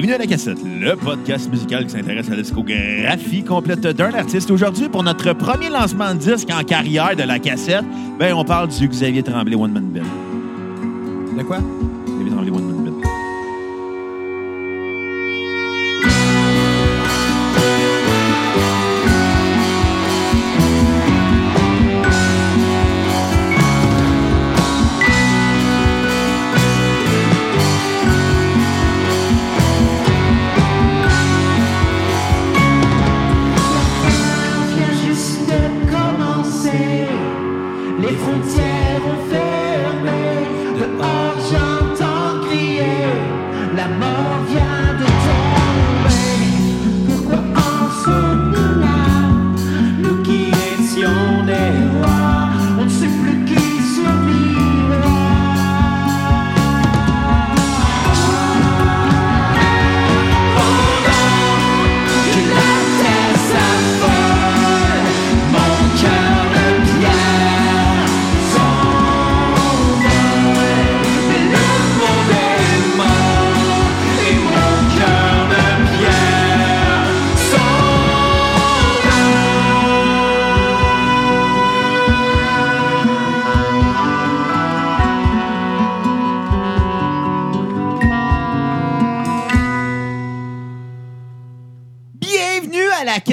Bienvenue à la cassette, le podcast musical qui s'intéresse à la discographie complète d'un artiste. Aujourd'hui, pour notre premier lancement de disque en carrière de la cassette, ben, on parle du Xavier Tremblay One Man Band. De quoi?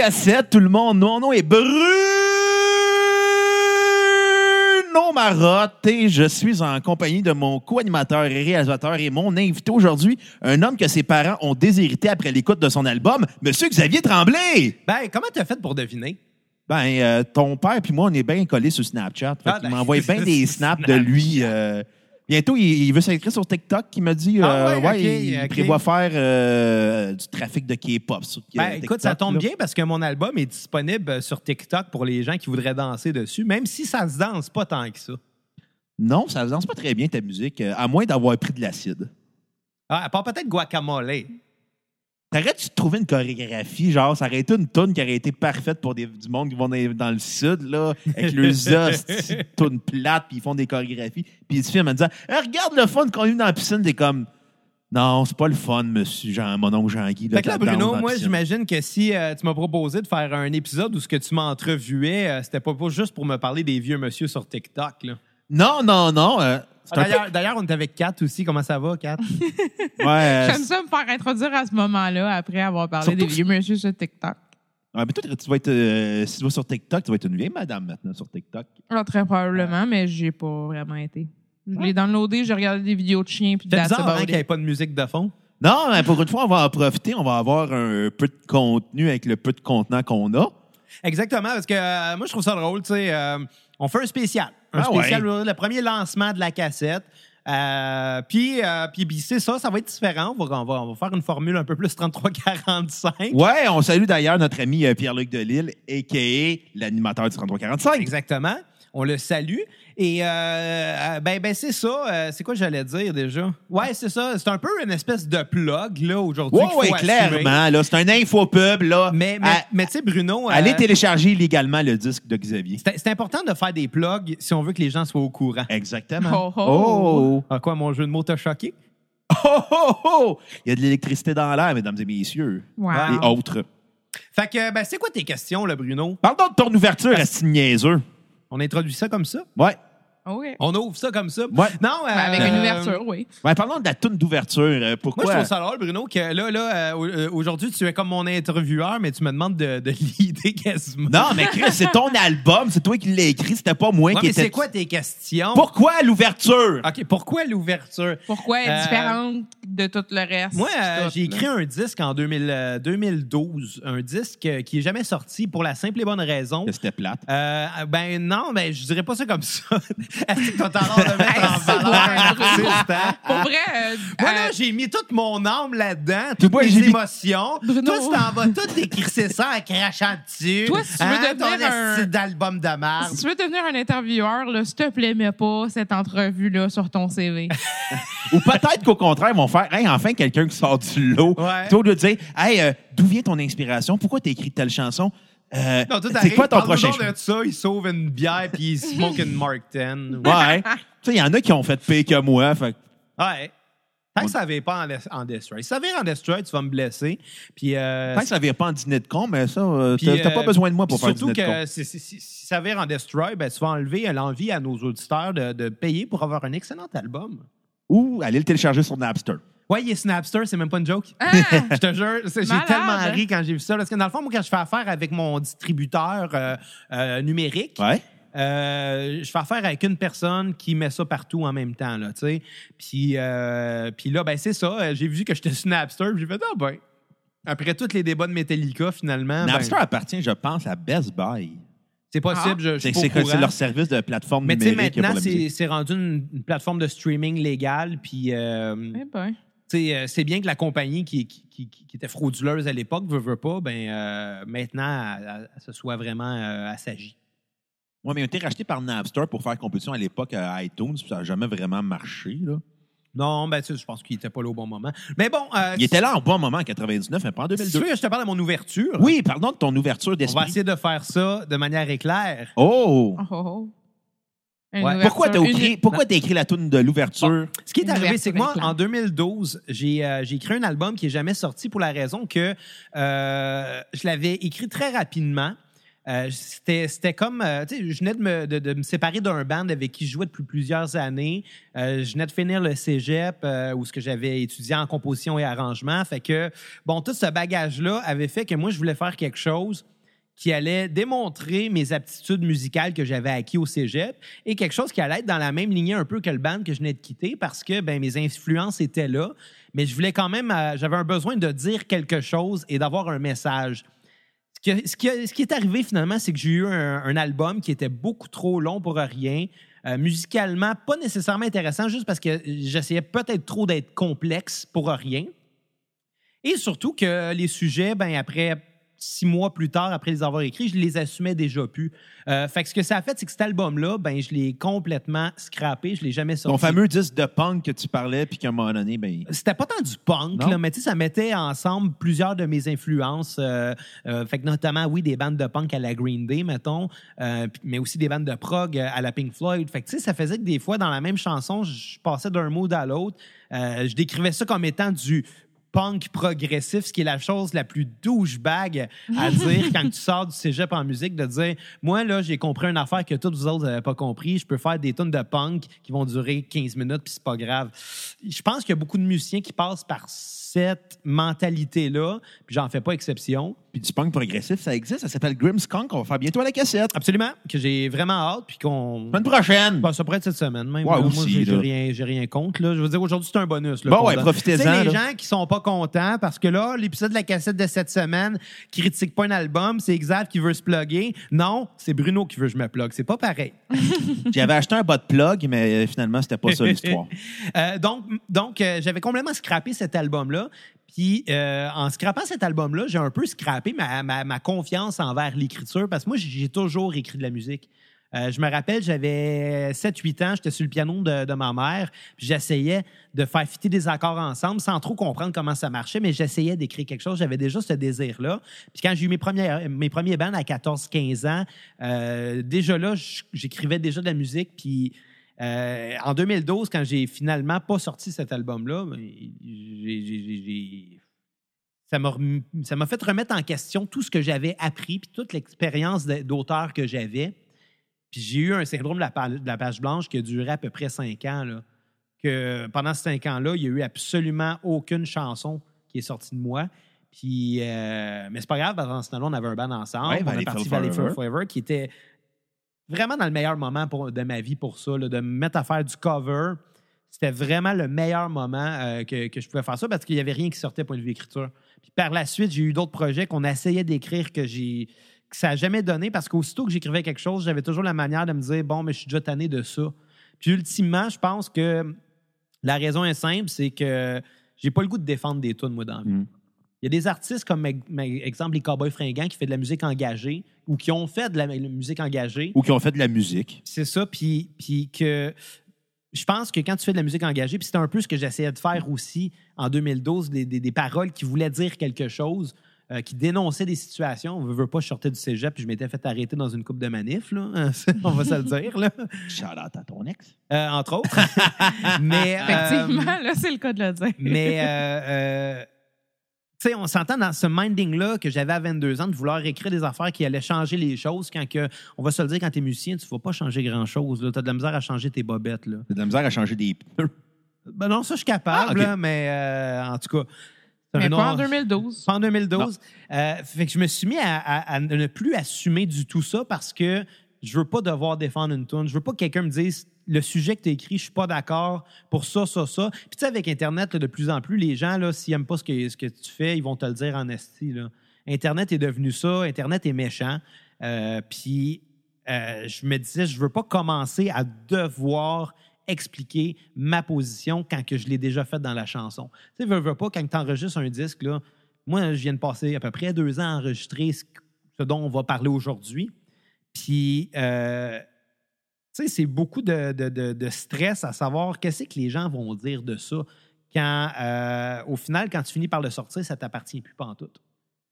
Cassette, tout le monde. Mon nom est Bruno Marotte et je suis en compagnie de mon co-animateur et réalisateur et mon invité aujourd'hui, un homme que ses parents ont déshérité après l'écoute de son album, Monsieur Xavier Tremblay. Ben, comment t'as fait pour deviner? Ben, euh, ton père puis moi, on est bien collés sur Snapchat. Fait Ah, il ben, m'envoie bien des snaps de lui. euh, bientôt, il, il veut s'inscrire sur TikTok. Il m'a dit, Ah euh, ouais, ok, il ok. prévoit faire euh, du trafic de K-pop sur Ben, euh, écoute, ça tombe là. bien parce que mon album est disponible sur TikTok pour les gens qui voudraient danser dessus, même si ça se danse pas tant que ça. Non, ça ne danse pas très bien ta musique, euh, à moins d'avoir pris de l'acide. Ah, à part peut-être Guacamole. T'aurais-tu trouvé une chorégraphie, genre, ça aurait été une toune qui aurait été parfaite pour des, du monde qui vont dans, dans le sud, là, avec leurs os, toune plate, puis ils font des chorégraphies. Puis ils se filment en disant Eh, Regarde le fun qu'on a eu dans la piscine, t'es comme Non, c'est pas le fun, monsieur Jean, mon oncle Jean-Guy. Fait que là, Bruno, moi, j'imagine que si euh, tu m'as proposé de faire un épisode où ce que tu m'entrevuais, euh, c'était pas pour- juste pour me parler des vieux monsieur sur TikTok. Là. Non, non, non. euh, D'ailleurs, d'ailleurs, on est avec Kat aussi. Comment ça va, Kat? Ouais, euh, J'aime ça me faire introduire à ce moment-là après avoir parlé Surtout des que- vieux monsieur sur TikTok. ouais, mais toi, tu vas être, euh, si tu vas sur TikTok, tu vas être une vieille madame maintenant sur TikTok. Ah, très probablement, mais j'ai pas vraiment été. Je l'ai downloadé, j'ai regardé des vidéos de chiens puis C'est that's bizarre hein, qu'il n'y ait pas de musique de fond. Non, mais pour une fois, on va en profiter. On va avoir un peu de contenu avec le peu de contenant qu'on a. Exactement, parce que euh, moi, je trouve ça drôle. tu sais, euh, on fait un spécial. Un Ah spécial, le premier lancement de la cassette. Euh, puis, euh, puis, puis c'est ça, ça va être différent. On va, on va, on va faire une formule un peu plus 33-45. Ouais, on salue d'ailleurs notre ami euh, Pierre-Luc Delille, a.k.a. l'animateur du 3345. Exactement. On le salue. Et euh, euh, ben, ben c'est ça. Euh, c'est quoi j'allais dire déjà? Ouais, c'est ça. C'est un peu une espèce de plug là aujourd'hui. Ouais, ouais, clairement. Là, c'est un infopub. Là. Mais, mais, À- mais tu sais, Bruno. euh, allez télécharger illégalement le disque de Xavier. c'est important de faire des plugs si on veut que les gens soient au courant. Exactement. Oh, oh. oh. Ah, quoi, mon jeu de mots t'a choqué? Oh, oh, oh! Il y a de l'électricité dans l'air, mesdames et messieurs. Wow. Et autres. Fait que, ben, c'est quoi tes questions, là, Bruno? Parle donc de ton ouverture, Asti niaiseux. On introduit ça comme ça? Ouais. On ouvre ça comme ça? Ouais. Non, euh, avec une euh, ouverture, oui. Ouais, parlons de la toune d'ouverture. Euh, Moi, Pourquoi? je trouve ça drôle, Bruno, que là, là, euh, au- aujourd'hui, tu es comme mon intervieweur, mais tu me demandes de, de l'idée quasiment. Non, mais Chris, c'est ton album. C'est toi qui l'as écrit. C'était pas moi Ouais, qui mais était... c'est quoi tes questions? Pourquoi l'ouverture? OK, pourquoi l'ouverture? Pourquoi elle est Euh, différente de tout le reste? Moi, euh, j'ai écrit là. un disque en 2000, euh, 2012, un disque qui est jamais sorti pour la simple et bonne raison. Que C'était plate. Euh, ben non, ben je dirais pas ça comme ça. Est-ce que t'as tendance de mettre en valeur hein? Pour vrai, euh, Moi, euh, j'ai mis toute mon âme là-dedans, toutes mes j'ai mis- émotions. Bruno. Toi, tu t'en vas tout écrisser ça en crachant dessus. Toi, si tu veux hein, devenir ton un- esti d'album de merde. si tu veux devenir un intervieweur, là, s'il te plaît, mets pas cette entrevue-là sur ton CV. Ou peut-être qu'au contraire, ils vont faire Hey, enfin quelqu'un qui sort du lot. Ouais. Plutôt que de dire Hey, euh, d'où vient ton inspiration? Pourquoi t'as écrit telle chanson? Euh, Non, tout c'est quoi ton prochain donc de ça, il sauve une bière puis il smoke une Mark 10. Ouais. tu sais, il y en a qui ont fait pire que moi. Fait Ouais. Tant que ça ne pas en, en Destroy. Si ça vire en Destroy, tu vas me blesser. Puis, euh, Tant que ça vient pas en dîner de con, mais ça, euh, puis, t'as t'as pas euh, besoin de moi pour faire Surtout dîner de con. que si, si- si- si ça vire en Destroy, ben, tu vas enlever l'envie à nos auditeurs de, de payer pour avoir un excellent album. Ou aller le télécharger sur Napster. Ouais, il est Snapster, c'est même pas une joke. Ah! Je te jure, j'ai tellement ri quand j'ai vu ça. Parce que dans le fond, moi, quand je fais affaire avec mon distributeur euh, euh, numérique, Ouais. euh, je fais affaire avec une personne qui met ça partout en même temps, là, tu sais. Puis, euh, puis là, ben c'est ça. J'ai vu que j'étais sur Napster, puis j'ai fait, ah ben. Après tous les débats de Metallica, finalement, ben, Napster appartient, je pense, à Best Buy. c'est possible, Ah. je, je C'est pas au c'est que courant. c'est leur service de plateforme Mais tu sais, numérique pour maintenant, c'est rendu une, une plateforme de streaming légale, puis euh, Eh ben. Euh, c'est bien que la compagnie qui, qui, qui- qui était frauduleuse à l'époque, veut, veut pas, ben euh, maintenant, elle, se soit vraiment euh, assagie. Ouais, mais ils ont été rachetés par Napster pour faire compétition à l'époque à iTunes, puis ça n'a jamais vraiment marché. Là. Non, ben tu sais, je pense qu'il était pas là au bon moment. Mais bon, euh, Il était là en bon moment en 99, mais pas en si tu 2002. veux que je te parle de mon ouverture, Oui, pardon de ton ouverture on va d'esprit. essayer de faire ça de manière éclair. Oh! Oh, oh, oh. Ouais. Pourquoi t'as écrit, pourquoi t'as écrit la tune de l'ouverture? Ce qui est arrivé, c'est que moi, en 2012, j'ai euh, j'ai écrit un album qui n'est jamais sorti pour la raison que euh, je l'avais écrit très rapidement. Euh, c'était c'était comme euh, tu sais je venais de me, de, de me séparer d'un band avec qui je jouais depuis plusieurs années Euh, je venais de finir le cégep euh, où ce que j'avais étudié en composition et arrangement fait que bon tout ce bagage là avait fait que moi je voulais faire quelque chose qui allait démontrer mes aptitudes musicales que j'avais acquis au cégep et quelque chose qui allait être dans la même lignée un peu que le band que je venais de quitter parce que ben, mes influences étaient là, mais je voulais quand même, euh, j'avais un besoin de dire quelque chose et d'avoir un message. Ce, que- ce qui, ce qui est arrivé finalement, c'est que j'ai eu un, un album qui était beaucoup trop long pour rien. Euh, musicalement, pas nécessairement intéressant, juste parce que j'essayais peut-être trop d'être complexe pour rien. Et surtout que les sujets, ben après six mois plus tard, après les avoir écrits, je les assumais déjà plus. Euh, fait que ce que ça a fait, c'est que cet album-là, ben je l'ai complètement scrappé, je l'ai jamais sorti. Ton fameux disque de punk que tu parlais, puis qu'à un moment donné, ben, C'était pas tant du punk, là, mais tu sais, ça mettait ensemble plusieurs de mes influences. euh, euh, fait que notamment, oui, des bandes de punk à la Green Day, mettons, euh, mais aussi des bandes de prog à la Pink Floyd. Fait que tu sais, ça faisait que des fois, dans la même chanson, je passais d'un mood à l'autre. Euh, je décrivais ça comme étant du punk progressif, ce qui est la chose la plus douchebag à dire quand tu sors du cégep en musique, de dire moi là j'ai compris une affaire que toutes vous autres n'avez pas compris, je peux faire des tonnes de punk qui vont durer 15 minutes puis c'est pas grave. Je pense qu'il y a beaucoup de musiciens qui passent par cette mentalité là, puis j'en fais pas exception. puis du punk progressif, ça existe. Ça s'appelle Grimmskunk. On va faire bientôt à la cassette. Absolument, que j'ai vraiment hâte puis qu'on Semaine prochaine. Bah, ça pourrait être cette semaine même. Ouais, là. Moi, aussi, j'ai rien, rien contre. Là. Je veux dire, aujourd'hui, c'est un bonus. là, Bon, qu'on ouais, profitez-en, les gens qui sont pas contents parce que là, l'épisode de la cassette de cette semaine critique pas un album, c'est Xav qui veut se plugger. Non, c'est Bruno qui veut que je me plug. C'est pas pareil. J'avais acheté un bas de plug, mais euh, finalement, c'était pas ça l'histoire. Euh, donc, donc euh, j'avais complètement scrappé cet album-là. Puis, euh, en scrappant cet album-là, j'ai un peu scrappé ma, confiance envers l'écriture parce que moi, j'ai toujours écrit de la musique. Euh, je me rappelle, j'avais 7-8 ans, j'étais sur le piano de, ma mère, j'essayais de faire fitter des accords ensemble sans trop comprendre comment ça marchait, mais j'essayais d'écrire quelque chose. J'avais déjà ce désir-là. Puis quand j'ai eu mes, premiers bands à 14-15 ans, euh, déjà là, j'écrivais déjà de la musique, puis euh, en 2012, quand j'ai finalement pas sorti cet album-là, ben, ça m'a fait remettre en question tout ce que j'avais appris puis toute l'expérience d'auteur que j'avais. Puis j'ai eu un syndrome de la, page, de la page blanche qui a duré à peu près cinq ans. Là. Que pendant ces cinq ans-là, il n'y a eu absolument aucune chanson qui est sortie de moi. Puis, euh, mais c'est pas grave, parce que dans ce temps-là, on avait un band ensemble. Ouais, on a Valley parti Valley Forever. Forever, qui était vraiment dans le meilleur moment de ma vie pour ça, de me mettre à faire du cover. C'était vraiment le meilleur moment euh, que, que je pouvais faire ça parce qu'il n'y avait rien qui sortait point de vue écriture. Puis par la suite, j'ai eu d'autres projets qu'on essayait d'écrire que j'ai que ça n'a jamais donné parce qu'aussitôt que j'écrivais quelque chose, j'avais toujours la manière de me dire bon, mais je suis déjà tanné de ça. Puis ultimement, je pense que la raison est simple, c'est que j'ai pas le goût de défendre des tunes, moi, dans la vie. Mm. Il y a des artistes comme, meg- exemple, les Cowboys fringants qui fait de la musique engagée ou qui ont fait de la, musique engagée. Ou qui ont fait de la musique. C'est ça, puis, puis que je pense que quand tu fais de la musique engagée, puis c'était un peu ce que j'essayais de faire aussi en 2012, des, des- des paroles qui voulaient dire quelque chose. euh, qui dénonçait des situations. On veut, veut pas, je sortais du cégep puis je m'étais fait arrêter dans une coupe de manif, là. on va se le dire, là. Shout out à ton ex. Euh, entre autres. mais, euh, Effectivement, là, c'est le cas de le dire. mais, euh, euh, tu sais, on s'entend dans ce minding-là que j'avais à 22 ans de vouloir écrire des affaires qui allaient changer les choses quand que, on va se le dire, quand t'es musicien, tu ne vas pas changer grand-chose. Tu as de la misère à changer tes bobettes, là. T'as de la misère à changer des pneus. Ben non, ça, je suis capable, Ah, ok. là, mais euh, en tout cas. c'est Mais un pas en autre- 2012. pas en 2012. Euh, fait que je me suis mis à, à- à ne plus assumer du tout ça parce que je veux pas devoir défendre une tune. Je veux pas que quelqu'un me dise le sujet que tu as écrit, je suis pas d'accord pour ça, ça, ça. Puis tu sais, avec Internet, de plus en plus, les gens, s'ils aiment pas ce que, ce que tu fais, ils vont te le dire en esti. Internet est devenu ça. Internet est méchant. Euh, puis euh, je me disais, je veux pas commencer à devoir expliquer ma position quand que je l'ai déjà faite dans la chanson. Tu sais, veux, veux pas, quand tu enregistres un disque, là, moi, je viens de passer à peu près deux ans à enregistrer ce, dont on va parler aujourd'hui. Puis, euh, c'est beaucoup de, de- de- stress à savoir qu'est-ce que les gens vont dire de ça quand, euh, au final, quand tu finis par le sortir, ça t'appartient plus pas en tout.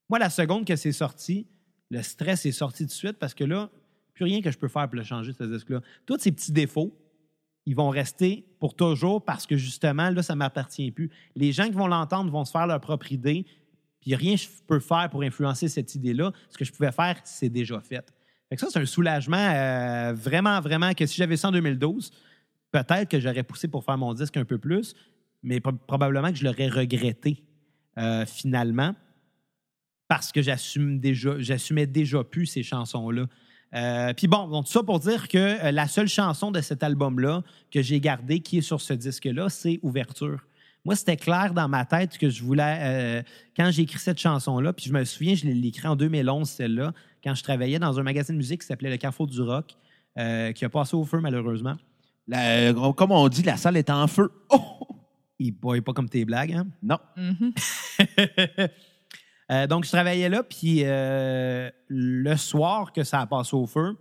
Moi, la seconde que c'est sorti, le stress est sorti de suite parce que là, plus rien que je peux faire pour le changer, ce disque-là. Tous ces petits défauts, ils vont rester pour toujours parce que justement, là, ça ne m'appartient plus. Les gens qui vont l'entendre vont se faire leur propre idée, puis rien je peux faire pour influencer cette idée-là. Ce que je pouvais faire, c'est déjà fait. Fait que ça, c'est un soulagement euh, vraiment, vraiment que si j'avais ça en 2012, peut-être que j'aurais poussé pour faire mon disque un peu plus, mais pro- probablement que je l'aurais regretté euh, finalement parce que déjà, j'assumais déjà plus ces chansons-là. Euh, Puis bon, donc tout ça pour dire que la seule chanson de cet album-là que j'ai gardée, qui est sur ce disque-là, c'est Ouverture. Moi, c'était clair dans ma tête que je voulais, quand j'ai écrit cette chanson-là, puis je me souviens, je l'ai écrite en 2011, celle-là, quand je travaillait dans un magazine de musique qui s'appelait Le Carrefour du Rock, euh, qui a passé au feu malheureusement. La- comme on dit, la salle est en feu. Oh! Il boit pas comme tes blagues, hein? Non. Mhm. Euh, donc, je travaillais là, puis euh, le soir que ça a passé au feu,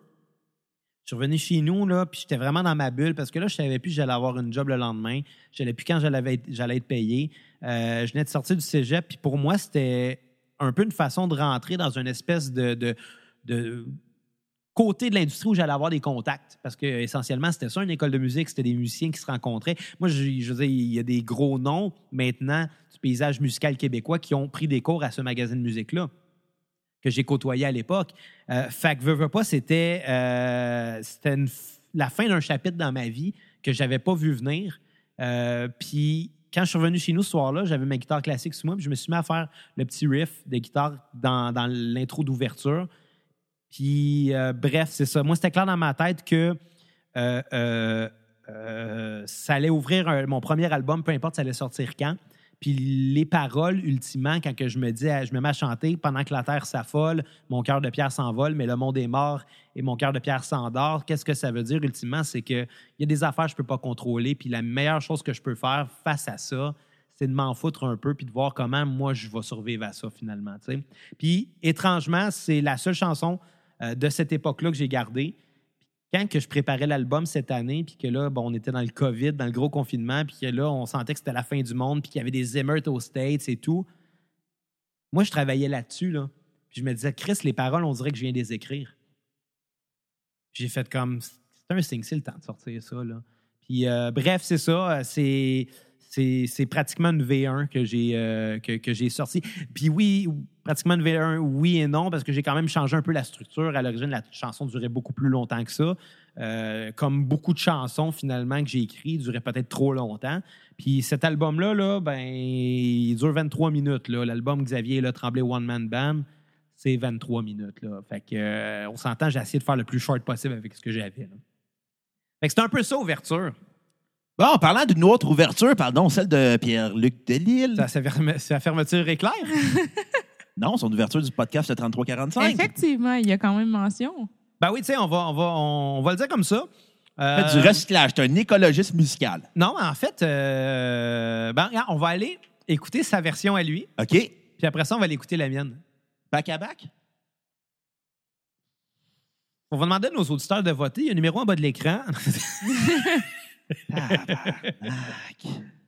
je suis revenu chez nous, là, puis j'étais vraiment dans ma bulle parce que là, je savais plus que j'allais avoir une job le lendemain. Je savais plus quand j'allais être, payé. Euh, je venais de sortir du cégep, puis pour moi, c'était un peu une façon de rentrer dans une espèce de, côté de l'industrie où j'allais avoir des contacts. Parce que essentiellement, c'était ça, une école de musique, c'était des musiciens qui se rencontraient. Moi, je, je il y a des gros noms maintenant du paysage musical québécois qui ont pris des cours à ce magazine de musique-là que j'ai côtoyé à l'époque. Euh, fait que veux, pas, c'était euh, la fin d'un chapitre dans ma vie que j'avais pas vu venir. Euh, puis quand je suis revenu chez nous ce soir-là, j'avais ma guitare classique sous moi, puis je me suis mis à faire le petit riff de guitare dans, l'intro d'ouverture. Puis euh, bref, c'est ça. Moi, c'était clair dans ma tête que euh, euh, ça allait ouvrir mon premier album, peu importe ça allait sortir quand. Puis les paroles, ultimement, quand je me dis, je me mets à chanter pendant que la terre s'affole, mon cœur de pierre s'envole, mais le monde est mort et mon cœur de pierre s'endort. Qu'est-ce que ça veut dire, ultimement? C'est qu'il y a des affaires que je peux pas contrôler. Puis la meilleure chose que je peux faire face à ça, c'est de m'en foutre un peu puis de voir comment moi je vais survivre à ça finalement. Puis étrangement, c'est la seule chanson euh, de cette époque-là que j'ai gardée. Quand que je préparais l'album cette année, puis que là, bon, on était dans le COVID, dans le gros confinement, puis que là, on sentait que c'était la fin du monde, puis qu'il y avait des émeutes aux States et tout. Moi, je travaillais là-dessus, là. Puis je me disais, Chris, les paroles, on dirait que je viens de les écrire. J'ai fait comme, c'est un signe, c'est le temps de sortir ça, là. Puis euh, bref, c'est ça. euh, C'est, c'est, pratiquement une V1 que j'ai, euh, que, que j'ai sorti. Puis oui, pratiquement une V1, oui et non, parce que j'ai quand même changé un peu la structure. À l'origine, la chanson durait beaucoup plus longtemps que ça. Euh, comme beaucoup de chansons, finalement, que j'ai écrites, duraient peut-être trop longtemps. Puis cet album-là, là, ben, il dure 23 minutes. L'album Xavier là, Tremblay One Man Band, c'est 23 minutes. Fait que, euh, on s'entend, j'ai essayé de faire le plus short possible avec ce que j'avais. Fait que c'est un peu ça, ouverture. Bon, en parlant d'une autre ouverture, pardon, celle de Pierre-Luc Delisle. Ça, sa ferme- sa fermeture est claire. Non, son ouverture du podcast de 3345. Effectivement, il y a quand même mention. Ben oui, tu sais, on va, on, va, on, va le dire comme ça. Euh, Fait du recyclage. C'est un écologiste musical. Non, mais en fait, euh, ben, regarde, on va aller écouter sa version à lui, OK? puis après ça, on va aller écouter la mienne. Back à back? On va demander à nos auditeurs de voter. Il y a un numéro en bas de l'écran.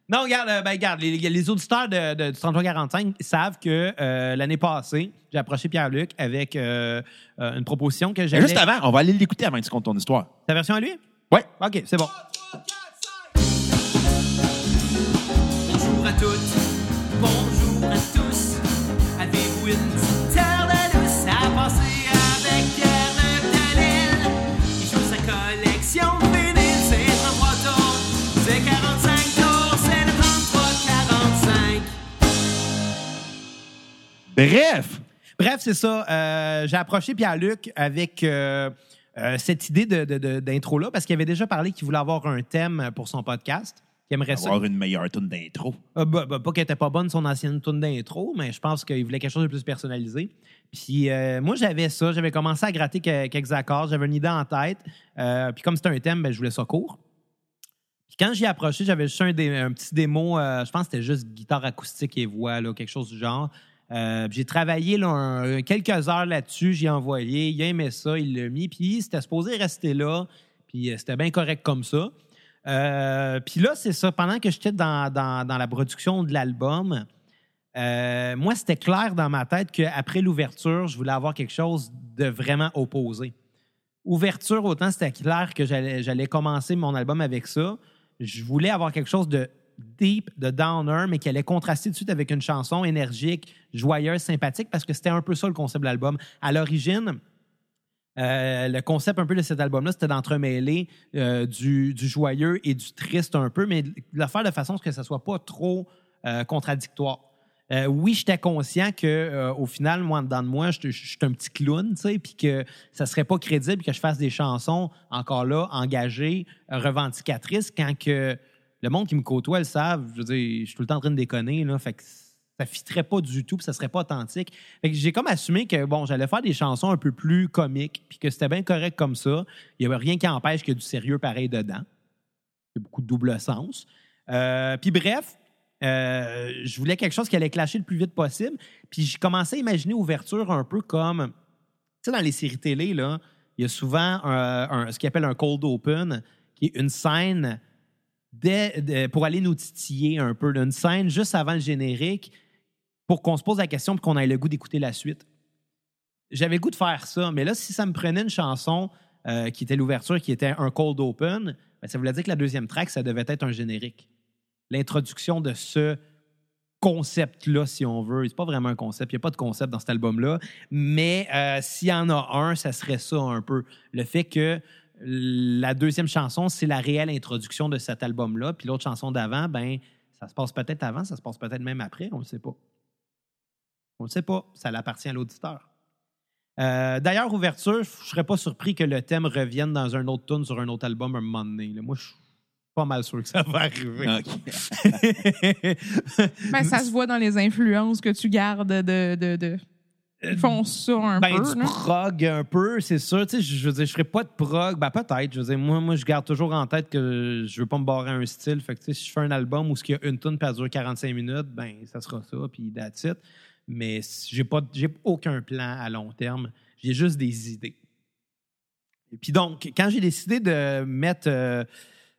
Non, regarde, euh, ben, regarde les, les auditeurs de, de- du 3345 savent que euh, l'année passée, j'ai approché Pierre-Luc avec euh, euh, une proposition que Mais j'avais. Juste avant, on va aller l'écouter avant que tu comptes ton histoire. Ta version à lui? Ouais. OK, c'est bon. Bonjour à toutes, bonjour à tous. Avez-vous une Bref, Bref, c'est ça. Euh, j'ai approché Pierre-Luc avec euh, euh, cette idée d'intro-là parce qu'il avait déjà parlé qu'il voulait avoir un thème pour son podcast. Qu'il aimerait ça. avoir une meilleure tune d'intro. Bah, bah, pas qu'elle était pas bonne son ancienne tune d'intro, mais je pense qu'il voulait quelque chose de plus personnalisé. Puis moi, j'avais ça. J'avais commencé à gratter que- quelques accords. J'avais une idée en tête. Puis comme c'était un thème, ben, je voulais ça court. Puis quand j'y ai approché, j'avais juste un, dé- un petit démo. je pense que c'était juste guitare acoustique et voix, là, quelque chose du genre. Euh, j'ai travaillé quelques heures là-dessus. J'ai envoyé. Il a aimé ça. Il l'a mis. Puis c'était supposé rester là. Puis euh, c'était bien correct comme ça. Euh, puis là, c'est ça. Pendant que j'étais dans, la production de l'album, moi, c'était clair dans ma tête qu'après l'ouverture, je voulais avoir quelque chose de vraiment opposé. Ouverture, autant c'était clair que j'allais commencer mon album avec ça. Je voulais avoir quelque chose de deep, de downer, mais qui allait contraster tout de suite avec une chanson énergique, joyeuse, sympathique, parce que c'était un peu ça le concept de l'album. À l'origine, euh, le concept un peu de cet album-là, c'était d'entremêler euh, du, joyeux et du triste un peu, mais de le faire de façon à ce que ça soit pas trop euh, contradictoire. Oui, j'étais conscient que au final, moi, dedans de moi, je suis un petit clown, tu sais, puis que ça serait pas crédible que je fasse des chansons encore là, engagées, revendicatrices, quand que le monde qui me côtoie le savent. Je veux dire, je suis tout le temps en train de déconner, là, fait que ça fitterait pas du tout, puis ça serait pas authentique. Fait que j'ai comme assumé que bon, j'allais faire des chansons un peu plus comiques, puis que c'était bien correct comme ça. Il y avait rien qui empêche qu'il y ait du sérieux pareil dedans. Il y a beaucoup de double sens. Euh, puis bref, euh, je voulais quelque chose qui allait clasher le plus vite possible. Puis j'ai commencé à imaginer ouverture un peu comme, tu sais, dans les séries télé, là, il y a souvent un- ce qu'ils appelle un cold open, qui est une scène pour aller nous titiller un peu, là, une scène juste avant le générique pour qu'on se pose la question et qu'on ait le goût d'écouter la suite. J'avais le goût de faire ça, mais là, si ça me prenait une chanson euh, qui était l'ouverture, qui était un cold open, ben, ça voulait dire que la deuxième track, ça devait être un générique. L'introduction de ce concept-là, si on veut. C'est pas vraiment un concept. Il n'y a pas de concept dans cet album-là. Mais euh, s'il y en a un, ça serait ça un peu. Le fait que la deuxième chanson, c'est la réelle introduction de cet album-là. Puis l'autre chanson d'avant, ben, ça se passe peut-être avant, ça se passe peut-être même après, on ne le sait pas. On ne le sait pas. Ça appartient à l'auditeur. Euh, D'ailleurs, ouverture, je ne serais pas surpris que le thème revienne dans un autre tune sur un autre album un moment donné. là. Moi, je suis pas mal sûr que ça va arriver. Ben, ça se voit dans les influences que tu gardes de. de, de... Ils font ça un Ben, peu. du prog un peu, c'est sûr. Tu sais, je je veux dire, je ferais pas de prog. Ben, peut-être. Je veux dire, moi, moi, je garde toujours en tête que je veux pas me barrer un style. Fait que, tu sais, si je fais un album où il y a une tune puis elle dure 45 minutes, ben, ça sera ça, puis that's it. Mais j'ai pas, j'ai aucun plan à long terme. J'ai juste des idées. Et puis donc, quand j'ai décidé de mettre euh,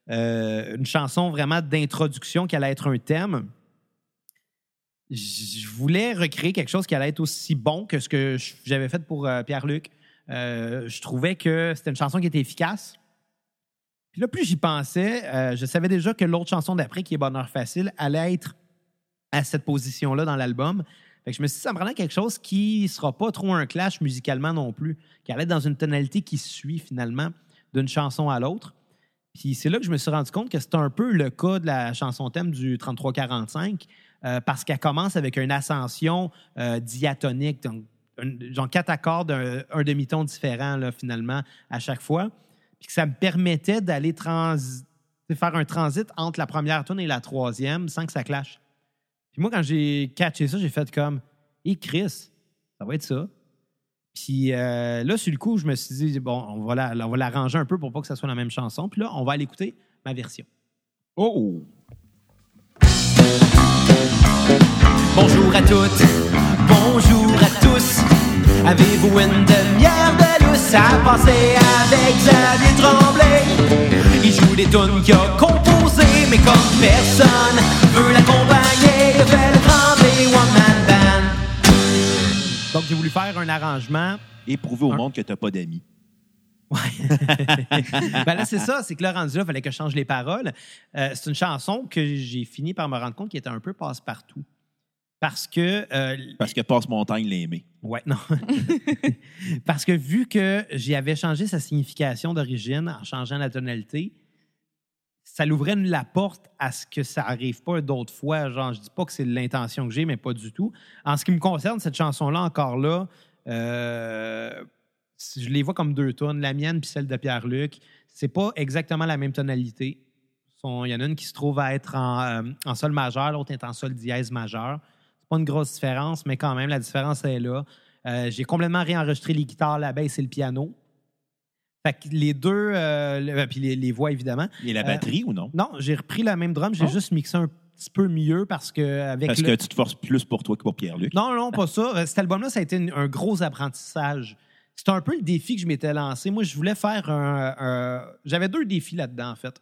euh, une chanson vraiment d'introduction qui allait être un thème, je voulais recréer quelque chose qui allait être aussi bon que ce que j'avais fait pour euh, Pierre-Luc. Euh, je trouvais que c'était une chanson qui était efficace. Puis là, plus j'y pensais, euh, je savais déjà que l'autre chanson d'après, qui est Bonheur Facile, allait être à cette position-là dans l'album. Fait que je me suis dit, ça me prenait quelque chose qui ne sera pas trop un clash musicalement non plus, qui allait être dans une tonalité qui suit finalement d'une chanson à l'autre. Puis c'est là que je me suis rendu compte que c'est un peu le cas de la chanson thème du 3345, euh, parce qu'elle commence avec une ascension euh, diatonique, donc genre quatre accords d'un un demi-ton différent finalement à chaque fois. Puis que ça me permettait d'aller faire un transit entre la première tune et la troisième sans que ça clash. Puis moi, quand j'ai catché ça, j'ai fait comme Hé Chris, ça va être ça. Puis euh, là, sur le coup, je me suis dit, bon, on va la- l'arranger un peu pour pas que ça soit la même chanson. Puis là, on va aller écouter ma version. Oh! Bonjour à toutes, bonjour à tous. Avez-vous une demi-heure de lousse à passer avec Xavier Tremblay? Il joue des tunes qu'il a composées mais comme personne veut l'accompagner, il fait le B One Man Band. Donc, j'ai voulu faire un arrangement Et prouver au Un- monde que t'as pas d'amis. Ouais. ben là, c'est ça, c'est que là, rendu là, il fallait que je change les paroles. Euh, c'est une chanson que j'ai fini par me rendre compte qui était un peu passe-partout. Parce que. euh, Parce que Passe-Montagne l'a aimé. ouais, non. Parce que vu que j'y avais changé sa signification d'origine en changeant la tonalité, ça l'ouvrait la porte à ce que ça arrive pas d'autres fois. Genre, je dis pas que c'est l'intention que j'ai, mais pas du tout. En ce qui me concerne, cette chanson-là, encore là, euh, je les vois comme deux tonnes, la mienne puis celle de Pierre-Luc. C'est pas exactement la même tonalité. Il y en a une qui se trouve à être en, euh, en sol majeur, l'autre est en sol dièse majeur. C'est pas une grosse différence, mais quand même, la différence est là. Euh, J'ai complètement réenregistré les guitares, la basse et le piano. Fait que les deux, euh, le- puis les, les voix évidemment. Et la Euh, batterie ou non? Non, j'ai repris la même drum, j'ai Oh. juste mixé un petit peu mieux parce que avec Parce le- que tu te forces plus pour toi que pour Pierre-Luc. non, non, pas ça. Cet album-là, ça a été une- un gros apprentissage. C'était un peu le défi que je m'étais lancé. Moi, je voulais faire un. J'avais deux défis là-dedans, en fait.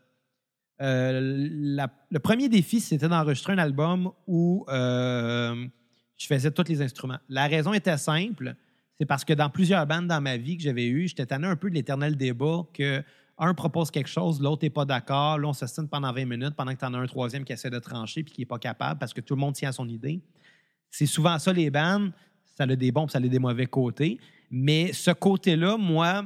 Euh, le premier défi, c'était d'enregistrer un album où euh, je faisais tous les instruments. La raison était simple. C'est parce que dans plusieurs bandes dans ma vie que j'avais eues, j'étais tanné un peu de l'éternel débat que un propose quelque chose, l'autre n'est pas d'accord. Là, on se stine pendant 20 minutes pendant que tu en as un troisième qui essaie de trancher puis qui n'est pas capable parce que tout le monde tient à son idée. C'est souvent ça, les bandes. Ça a des bons ça a des mauvais côtés. Mais ce côté-là, moi,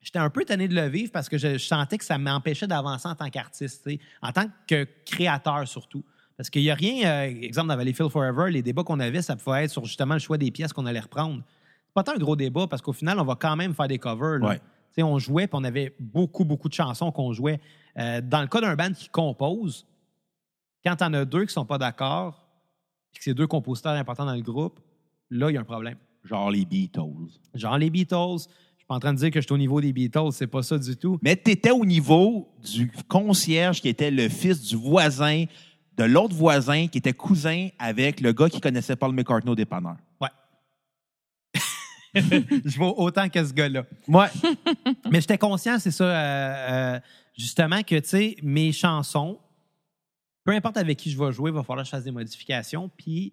j'étais un peu tanné de le vivre parce que je, je sentais que ça m'empêchait d'avancer en tant qu'artiste, en tant que créateur surtout. Parce qu'il n'y a rien, euh, exemple, dans Valleyfield Forever, les débats qu'on avait, ça pouvait être sur justement le choix des pièces qu'on allait reprendre. C'est pas tant un gros débat parce qu'au final, on va quand même faire des covers. là. Ouais. On jouait puis on avait beaucoup, beaucoup de chansons qu'on jouait. Euh, dans le cas d'un band qui compose, quand t'en as deux qui sont pas d'accord, puis que c'est deux compositeurs importants dans le groupe, là, il y a un problème. Genre les Beatles. Genre les Beatles. Je suis pas en train de dire que je suis au niveau des Beatles, c'est pas ça du tout. Mais tu étais au niveau du concierge qui était le fils du voisin, de l'autre voisin qui était cousin avec le gars qui connaissait Paul McCartney au dépanneur. Ouais. je vaux autant que ce gars-là. Ouais. Mais j'étais conscient, c'est ça, euh, euh, justement, que, tu sais, mes chansons, peu importe avec qui je vais jouer, il va falloir que je fasse des modifications. Puis,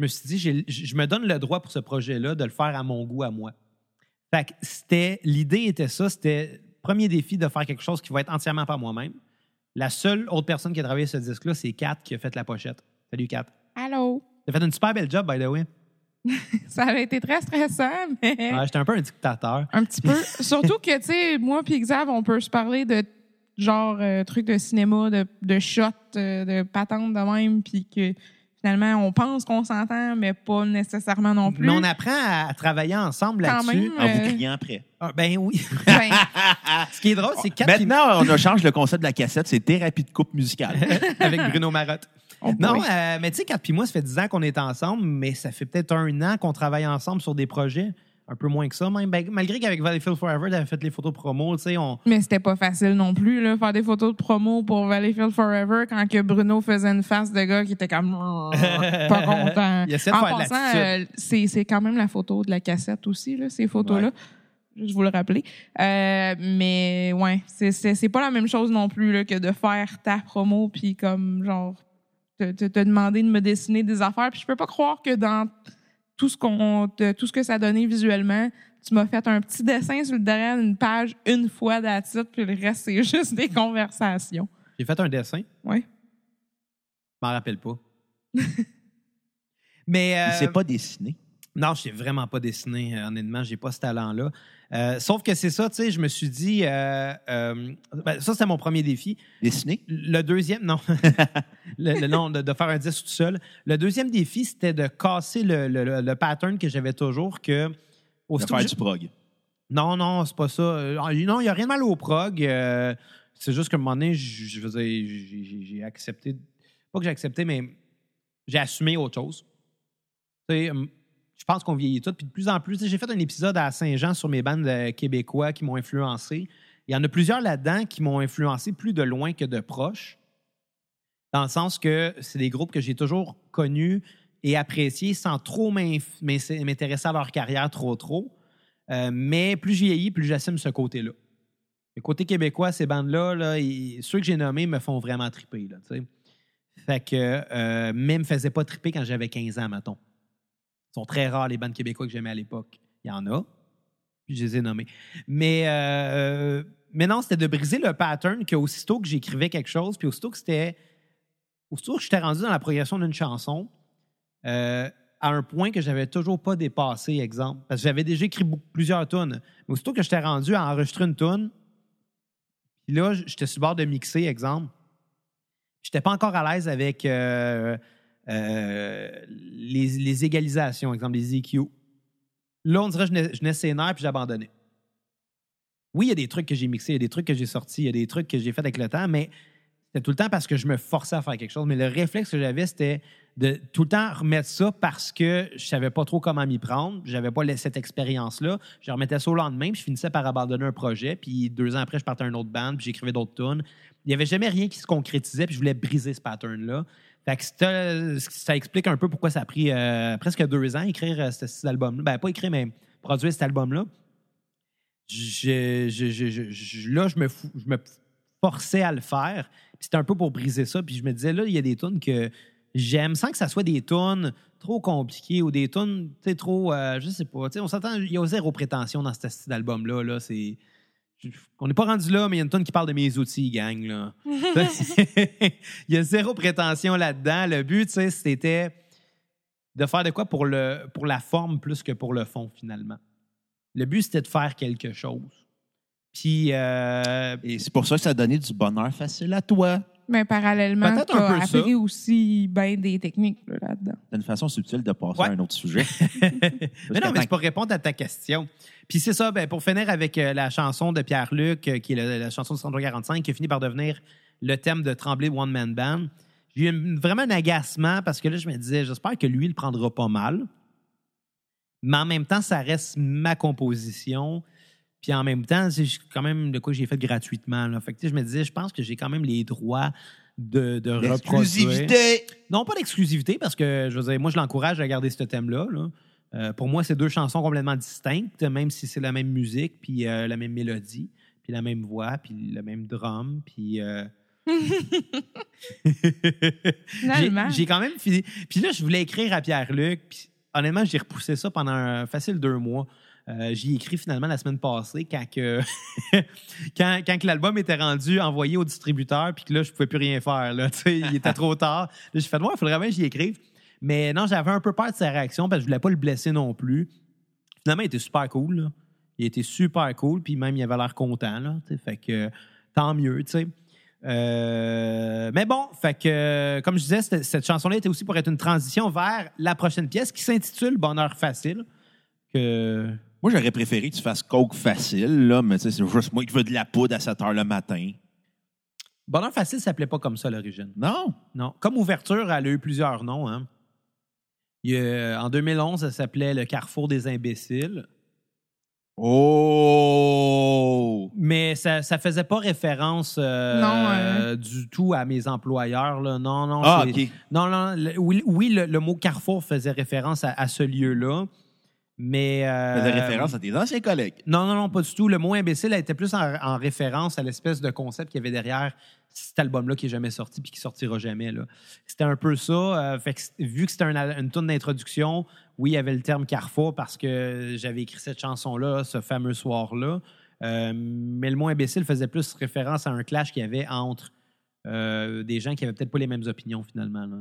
je me suis dit, je me donne le droit pour ce projet-là de le faire à mon goût, à moi. Fait que c'était, l'idée était ça, c'était premier défi de faire quelque chose qui va être entièrement par moi-même. La seule autre personne qui a travaillé sur ce disque-là, c'est Kat qui a fait la pochette. Salut Kat. Allô? Tu as fait une super belle job, by the way. Ça avait été très stressant, mais Ouais, J'étais un peu un dictateur. un petit peu. Surtout que, tu sais, moi puis Xav, on peut se parler de genre euh, trucs de cinéma, de, de shots, euh, de patentes de même, puis que finalement, on pense qu'on s'entend, mais pas nécessairement non plus. Mais on apprend à, travailler ensemble là-dessus. En vous Euh, criant après. Ah, ben oui. Ben, Ce qui est drôle, c'est qui- Maintenant, on a changé le concept de la cassette, c'est thérapie de coupe musicale. avec Bruno Marotte. oh Non, euh, mais tu sais, Kat puis moi, ça fait 10 ans qu'on est ensemble, mais ça fait peut-être un an qu'on travaille ensemble sur des projets. Un peu moins que ça, même. Ben, malgré qu'avec Valleyfield Forever, t'avais fait les photos promo, tu sais, on... Mais c'était pas facile non plus, là, faire des photos de promo pour Valleyfield Forever quand que Bruno faisait une face de gars qui était comme pas content. Il essaie de en faire de passant, euh, c'est quand même la photo de la cassette aussi, là, ces photos-là. Juste vous le rappeler. Euh, mais ouais, c'est pas la même chose non plus là, que de faire ta promo puis comme genre te, te, te demander de me dessiner des affaires. Puis je peux pas croire que dans tout ce qu'on tout ce que ça donnait visuellement, tu m'as fait un petit dessin sur le derrière d'une page une fois d'attitude, puis le reste c'est juste des conversations. J'ai fait un dessin. Ouais. Je m'en rappelle pas. mais... Il euh, s'est pas dessiné. Non, je sais vraiment pas dessiné. euh, Honnêtement, j'ai pas ce talent-là. Euh, sauf que c'est ça, tu sais, je me suis dit... euh, euh, ben, ça, c'était mon premier défi. Dessiné? Le deuxième, non. le, le- non, de, de faire un disque tout seul. Le deuxième défi, c'était de casser le, le- le- pattern que j'avais toujours que. De aussitôt faire du prog. Non, non, c'est pas ça. Euh, Non, il n'y a rien de mal au prog. c'est juste qu'à un moment donné, j'ai- accepté. Pas que j'ai accepté, mais j'ai assumé autre chose. Tu sais, je pense qu'on vieillit tout. Puis de plus en plus, j'ai fait un épisode à Saint-Jean sur mes bandes euh, québécois qui m'ont influencé. Il y en a plusieurs là-dedans qui m'ont influencé plus de loin que de proche. Dans le sens que c'est des groupes que j'ai toujours connus et appréciés sans trop m'intéresser à leur carrière trop trop. Euh, mais plus je vieillis, plus j'assume ce côté-là. Le côté québécois, ces bandes-là, ceux que j'ai nommés me font vraiment triper. Fait que, euh, mais me faisaient pas triper quand j'avais 15 ans, mettons. Sont très rares, les bandes québécois que j'aimais à l'époque. Il y en a, puis je les ai nommés. Mais, euh, mais non, c'était de briser le pattern que aussitôt que j'écrivais quelque chose, puis aussitôt que c'était. Aussitôt que j'étais rendu dans la progression d'une chanson, euh, à un point que j'avais toujours pas dépassé, exemple. Parce que j'avais déjà écrit plusieurs tunes. Mais aussitôt que j'étais rendu à enregistrer une tune, puis là, j'étais sur le bord de mixer, exemple. J'étais pas encore à l'aise avec euh, euh, les, les égalisations, exemple, les EQ. Là, on dirait que je ses nerfs puis j'abandonnais. Oui, il y a des trucs que j'ai mixés, il y a des trucs que j'ai sortis, il y a des trucs que j'ai fait avec le temps, mais c'était tout le temps parce que je me forçais à faire quelque chose. Mais le réflexe que j'avais, c'était de tout le temps remettre ça parce que je savais pas trop comment m'y prendre. J'avais pas cette expérience-là. Je remettais ça au lendemain, puis je finissais par abandonner un projet. Puis deux ans après, je partais à un autre band, puis j'écrivais d'autres tunes. Il y avait jamais rien qui se concrétisait, puis je voulais briser ce pattern-là. Fait que c'était- ça explique un peu pourquoi ça a pris euh, presque deux ans écrire euh, ce- cet album-là. Ben, pas écrire, mais produire cet album-là. Là, je me, forçais à le faire. C'était un peu pour briser ça. Puis je me disais, là, il y a des tunes que j'aime sans que ça soit des tunes trop compliquées ou des tunes, tu trop, euh, je sais pas. On il y a zéro prétention dans ce style d'album-là. Là, c'est... On n'est pas rendu là, mais il y a une tonne qui parle de mes outils, gang. Là. il y a zéro prétention là-dedans. Le but, tu sais, c'était de faire de quoi pour, le, pour la forme plus que pour le fond, finalement. Le but, c'était de faire quelque chose. Puis, euh, Et c'est pour ça que ça a donné du bonheur facile à toi. Mais parallèlement, Peut-être tu un peu as ça. appris aussi bien des techniques là, là-dedans. C'est une façon subtile de passer Ouais. à un autre sujet. mais non, mais c'est pour répondre à ta question. Puis c'est ça, ben, pour finir avec euh, la chanson de Pierre-Luc, euh, qui est la chanson de 145, qui a fini par devenir le thème de Tremblay One Man Band. J'ai eu vraiment un agacement parce que là, je me disais, j'espère que lui, il le prendra pas mal. Mais en même temps, ça reste ma composition. Puis en même temps, c'est quand même de quoi j'ai fait gratuitement. Là. Fait que, je me disais, je pense que j'ai quand même les droits de, de reproduire. L'exclusivité! Non, pas d'exclusivité, parce que je veux dire, moi, je l'encourage à garder ce thème-là. là. Euh, pour moi, c'est deux chansons complètement distinctes, même si c'est la même musique, puis euh, la même mélodie, puis la même voix, puis le même drum, puis. euh, j'ai quand même fini. Puis là, je voulais écrire à Pierre-Luc, puis honnêtement, j'ai repoussé ça pendant un facile deux mois. Euh, J'y ai écrit finalement la semaine passée quand, que l'album était rendu envoyé au distributeur puis que là, je pouvais plus rien faire. Là, il était trop tard. J'ai fait, moi, il faudrait bien que j'y écrive. Mais non, j'avais un peu peur de sa réaction parce que je voulais pas le blesser non plus. Finalement, il était super cool. là. Il était super cool, puis même, il avait l'air content. Là, fait que tant mieux, tu sais. Euh, mais bon, fait que, comme je disais, cette, cette chanson-là était aussi pour être une transition vers la prochaine pièce qui s'intitule Bonheur facile. Que Moi, j'aurais préféré que tu fasses coke facile, là, mais tu sais, c'est juste moi qui veux de la poudre à 7 heures le matin. Bonheur facile s'appelait pas comme ça à l'origine. Non? Non. Comme ouverture, elle a eu plusieurs noms. Hein. Il y a- en 2011, elle s'appelait Le Carrefour des imbéciles. Oh! Mais ça, ça faisait pas référence euh, Non, euh. du tout à mes employeurs. Là. Non, non. Ah, OK. Non, non. le- oui, oui, le, le mot Carrefour faisait référence à, à ce lieu-là. Mais. euh, Faisais référence à tes anciens collègues. Non, non, non, pas du tout. Le mot imbécile était plus en, en référence à l'espèce de concept qu'il y avait derrière cet album-là qui est jamais sorti puis qui sortira jamais. C'était un peu ça. euh, fait que, c- vu que c'était un une tourne d'introduction, oui, il y avait le terme Carrefour parce que j'avais écrit cette chanson-là ce fameux soir-là. Euh, mais le mot imbécile faisait plus référence à un clash qu'il y avait entre euh, des gens qui avaient peut-être pas les mêmes opinions finalement. là.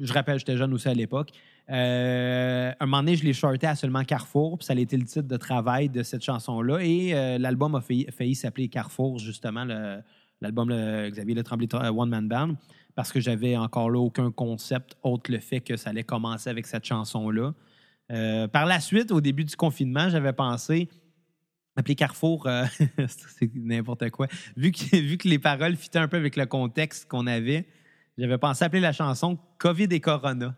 Je rappelle, j'étais jeune aussi à l'époque. Euh, un moment donné, je l'ai shorté à seulement Carrefour, puis ça a été le titre de travail de cette chanson-là. Et euh, l'album a failli, s'appeler Carrefour, justement, l'album Xavier Le Tremblay euh, One Man Band, parce que j'avais encore là aucun concept autre le fait que ça allait commencer avec cette chanson-là. Euh, par la suite, au début du confinement, j'avais pensé appeler Carrefour, c'est n'importe quoi. Vu que, vu que les paroles fitaient un peu avec le contexte qu'on avait, j'avais pensé appeler la chanson COVID et Corona.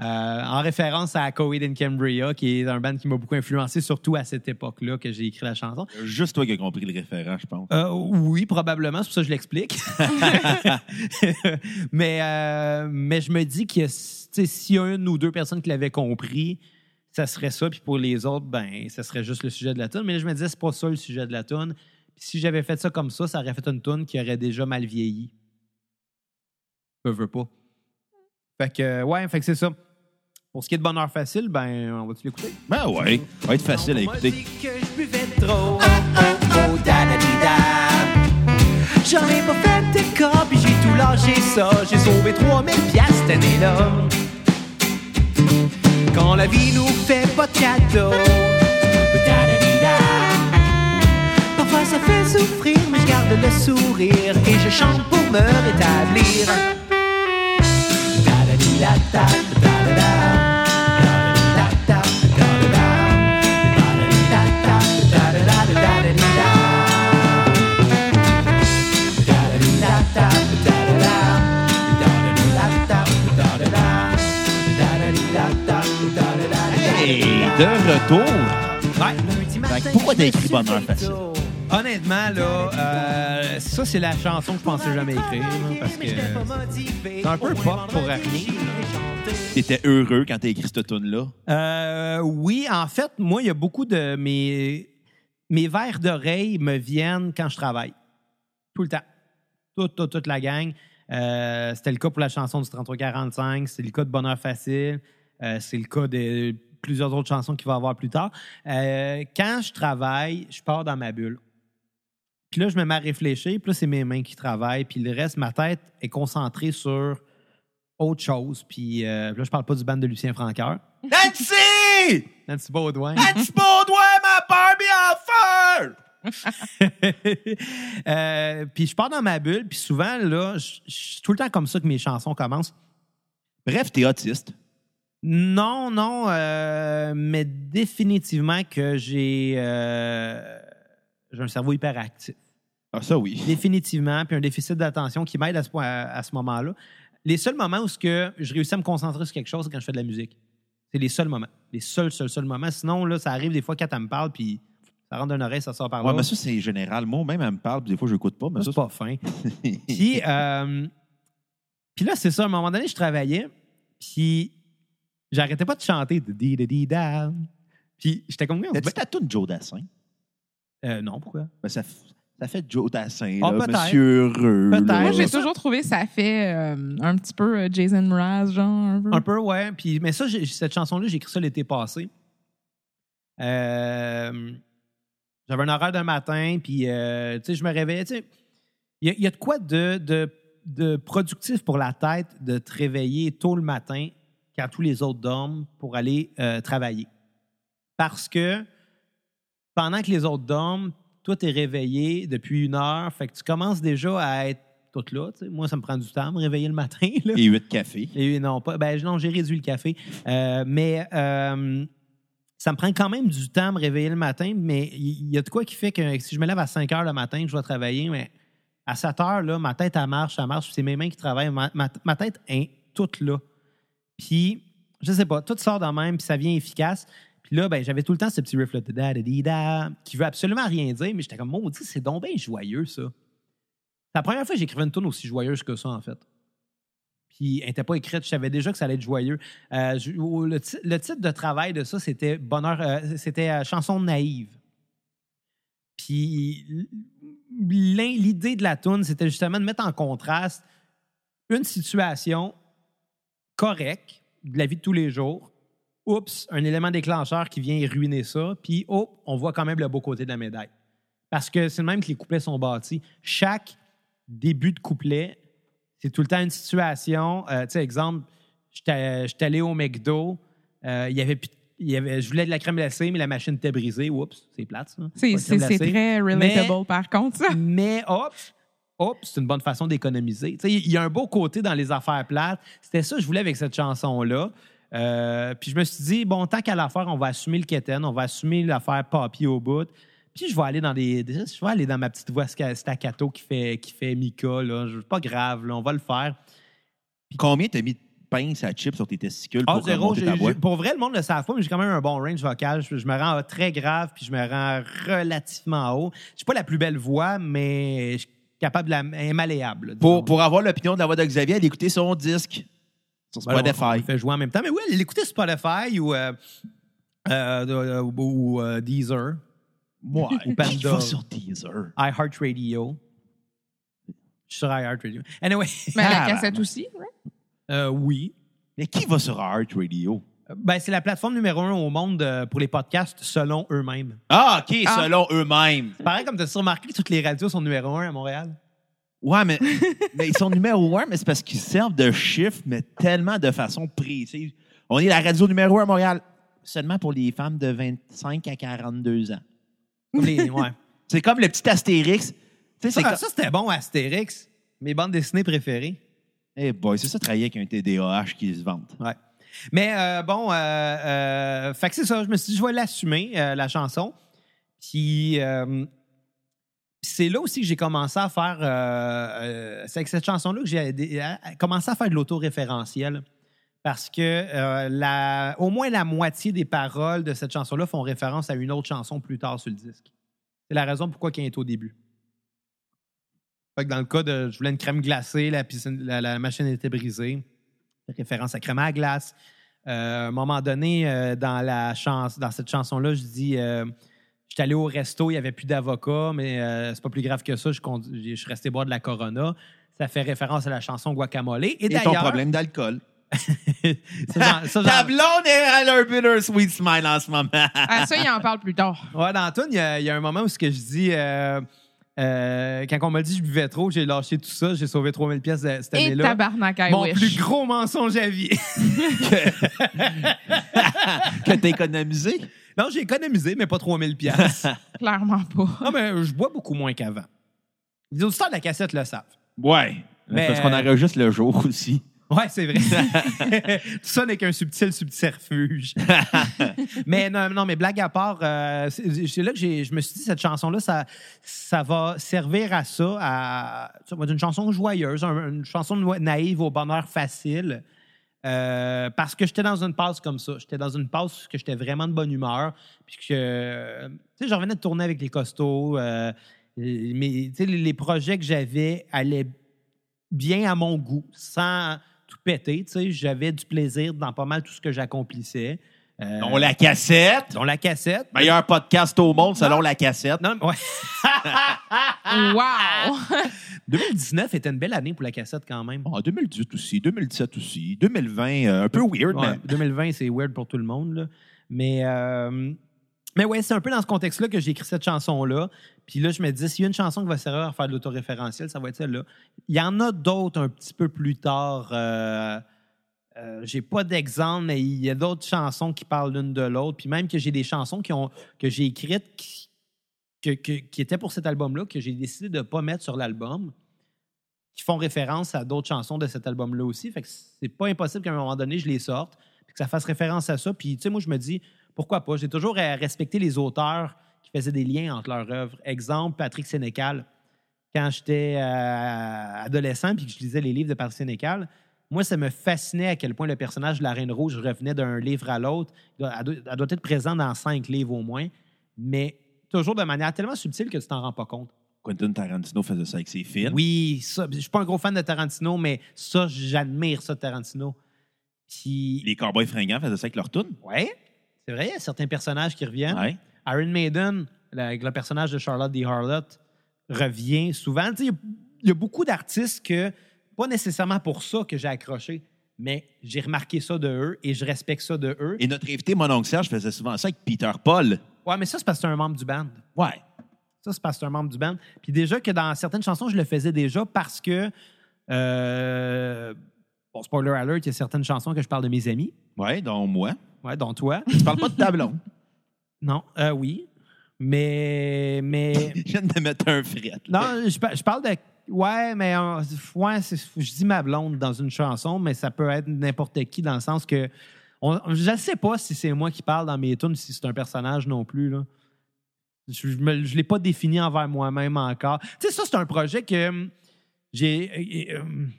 Euh, en référence à Covid in Cambria, qui est un band qui m'a beaucoup influencé, surtout à cette époque-là que j'ai écrit la chanson. Juste toi qui as compris le référent, je pense. Euh, oui, probablement, c'est pour ça que je l'explique. mais, euh, mais je me dis que s'il y a une ou deux personnes qui l'avaient compris, ça serait ça. Puis pour les autres, ben, ça serait juste le sujet de la tune. Mais là, je me disais, c'est pas ça le sujet de la tune. Puis si j'avais fait ça comme ça, ça aurait fait une tune qui aurait déjà mal vieilli. Je veux pas. Fait que, ouais, fait que c'est ça. Pour ce qui est de bonheur facile, ben, on va-tu l'écouter? Ben ouais, ça va être facile à écouter. que je buvais trop. J'en ai pas fait de cas, puis j'ai tout lâché ça. J'ai sauvé 3000 piastres cette année-là. Quand la vie nous fait pas de cadeaux. Parfois ça fait souffrir, mais je garde le sourire et je chante pour me rétablir. Et de retour. Ouais. Fait que pourquoi t'as écrit Bonheur facile? Honnêtement, là, euh, ça, c'est la chanson que je pensais jamais écrire. là, parce que c'est un peu pop pour rien. T'étais heureux quand t'as écrit cette tune-là? Euh, oui, en fait, moi, il y a beaucoup de mes mes verres d'oreille me viennent quand je travaille. Tout le temps. Toute, toute, toute la gang. Euh, c'était le cas pour la chanson du 3345, c'est le cas de Bonheur Facile, euh, c'est le cas de plusieurs autres chansons qu'il va y avoir plus tard. Euh, quand je travaille, je pars dans ma bulle. Puis là, je me mets à réfléchir, puis là, c'est mes mains qui travaillent, puis le reste, ma tête est concentrée sur autre chose. Puis euh, là, je parle pas du band de Lucien Francoeur. Nancy! Nancy Baudouin. Nancy Baudouin, ma Barbie en feu! Euh, puis je pars dans ma bulle, puis souvent, là, je je suis tout le temps comme ça que mes chansons commencent. Bref, t'es autiste. Non, non, euh, mais définitivement que j'ai euh, j'ai un cerveau hyperactif. Ah, ça oui. Définitivement, puis un déficit d'attention qui m'aide à ce, point- à, à ce moment-là. Les seuls moments où ce que je réussis à me concentrer sur quelque chose, c'est quand je fais de la musique. C'est les seuls moments. Les seuls, seuls, seuls moments. Sinon, là, ça arrive des fois quand elle me parle, puis ça rentre d'une oreille, ça sort par là. Ouais, mais ça, c'est général. Moi, même, elle me parle, puis des fois, je n'écoute pas. Mais Ça, c'est pas fin. Puis, euh, puis là, c'est ça. À un moment donné, je travaillais, puis j'arrêtais pas de chanter. Puis j'étais comme... T'as-tu ta tune Joe Dassin? Euh, non, pourquoi? Ben, ça, fait Joe Dassin, Ah, là, peut-être. monsieur heureux. Peut-être. là. Moi, j'ai toujours trouvé ça fait euh, un petit peu euh, Jason Mraz, genre. Un peu. Un peu, ouais. Puis, mais ça, j'ai- cette chanson-là, j'ai écrit ça l'été passé. Euh, J'avais un horaire d'un matin, puis euh, tu sais, je me réveillais. Tu sais, il y, a- il y a de quoi de, de, de productif pour la tête de te réveiller tôt le matin quand tous les autres dorment pour aller euh, travailler. Parce que pendant que les autres dorment, toi, tu es réveillé depuis une heure, fait que tu commences déjà à être tout là. Moi, ça me prend du temps à me réveiller le matin. Là. Et huit cafés. Et non, pas, ben, non, j'ai réduit le café. Euh, mais euh, ça me prend quand même du temps à me réveiller le matin. Mais il y a de quoi qui fait que si je me lève à 5 heures le matin, que je dois travailler, mais à 7 heures, là, ma tête, elle marche, elle marche. C'est mes mains qui travaillent. Ma, ma- ma tête est toute là. Puis, je sais pas, tout sort de même, puis ça vient efficace. Puis là, ben, j'avais tout le temps ce petit riff là, da, da, da, qui veut absolument rien dire, mais j'étais comme, maudit, c'est donc bien joyeux, ça. C'est la première fois que j'écrivais une tune aussi joyeuse que ça, en fait. Puis elle n'était pas écrite, je savais déjà que ça allait être joyeux. Euh, le, ti- le titre de travail de ça, c'était Bonheur, euh, c'était euh, Chanson naïve. Puis l'idée de la tune, c'était justement de mettre en contraste une situation correcte de la vie de tous les jours. Oups, un élément déclencheur qui vient ruiner ça. Puis, oh, on voit quand même le beau côté de la médaille. Parce que c'est le même que les couplets sont bâtis. Chaque début de couplet, c'est tout le temps une situation. Euh, tu sais, exemple, j'étais allé au McDo, euh, il y avait, plus- il y avait, je voulais de la crème glacée, mais la machine était brisée. Oups, c'est plate, ça. C'est très relatable, par contre, ça. Mais hop, hop, c'est une bonne façon d'économiser. Tu sais, Il y a un beau côté dans les affaires plates. C'était ça que je voulais avec cette chanson-là. Euh, puis je me suis dit, bon, tant qu'à l'affaire, on va assumer le quétaine, on va assumer l'affaire papier au bout. Puis je vais aller dans des, je vais aller dans ma petite voix staccato qui fait, qui fait Mika. Là. Pas grave, là, on va le faire. Combien t'as mis de pince à chips sur tes testicules Ah, pour zéro, ta voix? pour vrai, le monde ne le savent pas, mais j'ai quand même un bon range vocal. Je, je me rends très grave, puis je me rends relativement haut. Je suis pas la plus belle voix, mais je suis capable de la... elle est malléable. Pour, pour avoir l'opinion de la voix de Xavier, elle écoutait son disque sur Ben, on- on Spotify. le fait jouer en même temps. Mais oui, l'écouter Spotify ou, euh, Euh, euh, ou euh, Deezer, Ouais. Ou Panda. Sur Deezer? iHeartRadio. Je suis sur iHeartRadio. Anyway, Mais à la Ah, cassette aussi, right? euh, oui. Mais qui va sur Heart Radio? Ben, c'est la plateforme numéro un au monde pour les podcasts selon eux-mêmes. Ah, OK, Ah. selon eux-mêmes. Pareil comme tu as remarqué que toutes les radios sont numéro un à Montréal. Ouais, mais, mais ils sont numéro un, mais c'est parce qu'ils servent de chiffres, mais tellement de façon précise. On est la radio numéro un à Montréal seulement pour les femmes de 25 à 42 ans. Les- ouais. C'est comme le petit Astérix. Ça, comme... ça, c'était bon, Astérix. Mes bandes dessinées préférées. Eh boy, c'est ça, travailler avec un TDAH qui se vante. Ouais. Mais euh, bon, euh, euh, fait que c'est ça. Je me suis dit, je vais l'assumer, euh, la chanson. Puis c'est là aussi que j'ai commencé à faire. euh, euh, c'est avec cette chanson-là que j'ai commencé à faire de l'autoréférentiel. Parce que euh, au moins la moitié des paroles de cette chanson-là font référence à une autre chanson plus tard sur le disque. C'est la raison pourquoi il est au début. Fait que dans le cas de je voulais une crème glacée, la, piscine- la, machine était brisée. Référence à crème à glace. À un moment donné, dans, cette chanson-là, je dis J'étais allé au resto, il n'y avait plus d'avocat, mais euh, c'est pas plus grave que ça, je, condu- je suis resté boire de la Corona. Ça fait référence à la chanson Guacamole. Et, Et ton d'ailleurs. problème d'alcool. ça, Ta blonde est à leur bittersweet smile en ce moment. Ah, ça, il en parle plus tard. Ouais, dans il y, a- il y a un moment où ce que je dis, euh, euh, quand on m'a dit que je buvais trop, j'ai lâché tout ça, j'ai sauvé 3000 pièces cette Et année-là. tabarnak, I Mon wish. plus gros mensonge à vie. que t'as économisé. Non, j'ai économisé, mais pas 3000 pièces. Clairement pas. non, mais je bois beaucoup moins qu'avant. Les auditeurs de la cassette le savent. Ouais. Mais- Parce qu'on enregistre le jour aussi. Ouais, c'est vrai. Tout ça n'est qu'un subtil subterfuge. mais non, non, mais blague à part, euh, c'est là que j'ai- je me suis dit, cette chanson-là, ça, ça va servir à ça, à une chanson joyeuse, un- une chanson naïve au bonheur facile. Euh, parce que j'étais dans une passe comme ça. J'étais dans une passe où j'étais vraiment de bonne humeur. Puis que, euh, tu sais, je revenais de tourner avec les costauds. euh, les, les projets que j'avais allaient bien à mon goût, sans tout péter. Tu sais, j'avais du plaisir dans pas mal tout ce que j'accomplissais. Euh, On la cassette. dont la cassette. Meilleur podcast au monde selon la cassette. Non, ouais. Wow! 2019 était une belle année pour la cassette quand même. En 2018 aussi, 2017 aussi, 2020, euh, un peu weird, Ouais, mais 2020, c'est weird pour tout le monde. Là. Mais, euh, mais ouais, c'est un peu dans ce contexte-là que j'ai écrit cette chanson-là. Puis là, je me dis, s'il y a une chanson qui va servir à faire de l'autoréférentiel, ça va être celle-là. Il y en a d'autres un petit peu plus tard. Euh, j'ai pas d'exemple, mais il y a d'autres chansons qui parlent l'une de l'autre. Puis même que j'ai des chansons que j'ai écrites qui, étaient pour cet album-là, que j'ai décidé de ne pas mettre sur l'album, qui font référence à d'autres chansons de cet album-là aussi. Fait que c'est pas impossible qu'à un moment donné, je les sorte, puis que ça fasse référence à ça. Puis, tu sais, moi, je me dis, pourquoi pas? J'ai toujours euh, respecté les auteurs qui faisaient des liens entre leurs œuvres. Exemple, Patrick Sénécal. Quand j'étais euh, adolescent puis que je lisais les livres de Patrick Sénécal, moi, ça me fascinait à quel point le personnage de la Reine Rouge revenait d'un livre à l'autre. Elle doit, elle être présente dans cinq livres au moins, mais toujours de manière tellement subtile que tu t'en rends pas compte. Quentin Tarantino faisait ça avec ses films. Oui, ça. Je suis pas un gros fan de Tarantino, mais ça, j'admire ça de Tarantino. Puis, Les Cowboys fringants faisaient ça avec leur tune. ouais, c'est vrai, il y a certains personnages qui reviennent. Ouais. Iron Maiden, le, avec le personnage de Charlotte D. Harlot, revient souvent. Y il y, a beaucoup d'artistes que, pas nécessairement pour ça que j'ai accroché, mais j'ai remarqué ça de eux et je respecte ça de eux. Et notre invité, mon oncle Serge, faisait souvent ça avec Peter Paul. Ouais, mais ça, c'est parce que c'est un membre du band. Ouais. Ça, c'est parce que c'est un membre du band. Puis déjà que dans certaines chansons, je le faisais déjà parce que. euh, bon, spoiler alert, il y a certaines chansons que je parle de mes amis. Ouais, donc moi. Ouais, dont toi. Tu parles pas de tableau. Non, euh, oui. Mais. mais Je viens de mettre un fret. non, je, je parle de. Ouais, mais. euh, ouais, je dis ma blonde dans une chanson, mais ça peut être n'importe qui dans le sens que. Je ne sais pas si c'est moi qui parle dans mes tunes, si c'est un personnage non plus. Là. Je ne l'ai pas défini envers moi-même encore. Tu sais, ça, c'est un projet que hum, j'ai. euh, hum,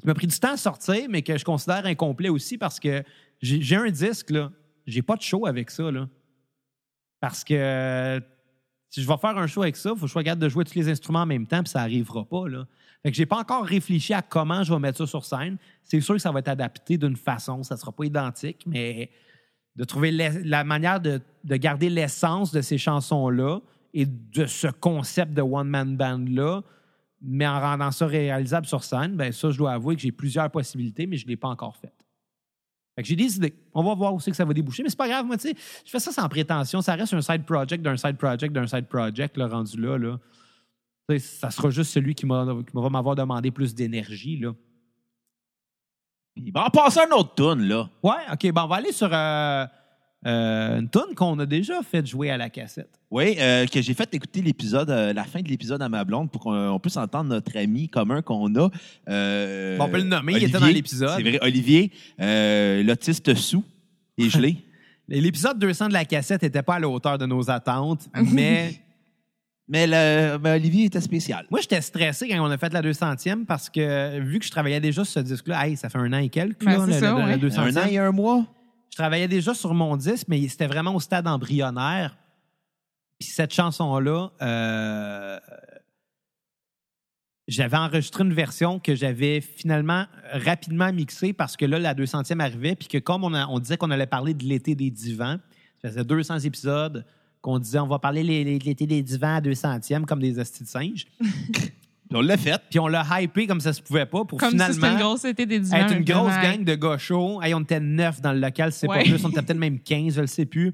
qui m'a pris du temps à sortir, mais que je considère incomplet aussi parce que j'ai un disque, là. J'ai pas de show avec ça, là. Parce que euh, si je vais faire un show avec ça, il faut que je sois capable de jouer tous les instruments en même temps, puis ça n'arrivera pas, là. Fait que j'ai pas encore réfléchi à comment je vais mettre ça sur scène. C'est sûr que ça va être adapté d'une façon, ça sera pas identique, mais de trouver la manière de, de garder l'essence de ces chansons-là et de ce concept de one-man band-là, mais en rendant ça réalisable sur scène, ben ça, je dois avouer que j'ai plusieurs possibilités, mais je ne l'ai pas encore fait. J'ai des idées. On va voir où c'est que ça va déboucher, mais c'est pas grave, moi, tu sais, je fais ça sans prétention. Ça reste un side project d'un side project d'un side project, le rendu là, là. Ça sera juste celui qui, va m'avoir demandé plus d'énergie, là. Ben, on passe à un autre tune, là. Ouais, OK, bon, on va aller sur euh, euh, une tune qu'on a déjà fait jouer à la cassette. Oui, euh, que j'ai fait écouter l'épisode, euh, la fin de l'épisode à ma blonde pour qu'on on puisse entendre notre ami commun qu'on a. euh, Bon, on peut le nommer, il Olivier. était dans l'épisode. C'est vrai, Olivier, euh, l'autiste sous et gelé. L'épisode 200 de la cassette n'était pas à la hauteur de nos attentes, mais mais, le, mais Olivier était spécial. moi, j'étais stressé quand on a fait la 200e parce que vu que je travaillais déjà sur ce disque-là, hey, ça fait un an et quelques, Ben, là, le- ça, le- ouais. la 200e. Un an et un mois? Je travaillais déjà sur mon disque, mais c'était vraiment au stade embryonnaire. Puis cette chanson-là, euh, j'avais enregistré une version que j'avais finalement rapidement mixée parce que là, la 200e arrivait, puis que comme on, on disait qu'on allait parler de l'été des divans, ça faisait 200 épisodes qu'on disait on va parler de l'été des divans à 200e comme des hosties de singes. Puis on l'a fait. Puis on l'a hypé comme ça se pouvait pas pour Comme finalement si c'était une grosse été des être une grosse gang de gars chauds. Hey, on était neuf dans le local, c'est Ouais. pas plus. On était peut-être même 15, je le sais plus.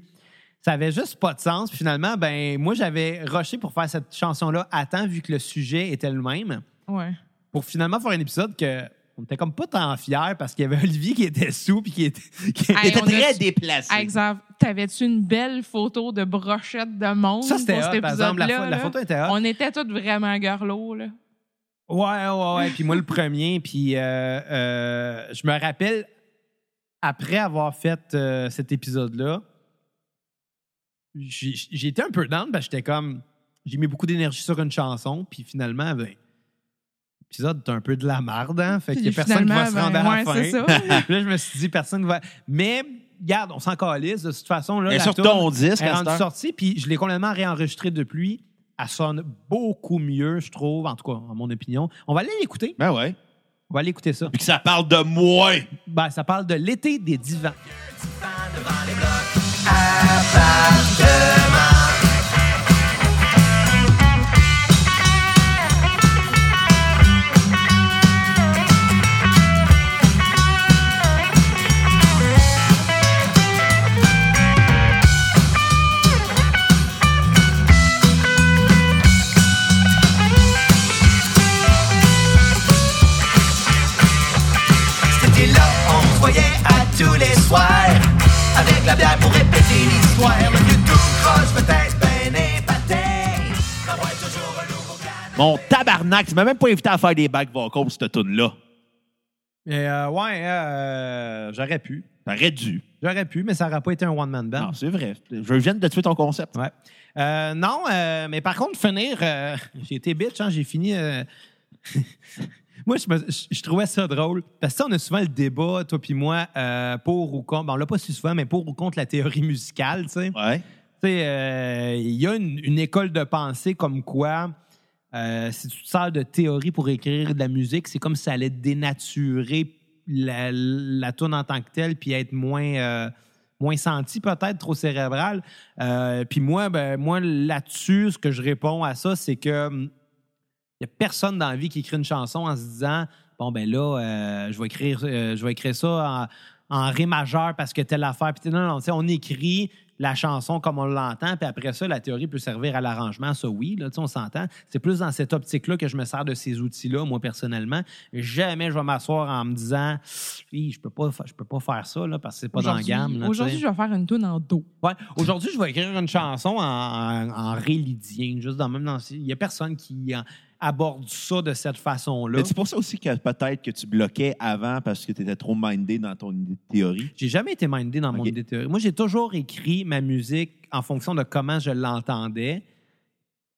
Ça avait juste pas de sens. Puis finalement, ben moi, j'avais rushé pour faire cette chanson-là à temps, vu que le sujet était le même, Ouais. pour finalement faire un épisode que on était comme pas tant fiers parce qu'il y avait Olivier qui était sous puis qui était... qui- Hey, très déplacé. Exemple, t'avais-tu une belle photo de brochette de monde Ça, c'était pour hot, cet par exemple. La, photo était hot. On était tous vraiment garlots, là. Ouais, ouais, ouais. Puis moi, le premier. Puis euh, euh, je me rappelle, après avoir fait euh, cet épisode-là, j'ai été un peu down parce que j'étais comme. J'ai mis beaucoup d'énergie sur une chanson, puis finalement, ben. L'épisode est un peu de la marde, hein? Fait qu'il y a personne qui va se rendre à ben, la fin. ouais, c'est ça. Puis là, je me suis dit, personne ne va. Mais, regarde, on s'en calisse. De toute façon, là. Et la sur ton disque, est rendue heure. sortie, puis je l'ai complètement réenregistrée depuis. Elle sonne beaucoup mieux, je trouve, en tout cas, en mon opinion. On va aller l'écouter. Ben ouais. On va aller écouter ça. Puis que ça parle de moi. Ben, ça parle de l'été des divans. C'était Mon tabarnak, tu m'as même pas invité à faire des back vocals pour cette tune-là. Et, euh, ouais, euh, j'aurais pu. T'aurais dû. J'aurais pu, mais ça n'aurait pas été un one-man band. Non, c'est vrai. Je viens de tuer ton concept. Ouais. Euh, non, euh, mais par contre, finir, euh, j'ai été bitch, hein, j'ai fini. moi, je, me- je- je trouvais ça drôle. Parce que ça, on a souvent le débat, toi puis moi, euh, pour ou contre. Bon, on l'a pas su souvent, mais pour ou contre la théorie musicale, tu sais. Ouais. Tu sais, euh, il y a une, une école de pensée comme quoi, euh, si tu te sers de théorie pour écrire de la musique, c'est comme si ça allait dénaturer la, la tune en tant que telle, puis être moins, euh, moins senti peut-être, trop cérébral. Euh, puis moi, ben, moi là-dessus, ce que je réponds à ça, c'est que hum, il n'y a personne dans la vie qui écrit une chanson en se disant bon ben là euh, je vais écrire euh, je vais écrire ça en, en ré majeur parce que telle affaire puis non non tu sais, on écrit la chanson comme on l'entend puis après ça la théorie peut servir à l'arrangement ça oui là on s'entend c'est plus dans cette optique là que je me sers de ces outils là moi personnellement jamais je vais m'asseoir en me disant je peux pas je peux pas faire ça là parce que c'est pas dans la gamme. Aujourd'hui, je vais faire une toune en do. Ouais. Aujourd'hui, je vais écrire une chanson en, en, en ré lydien, juste dans même dans. Il y a personne qui en- aborde ça de cette façon-là. Mais c'est pour ça aussi que peut-être que tu bloquais avant parce que tu étais trop mindé dans ton idée de théorie. J'ai jamais été mindé dans mon idée de théorie. Moi, j'ai toujours écrit ma musique en fonction de comment je l'entendais.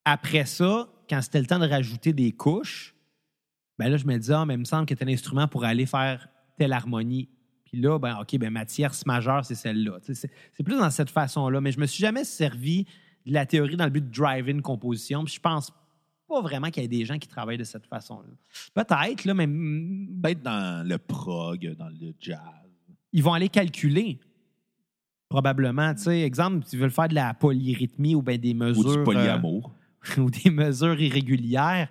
Après ça, quand c'était le temps de rajouter des couches, ben là, je me disais, ah, mais il me semble que tel instrument pour aller faire telle harmonie. Puis là, ben, OK, ben, ma tierce majeure, c'est celle-là. C'est plus dans cette façon-là. Mais je me suis jamais servi de la théorie dans le but de drive une composition. Puis je pense pas vraiment qu'il y ait des gens qui travaillent de cette façon-là. Peut-être, là, mais Peut-être dans le prog, dans le jazz. ils vont aller calculer Probablement, tu sais, exemple, tu veux faire de la polyrythmie ou bien des Ou mesures... du euh, polyamour. ou des mesures irrégulières,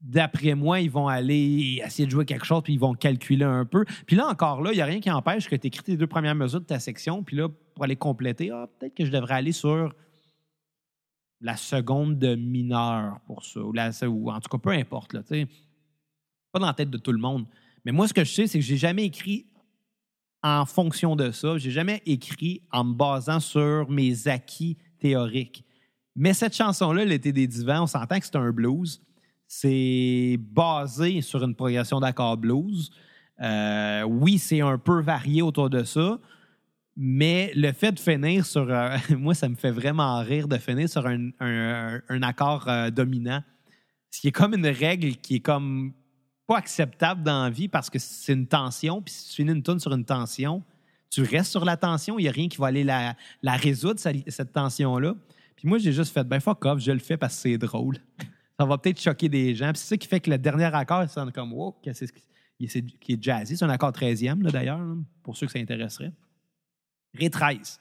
d'après moi, ils vont aller essayer de jouer quelque chose, puis ils vont calculer un peu. Puis là, encore là, il n'y a rien qui empêche que tu écris tes deux premières mesures de ta section, puis là, pour aller compléter, ah, peut-être que je devrais aller sur la seconde de mineur pour ça, ou, la- ou en tout cas, peu importe, là. Pas dans la tête de tout le monde. Mais moi, ce que je sais, c'est que j'ai jamais écrit en fonction de ça. J'ai jamais écrit en me basant sur mes acquis théoriques. Mais cette chanson-là, L'été des divans, on s'entend que c'est un blues. C'est basé sur une progression d'accords blues. Euh, oui, c'est un peu varié autour de ça, mais le fait de finir sur... euh, moi, ça me fait vraiment rire de finir sur un, un- accord euh, dominant. Ce qui est comme une règle qui est comme pas acceptable dans la vie parce que c'est une tension. Puis si tu finis une tune sur une tension, tu restes sur la tension. Il n'y a rien qui va aller la, résoudre, cette tension-là. Puis moi, j'ai juste fait, ben fuck off, je le fais parce que c'est drôle. Ça va peut-être choquer des gens. Puis c'est ça qui fait que le dernier accord, ça sonne comme, wow, c'est qui est jazzy. C'est un accord 13e, là, d'ailleurs, pour ceux que ça intéresserait. Ré 13.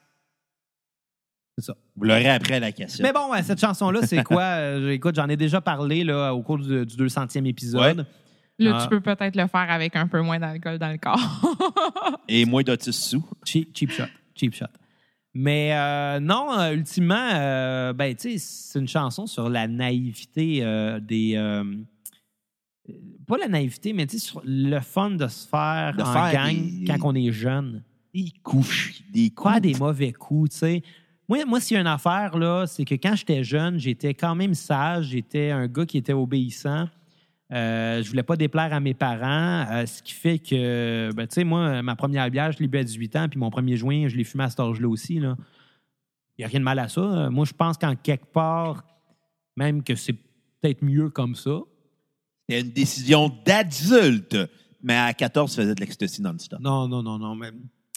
C'est ça. Vous l'aurez après à la cassette. Mais bon, ouais, cette chanson-là, c'est quoi? Euh, écoute, j'en ai déjà parlé là, au cours du, du 200e épisode. Là, Ah. tu peux peut-être le faire avec un peu moins d'alcool dans le corps. Et moins d'autistes sous. Cheap, cheap shot. Cheap shot. Mais euh, non, euh, ultimement, euh, ben, c'est une chanson sur la naïveté euh, des. euh, euh, pas la naïveté, mais tu sais, sur le fun de se faire De en faire gang des- quand on est jeune. Des couches. Des coups. Faire des mauvais coups, tu sais. Moi, moi s'il y a une affaire, là, c'est que quand j'étais jeune, j'étais quand même sage. J'étais un gars qui était obéissant. Euh, je voulais pas déplaire à mes parents, euh, ce qui fait que, ben, tu sais, moi, ma première bière, je l'ai bu à 18 ans, puis mon premier joint, je l'ai fumé à cet âge-là aussi. Il n'y a rien de mal à ça. Moi, je pense qu'en quelque part, même que c'est peut-être mieux comme ça. C'était une décision d'adulte. Mais à 14, tu faisais de l'ecstasy non-stop. Non, non, non, non. Mais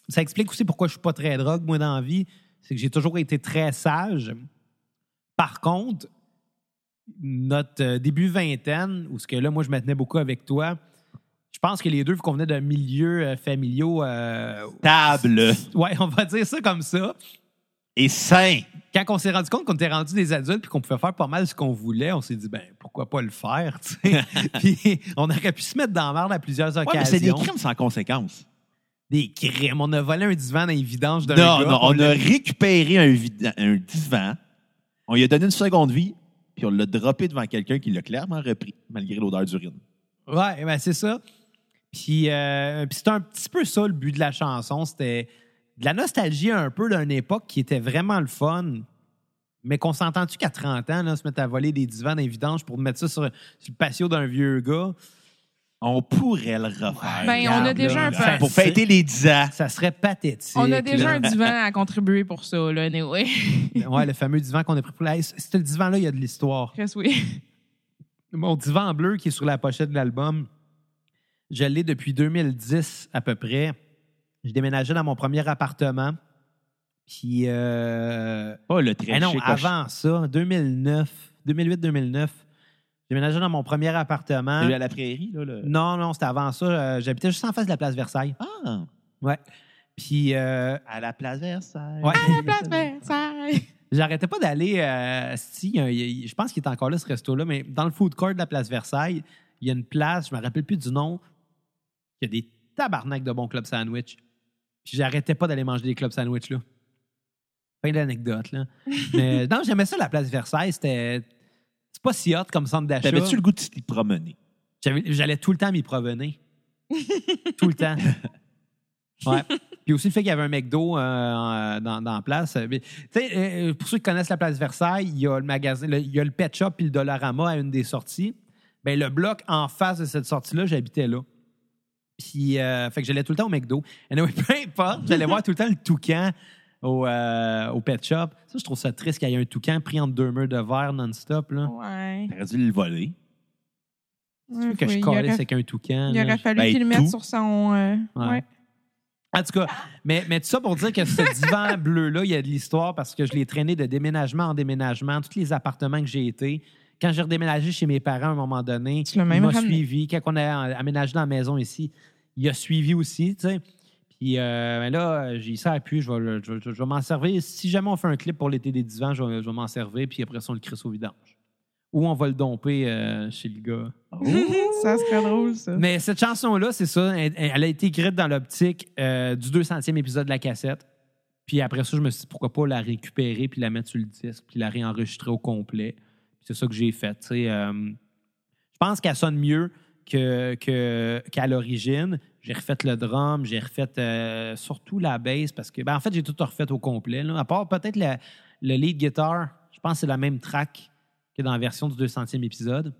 ça explique aussi pourquoi je suis pas très drogue, moi, dans la vie. C'est que j'ai toujours été très sage. Par contre, notre euh, début vingtaine, où ce que là, moi, je me tenais beaucoup avec toi, je pense que les deux, vu qu'on venait d'un milieu euh, familiaux, euh, Table ouais, on va dire ça comme ça. et sain. Quand on s'est rendu compte qu'on était rendu des adultes puis qu'on pouvait faire pas mal ce qu'on voulait, on s'est dit, ben, pourquoi pas le faire, tu sais? puis on aurait pu se mettre dans la merde à plusieurs Ouais, mais occasions. c'est des crimes sans conséquences. Des crimes. On a volé un divan dans les vidanges d'un Non, gars, non, on a récupéré un, divan, on lui a donné une seconde vie, puis on l'a droppé devant quelqu'un qui l'a clairement repris, malgré l'odeur d'urine. Ouais, ben c'est ça. Puis, euh, puis c'était un petit peu ça le but de la chanson. C'était de la nostalgie un peu d'une époque qui était vraiment le fun. Mais qu'on s'entend-tu qu'à 30 ans, là, se mettre à voler des divans dans les vidanges pour mettre ça sur, sur le patio d'un vieux gars, On pourrait le refaire. Ben, on a déjà un peu- Pour fêter les 10 ans. ça serait pathétique. On a déjà là. un divan à contribuer pour ça, là, anyway. Ouais, le fameux divan qu'on a pris pour la. C'était le divan-là, il y a de l'histoire. Oui. Mon divan bleu qui est sur la pochette de l'album, je l'ai depuis 2010 à peu près. Je déménageais dans mon premier appartement. Puis, euh, Pas le très eh non, avant ça, 2009, 2008-2009, j'ai déménagé dans mon premier appartement. Celui à la prairie, là. Le... Non, non, c'était avant ça. Euh, J'habitais juste en face de la place Versailles. Ah! Ouais. Puis, euh, À la place Versailles. Ouais. À la place Versailles. J'arrêtais pas d'aller. Euh, si, je pense qu'il est encore là, ce resto-là, mais dans le food court de la place Versailles, il y a une place, je me rappelle plus du nom, il y a des tabarnaks de bons clubs sandwich. Puis j'arrêtais pas d'aller manger des clubs sandwich là. Fin d'anecdote, là. mais non, j'aimais ça, la place Versailles. C'était. C'est pas si hot comme centre d'achat. T'avais-tu le goût de t'y promener? J'allais tout le temps m'y promener. tout le temps. Ouais. Puis aussi le fait qu'il y avait un McDo euh, en- dans, dans la place. Mais, Tu sais, euh, pour ceux qui connaissent la place Versailles, il y a le magasin, le- il y a le Pet Shop puis le Dollarama à une des sorties. Ben, le bloc en face de cette sortie-là, j'habitais là. Puis, euh, fait que j'allais tout le temps au McDo. Anyway, peu importe, j'allais voir tout le temps le toucan au, euh, au Pet Shop. Ça, je trouve ça triste qu'il y ait un toucan pris entre deux murs de verre non-stop. Là. Ouais. T'aurais dû le voler. Ouais, que oui, je aurait- avec un toucan. Il là? aurait fallu Ben, qu'il le mette tout. sur son. euh, Ouais. ouais. En tout cas, mais, mais tout ça pour dire que ce divan bleu-là, il y a de l'histoire parce que je l'ai traîné de déménagement en déménagement, tous les appartements que j'ai été. Quand j'ai redéménagé chez mes parents à un moment donné, Tu l'as il m'a ramené. suivi. Quand on a aménagé dans la maison ici, il a suivi aussi, tu sais. Puis Puis euh, ben là, j'ai ça plus, je vais, le- je, vais- je vais m'en servir. Si jamais on fait un clip pour l'été des divans, je vais, je vais m'en servir, puis après ça, on le crisse au vidange. Ou on va le domper euh, chez le gars. ça serait drôle, ça. Mais cette chanson-là, c'est ça. Elle, elle a été écrite dans l'optique euh, du 200e épisode de la cassette. Puis après ça, je me suis dit pourquoi pas la récupérer puis la mettre sur le disque puis la réenregistrer au complet. Puis c'est ça que j'ai fait. tu sais. Euh, je pense qu'elle sonne mieux que, que- qu'à l'origine. J'ai refait le drum, j'ai refait euh, surtout la bass parce que, ben, en fait, j'ai tout refait au complet. là. À part peut-être le, le lead guitar, je pense que c'est la même track que dans la version du 200e épisode.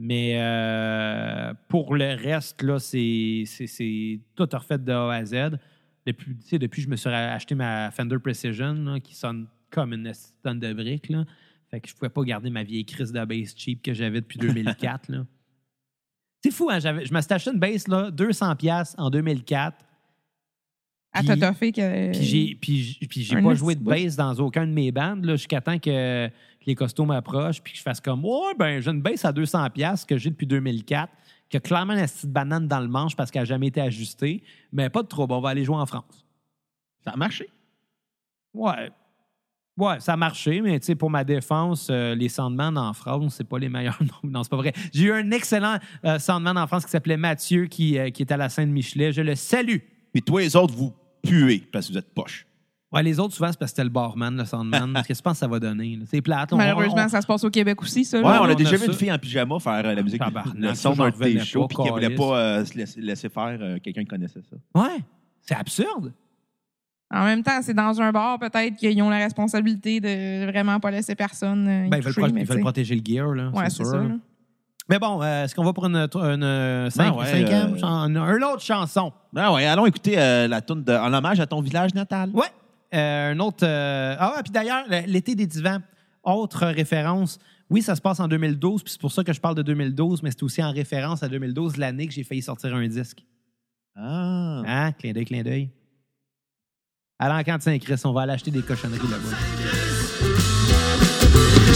Mais euh, pour le reste, là, c'est, tout refait de A à Z. Depuis, depuis je me suis acheté ma Fender Precision, qui sonne comme une tonne de briques. Fait que je pouvais pas garder ma vieille crise de bass cheap que j'avais depuis 2004. là. C'est fou, hein? je me suis acheté une bass là, 200$ en 2004. À toffé que. Puis j'ai, pas joué de bass dans aucun de mes bandes là, jusqu'à temps que, que les costauds m'approchent puis que je fasse comme Ouais, ben j'ai une bass à 200$ que j'ai depuis 2004, qui a clairement une petite banane dans le manche parce qu'elle n'a jamais été ajustée. Mais pas de trouble, on va aller jouer en France. Ça a marché. Ouais. Ouais, ça a marché, mais tu sais, pour ma défense, euh, les Sandman en France, c'est pas les meilleurs noms. Non, c'est pas vrai. J'ai eu un excellent euh, Sandman en France qui s'appelait Mathieu, qui, euh, qui est à la Sainte-Michelet. Je le salue. Puis toi, les autres, vous puez parce que vous êtes poche. Ouais, les autres, souvent, c'est parce que c'était le barman, le Sandman. Qu'est-ce que tu penses que ça va donner? là? C'est plate. on- Malheureusement, on- ça se passe au Québec aussi, ça. Ouais, là. on on a a déjà vu ça. une fille en pyjama faire euh, la musique, Tabarnak, le son j'en d'un revenais shows, pas, puis qui voulait pas euh, se laisser, laisser faire euh, quelqu'un qui connaissait ça. Ouais, c'est absurde. En même temps, c'est dans un bar, peut-être qu'ils ont la responsabilité de vraiment pas laisser personne. euh, Ben, ils veulent, toucher, pro- mais ils veulent tu sais. protéger le gear, là. Ouais, c'est sûr. ça. là. Mais bon, euh, est-ce qu'on va pour une, une, cinq- Ben ouais, cinquième euh, chan- une, autre chanson? Ah ouais, allons écouter euh, la tune en hommage à ton village natal. Ouais. Euh, un autre. euh, Ah, ouais, puis d'ailleurs, le- l'été des divans, autre référence. Oui, ça se passe en 2012, puis c'est pour ça que je parle de 2012, mais c'est aussi en référence à 2012, l'année que j'ai failli sortir un disque. Ah. Hein? Clin d'œil, clin d'œil. L'encan de Saint-Christ, on va aller acheter des cochonneries là-bas.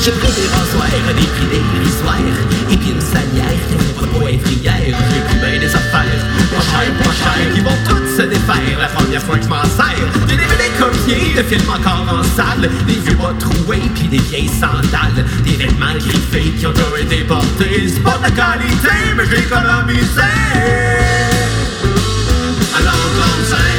J'ai pris des rasoirs, des filets dérisoires Et puis une salière qui ne pas J'ai pris bien des affaires, pas cher, pas Qui vont toutes se défaire. La première fois que je m'en sers J'ai des DVD copiés de films encore en salle. Des vieux bas troués, puis des vieilles sandales. Des vêtements griffés qui ont déjà été portés. C'est pas de qualité, mais j'ai économisé. Alors comme Saint-Christ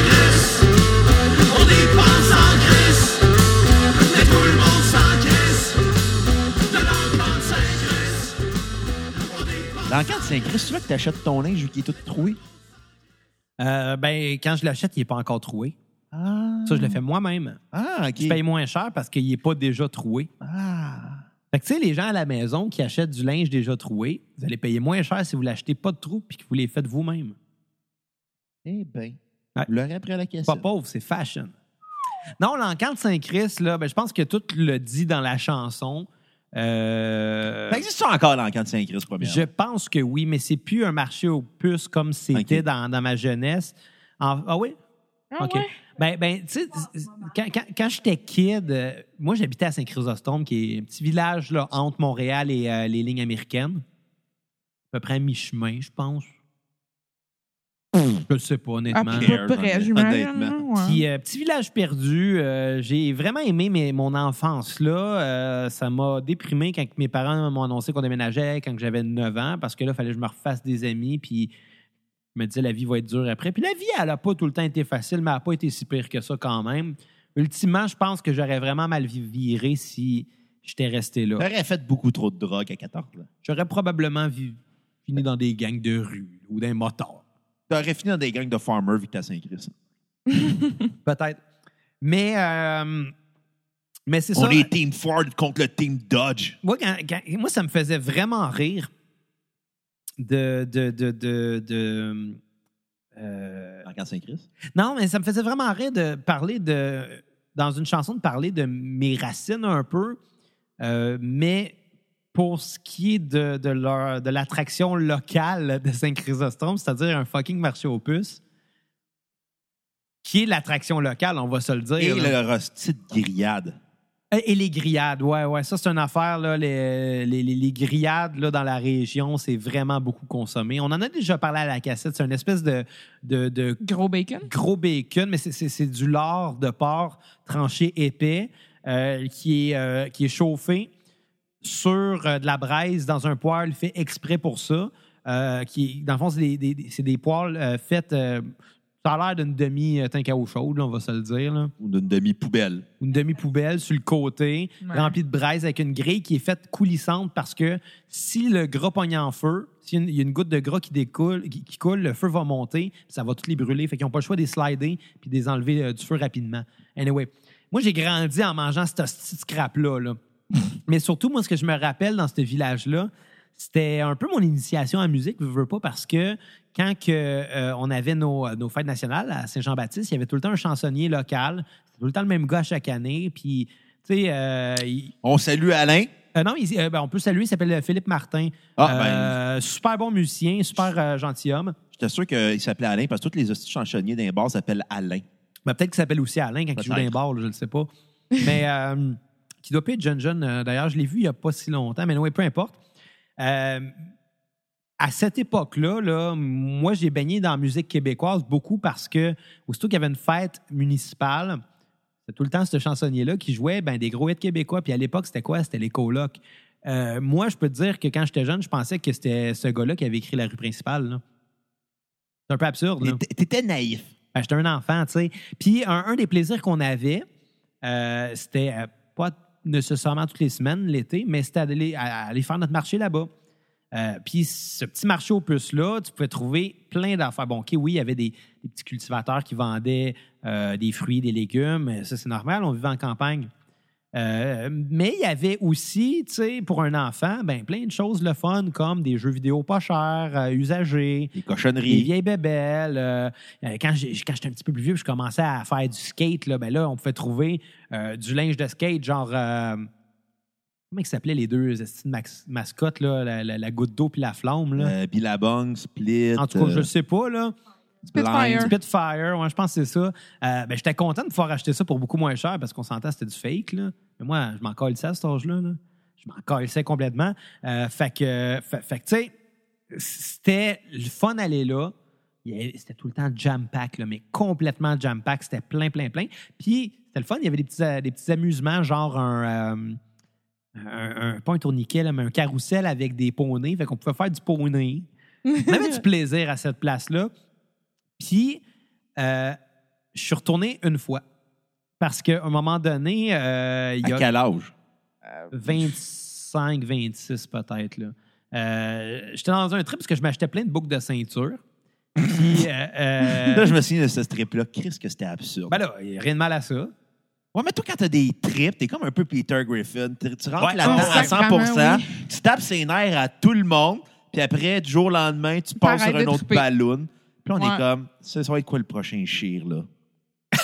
On dépense Dans le cas de Saint-Christ, tu veux que tu achètes ton linge vu qu'il est tout troué? Euh, ben, quand je l'achète, il n'est pas encore troué. Ah. Ça, je le fais moi-même. Ah, OK. Je paye moins cher parce qu'il n'est pas déjà troué. Ah. Fait que, tu sais, les gens à la maison qui achètent du linge déjà troué, vous allez payer moins cher si vous l'achetez pas de trou puis que vous les faites vous-même. Eh bien, Ouais. vous l'aurez après la Pas question. pauvre, c'est fashion. Non, l'encan de Saint-Christ, là, ben, je pense que tout le dit dans la chanson. Euh, Ça existe ça encore dans le camp de Saint-Christ, premièrement? Je pense que oui, mais c'est plus un marché aux puces comme c'était dans, dans ma jeunesse. En- ah oui? Ah OK. ouais? Ben, ben tu sais, quand, quand, quand j'étais kid, euh, moi, j'habitais à Saint-Chrysostome, qui est un petit village là, entre Montréal et euh, les lignes américaines. À peu près à mi-chemin, je pense. Je le sais pas, À honnêtement. Ok. peu près, j'imagine. Petit, euh, petit village perdu. euh, j'ai vraiment aimé mes- mon enfance là. Euh, ça m'a déprimé quand mes parents m'ont annoncé qu'on déménageait quand j'avais 9 ans parce que là, il fallait que je me refasse des amis. Puis je me disais, la vie va être dure après. Puis la vie, elle n'a pas tout le temps été facile, mais elle n'a pas été si pire que ça quand même. Ultimement, je pense que j'aurais vraiment mal vi- viré si j'étais resté là. T'aurais fait beaucoup trop de drogue à 14 ans. J'aurais probablement fini dans des gangs de rue ou d'un motards. T'aurais fini dans des gangs de farmers vu que t'es à Saint-Christ. Peut-être. Mais, euh, mais c'est ça. On est Team Ford contre le Team Dodge. Moi, quand- quand- moi, ça me faisait vraiment rire de. de, de, de, de, euh, Dans le camp de Saint-Christ? non, mais ça me faisait vraiment rire de parler de. Dans une chanson, de parler de mes racines un peu. Euh, mais pour ce qui est de, de, leur- de l'attraction locale de Saint-Chrysostome, c'est-à-dire un fucking marché aux puces, qui est l'attraction locale, on va se le dire. Et là. le rostit de grillade. Et, et les grillades, ouais, ouais. Ça, c'est une affaire, là. Les, les, les- les grillades, là, dans la région, c'est vraiment beaucoup consommé. On en a déjà parlé à la cassette. C'est une espèce de, de, de Gros bacon? gros bacon, mais c'est- c'est c'est du lard de porc tranché épais euh, qui, est, euh, qui est chauffé sur euh, de la braise dans un poêle fait exprès pour ça. euh, qui, dans le fond, c'est des, des- des- c'est des poêles euh, faits. euh, ça a l'air d'une demi-tank à eau chaude, là, on va se le dire. Là. Ou d'une demi-poubelle. Ou Une demi-poubelle sur le côté, Ouais. remplie de braise avec une grille qui est faite coulissante parce que si le gras pogne en feu, s'il y a une- il y a une goutte de gras qui découle, qui, qui coule, le feu va monter, ça va toutes les brûler. Fait qu'ils n'ont pas le choix de les slider puis de les enlever euh, du feu rapidement. Anyway, moi, j'ai grandi en mangeant ce petit scrap-là. là. Mais surtout, moi, ce que je me rappelle dans ce village-là, c'était un peu mon initiation en musique, je veux pas, parce que quand que, euh, on avait nos, nos fêtes nationales à Saint-Jean-Baptiste, il y avait tout le temps un chansonnier local. C'était tout le temps le même gars à chaque année. Puis, tu sais, euh, il- On salue Alain. euh, non, il- euh, ben, on peut saluer, il s'appelle Philippe Martin. Ah, ben. Euh, Super bon musicien, super euh, gentilhomme. J'étais sûr qu'il s'appelait Alain parce que tous les hosties chansonniers d'un bar s'appellent Alain. Ben, Peut-être qu'il s'appelle aussi Alain quand il joue bars, là, je ne sais pas. Mais euh, qui doit jeune, jeune. euh, D'ailleurs, je l'ai vu il n'y a pas si longtemps, mais oui, peu importe. Euh, à cette époque-là, là, moi, j'ai baigné dans la musique québécoise beaucoup parce que, aussitôt qu'il y avait une fête municipale, c'était tout le temps ce chansonnier-là qui jouait ben, des gros hits québécois. Puis à l'époque, c'était quoi? C'était les colocs. Euh, moi, je peux te dire que quand j'étais jeune, je pensais que c'était ce gars-là qui avait écrit la rue principale. C'est un peu absurde. T'étais naïf. Ben, j'étais un enfant, tu sais. Puis un, un des plaisirs qu'on avait, euh, c'était nécessairement toutes les semaines l'été, mais c'était d'aller à- aller faire notre marché là-bas. Euh, puis ce petit marché aux puces-là, tu pouvais trouver plein d'affaires. Bon, OK, oui, il y avait des, petits cultivateurs qui vendaient euh, des fruits, des légumes. Ça, c'est normal, on vivait en campagne. Euh, mais il y avait aussi, tu sais, pour un enfant, ben, plein de choses le fun, comme des jeux vidéo pas chers, euh, usagés, des cochonneries. vieilles bébelles. euh, euh, quand j'étais un petit peu plus vieux, je commençais à faire du skate. Là, ben là, on pouvait trouver du linge de skate, genre. comment ils s'appelaient les deux mascottes, là, la, la- la goutte d'eau puis la flamme? Là? Euh, Billabong, Split. en tout cas, je ne sais pas. Là. Spitfire. Spitfire, ouais, je pense que c'est ça. Euh, ben, j'étais content de pouvoir acheter ça pour beaucoup moins cher parce qu'on s'entend c'était du fake. Là. Mais moi, je m'en calissais à cet âge-là. là. Je m'en calissais complètement. Euh, fait que, fait, fait que, tu sais, c'était le fun aller là. C'était tout le temps jam-pack, là, mais complètement jam-pack. C'était plein, plein, plein. Puis, c'était le fun. Il y avait des petits, euh, des petits amusements, genre un, euh, un, un- pas un tourniquet, là, mais un carrousel avec des poneys. Fait qu'on pouvait faire du poney. On avait du plaisir à cette place-là. Puis, euh, je suis retourné une fois. Parce qu'à un moment donné, euh, il y À a quel âge? 25, 26 peut-être. là. Euh, J'étais dans un trip parce que je m'achetais plein de boucles de ceinture. Puis, euh, euh, Là, je me souviens de ce strip-là. Chris, que c'était absurde. ben là, il n'y a rien de mal à ça. Ouais, mais toi, quand t'as des trips, t'es comme un peu Peter Griffin. Tu tu rentres Ouais. là-dedans à 100 sacrément, oui. tu tapes ses nerfs à tout le monde, puis après, du jour au lendemain, tu passes sur un autre ballon. Puis là, on est comme, ça, ça va être quoi le prochain chire, là?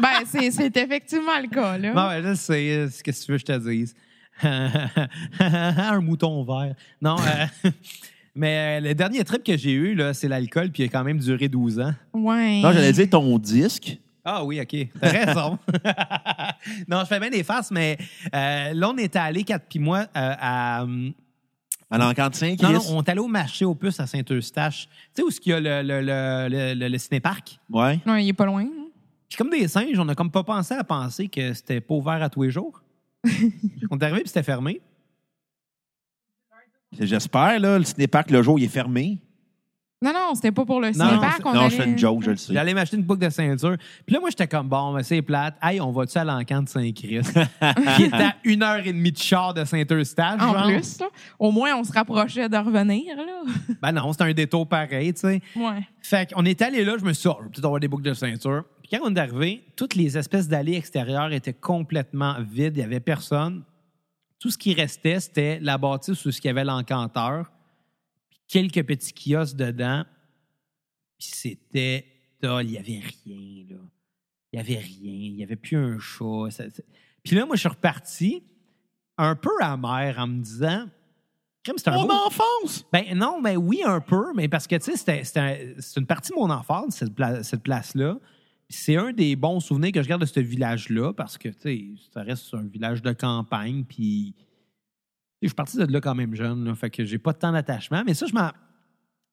ben, c'est c'est effectivement le cas, là. Non, ouais, je sais. euh, Qu'est-ce que tu veux que je te dise? un mouton vert. Non, euh, mais euh, le dernier trip que j'ai eu, là, c'est l'alcool, puis il a quand même duré 12 ans. Ouais. Non, j'allais dire ton disque. Ah oui, OK. T'as raison. non, je fais bien des farces, mais euh, là, on était allés, quatre puis moi, euh, à. Hum, À l'encantin, Non, non, on est allé au marché aux puces à Saint-Eustache. Tu sais où est-ce qu'il y a le, le, le, le, le- le cinéparc? Ouais. Ouais, il est pas loin. hein. Puis comme des singes, on a comme pas pensé à penser que c'était pas ouvert à tous les jours. on est arrivé puis c'était fermé. J'espère, là, le cinépark, le jour, il est fermé. Non, non, c'était pas pour le Non, cinépark. non, on non, allait- je fais une joke, je le sais. J'allais m'acheter une boucle de ceinture. Puis là, moi, j'étais comme, bon, ben, c'est plate. Hey, on va-tu à l'encan de Saint-Christ? qui est à une heure et demie de char de Saint-Eustache, En genre. plus, là. Au moins, on se rapprochait de revenir, là. Ben non, c'était un détour pareil, tu sais. Ouais. Fait qu'on est allé là, je me suis dit, oh, peut-être avoir des boucles de ceinture. Puis quand on est arrivé, toutes les espèces d'allées extérieures étaient complètement vides. Il n'y avait personne. Tout ce qui restait, c'était la bâtisse où il y avait l'encanteur, quelques petits kiosques dedans. Puis c'était dol, il n'y avait rien, là. Il n'y avait rien. Il n'y avait plus un chat. Ça- ça- Puis là, moi, je suis reparti un peu amer en me disant, un Mon beau- enfance! ben non, ben oui, un peu, mais parce que, tu sais, un- c'est une partie de mon enfance, cette, pla- cette place-là. C'est un des bons souvenirs que je garde de ce village-là parce que, tu sais, ça reste un village de campagne. Puis je suis parti de là quand même jeune, là, fait que j'ai pas tant d'attachement. Mais ça, je m'en.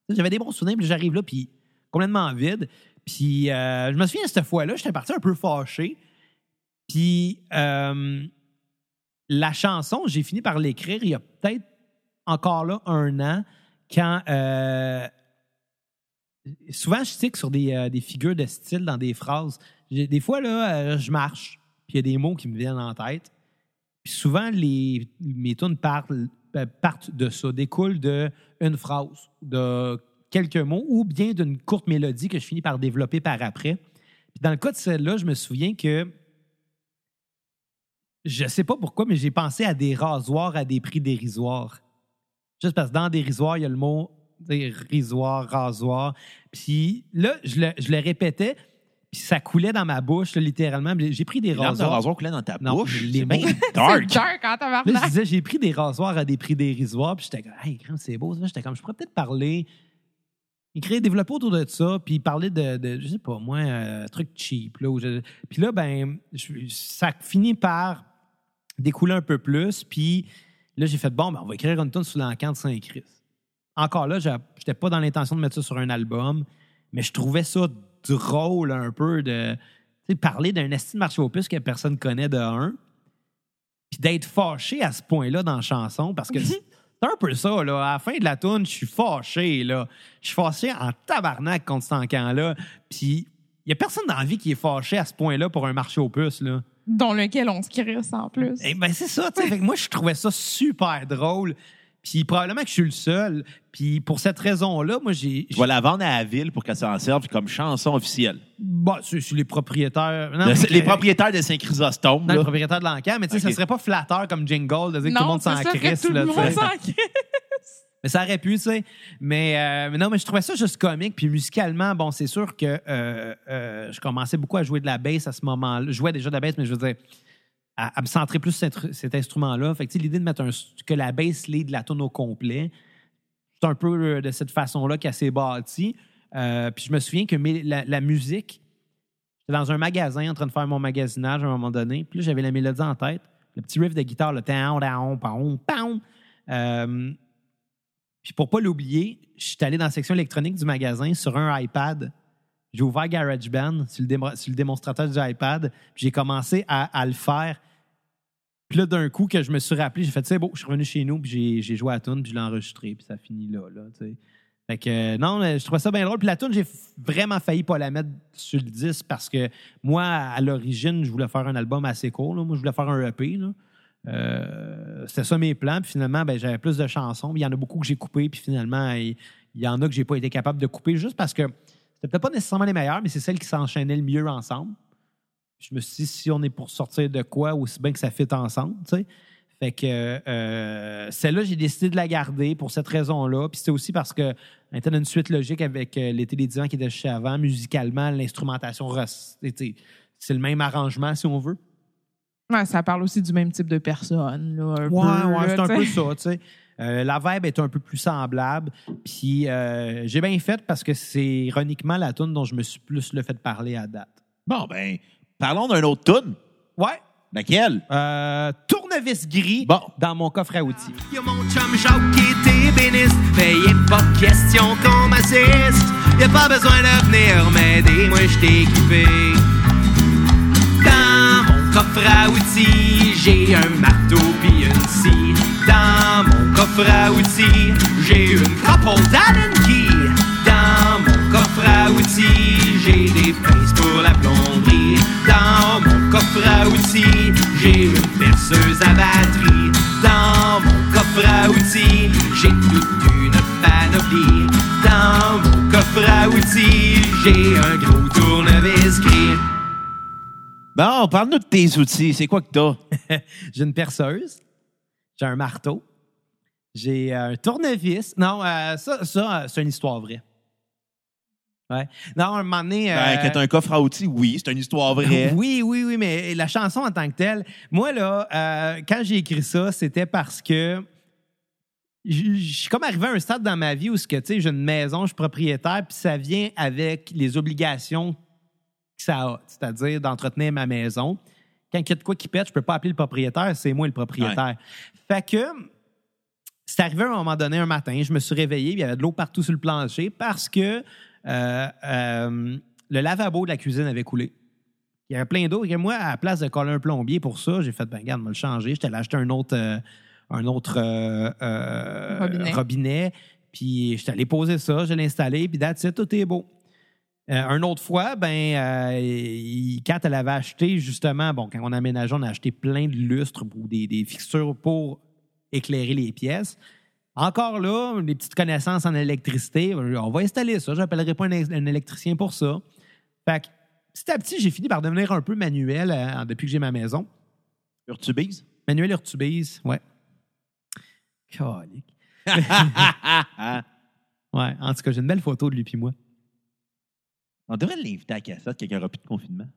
J'avais des bons souvenirs, puis j'arrive là, puis complètement vide. Puis euh, je me souviens, cette fois-là, j'étais parti un peu fâché. Puis euh, la chanson, j'ai fini par l'écrire il y a peut-être encore là un an, quand euh, souvent je tique sur des, euh, des figures de style dans des phrases. Des fois, là, je marche, puis il y a des mots qui me viennent en tête. Souvent, les, mes tunes euh, partent de ça, découlent d'une phrase, de quelques mots, ou bien d'une courte mélodie que je finis par développer par après. Puis dans le cas de celle-là, je me souviens que je sais pas pourquoi, mais j'ai pensé à des rasoirs à des prix dérisoires. Juste parce que dans dérisoire, il y a le mot dérisoire, rasoir. Puis là, je le, je le répétais, puis ça coulait dans ma bouche, là, littéralement. J'ai pris des rasoirs. rasoir dans ta Non, bouche? les C'est mains. dark. dark en Là, je disais, j'ai pris des rasoirs à des prix dérisoires, puis j'étais comme, hey, crème, c'est beau. J'étais comme, je pourrais peut-être parler, écrire, développer autour de ça, puis parler de, de je sais pas, moi, un truc cheap. Là, je- Puis là, ben, je- ça finit par découler un peu plus, puis là, j'ai fait, bon, ben, on va écrire une tune sous l'encan de Saint-Christ. Encore là, j'étais pas dans l'intention de mettre ça sur un album, mais je trouvais ça drôle un peu de parler d'un esti de marché aux puces que personne connaît de un puis d'être fâché à ce point-là dans la chanson, parce que c'est un peu ça, là. À la fin de la tune, je suis fâché, là. Je suis fâché en tabarnak contre cet encan-là. Puis il y a personne dans la vie qui est fâché à ce point-là pour un marché aux puces, là. Dont lequel on se crisse en plus. Eh ben c'est ça, tu sais. Moi, je trouvais ça super drôle. Puis probablement que je suis le seul. Puis pour cette raison-là, moi, j'ai... Je vais la vendre à la ville pour qu'elle s'en serve comme chanson officielle. Bon, c'est c'est les propriétaires... Non, Le- mais- les propriétaires de Saint-Chrysostome, Non, là. le propriétaire de l'encan, mais tu sais, ça Ok. serait pas flatteur comme jingle de dire que tout le non, monde c'est s'en ça que crisse, tout le monde s'en crisse. Mais ça aurait pu, tu sais. Mais, euh, mais non, mais je trouvais ça juste comique. Puis musicalement, bon, c'est sûr que euh, euh, je commençais beaucoup à jouer de la bass à ce moment-là. Je jouais déjà de la bass, mais je veux dire, à, me centrer plus sur cet, instrument-là. Fait que, l'idée de mettre un, que la bass lead la tune au complet, c'est un peu euh, de cette façon-là qu'elle s'est bâtie. Euh, puis je me souviens que la, musique, j'étais dans un magasin en train de faire mon magasinage à un moment donné. Puis j'avais la mélodie en tête. Le petit riff de guitare, le down, down, pound, pound. Euh, puis pour pas l'oublier, je suis allé dans la section électronique du magasin sur un iPad. J'ai ouvert GarageBand sur le, le démonstrateur du iPad. J'ai commencé à le faire. Puis là, d'un coup, que je me suis rappelé, j'ai fait, c'est beau, je suis revenu chez nous, puis j'ai- joué à la tune, puis je l'ai enregistré, puis ça finit là, là, tu sais. Fait que, euh, non, je trouvais ça bien drôle. Puis la tune, j'ai vraiment failli pas la mettre sur le disque parce que moi, à l'origine, je voulais faire un album assez court. là. Moi, je voulais faire un EP. Euh, C'était ça mes plans. Puis finalement, ben, j'avais plus de chansons. Il y en a beaucoup que j'ai coupées. Puis finalement, il, il y en a que j'ai pas été capable de couper juste parce que c'était peut-être pas nécessairement les meilleures, mais c'est celles qui s'enchaînaient le mieux ensemble. Je me suis dit, si on est pour sortir de quoi, aussi bien que ça fit ensemble, tu sais. Fait que euh, celle-là, j'ai décidé de la garder pour cette raison-là. Puis c'était aussi parce que était dans une suite logique avec euh, l'été des divans qui était chez avant. Musicalement, l'instrumentation, c'est le même arrangement, si on veut. Ouais, ça parle aussi du même type de personne. Là, un Ouais, ouais, c'est un peu ça, tu sais. Euh, la vibe est un peu plus semblable. Puis euh, j'ai bien fait parce que c'est ironiquement la tune dont je me suis plus le fait parler à date. Bon, ben, parlons d'un autre tune. Ouais. Laquelle? Euh, tournevis gris Bon. dans mon coffre à outils. Y'a mon chum Jacques qui est ébéniste Mais y a pas question qu'on m'assiste Y'a pas besoin de venir m'aider Moi je t'ai équipé Dans mon coffre à outils J'ai un marteau pis une scie Dans mon coffre à outils J'ai une couple d'Allen coffre à outils J'ai des pinces pour la plomberie Dans mon coffre à outils J'ai une perceuse à batterie Dans mon coffre à outils J'ai toute une panoplie Dans mon coffre à outils J'ai un gros tournevis gris Bon, parle-nous de tes outils. C'est quoi que t'as? J'ai une perceuse, j'ai un marteau, j'ai un tournevis. Non, euh, ça, ça euh, c'est une histoire vraie. Ouais. Non, un moment donné. Ben, euh, que t'as un coffre à outils, oui, c'est une histoire vraie. Oui, oui, oui, mais la chanson en tant que telle, moi, là, euh, quand j'ai écrit ça, c'était parce que je suis comme arrivé à un stade dans ma vie où ce que, tu sais, j'ai une maison, je suis propriétaire, puis ça vient avec les obligations que ça a, c'est-à-dire d'entretenir ma maison. Quand il y a de quoi qui pète, je peux pas appeler le propriétaire, c'est moi le propriétaire. Fait que c'est arrivé à un moment donné un matin, je me suis réveillé, il y avait de l'eau partout sur le plancher parce que le lavabo de la cuisine avait coulé. Il y avait plein d'eau. Et moi, à la place de coller un plombier pour ça, j'ai fait, ben, regarde, on va le changer. J'étais allé acheter un autre, euh, un autre euh, euh, Robinet. robinet. Puis j'étais allé poser ça, je l'ai installé, puis that's it, tout est beau. Euh, une autre fois, ben, euh, il- quand elle avait acheté, justement, bon, quand on a aménagé, on a acheté plein de lustres ou des, des fixtures pour éclairer les pièces. Encore là, des petites connaissances en électricité, on va installer ça. Je n'appellerai pas un, un électricien pour ça. Fait que, petit à petit, j'ai fini par devenir un peu manuel euh, depuis que j'ai ma maison. Urtubise? Manuel Urtubise, ouais. Calique. Ouais, en tout cas, j'ai une belle photo de lui puis moi. On devrait l'inviter à la cassette n'y aura plus de confinement.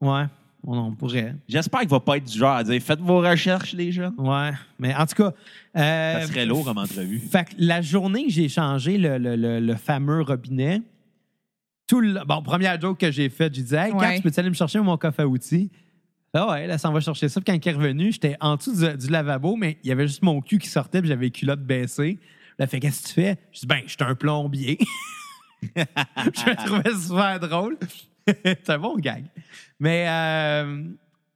Ouais, on, on pourrait. J'espère qu'il va pas être du genre à dire faites vos recherches, les jeunes. Ouais, mais en tout cas. euh, Ça serait lourd comme entrevue. Fait que la journée que j'ai changé le, le- le- le fameux robinet, tout le. Bon, première joke que j'ai faite, j'ai dit Hey, Ouais. tu peux aller me chercher mon coffre à outils? Ah ouais, là, ça on va chercher ça. Puis quand il est revenu, j'étais en dessous du, du lavabo, mais il y avait juste mon cul qui sortait, puis j'avais les culottes baissées. Là, fait qu'est-ce que tu fais? Je dis Ben, je suis un plombier. je me trouvais super drôle. C'est un bon gag. Mais, euh,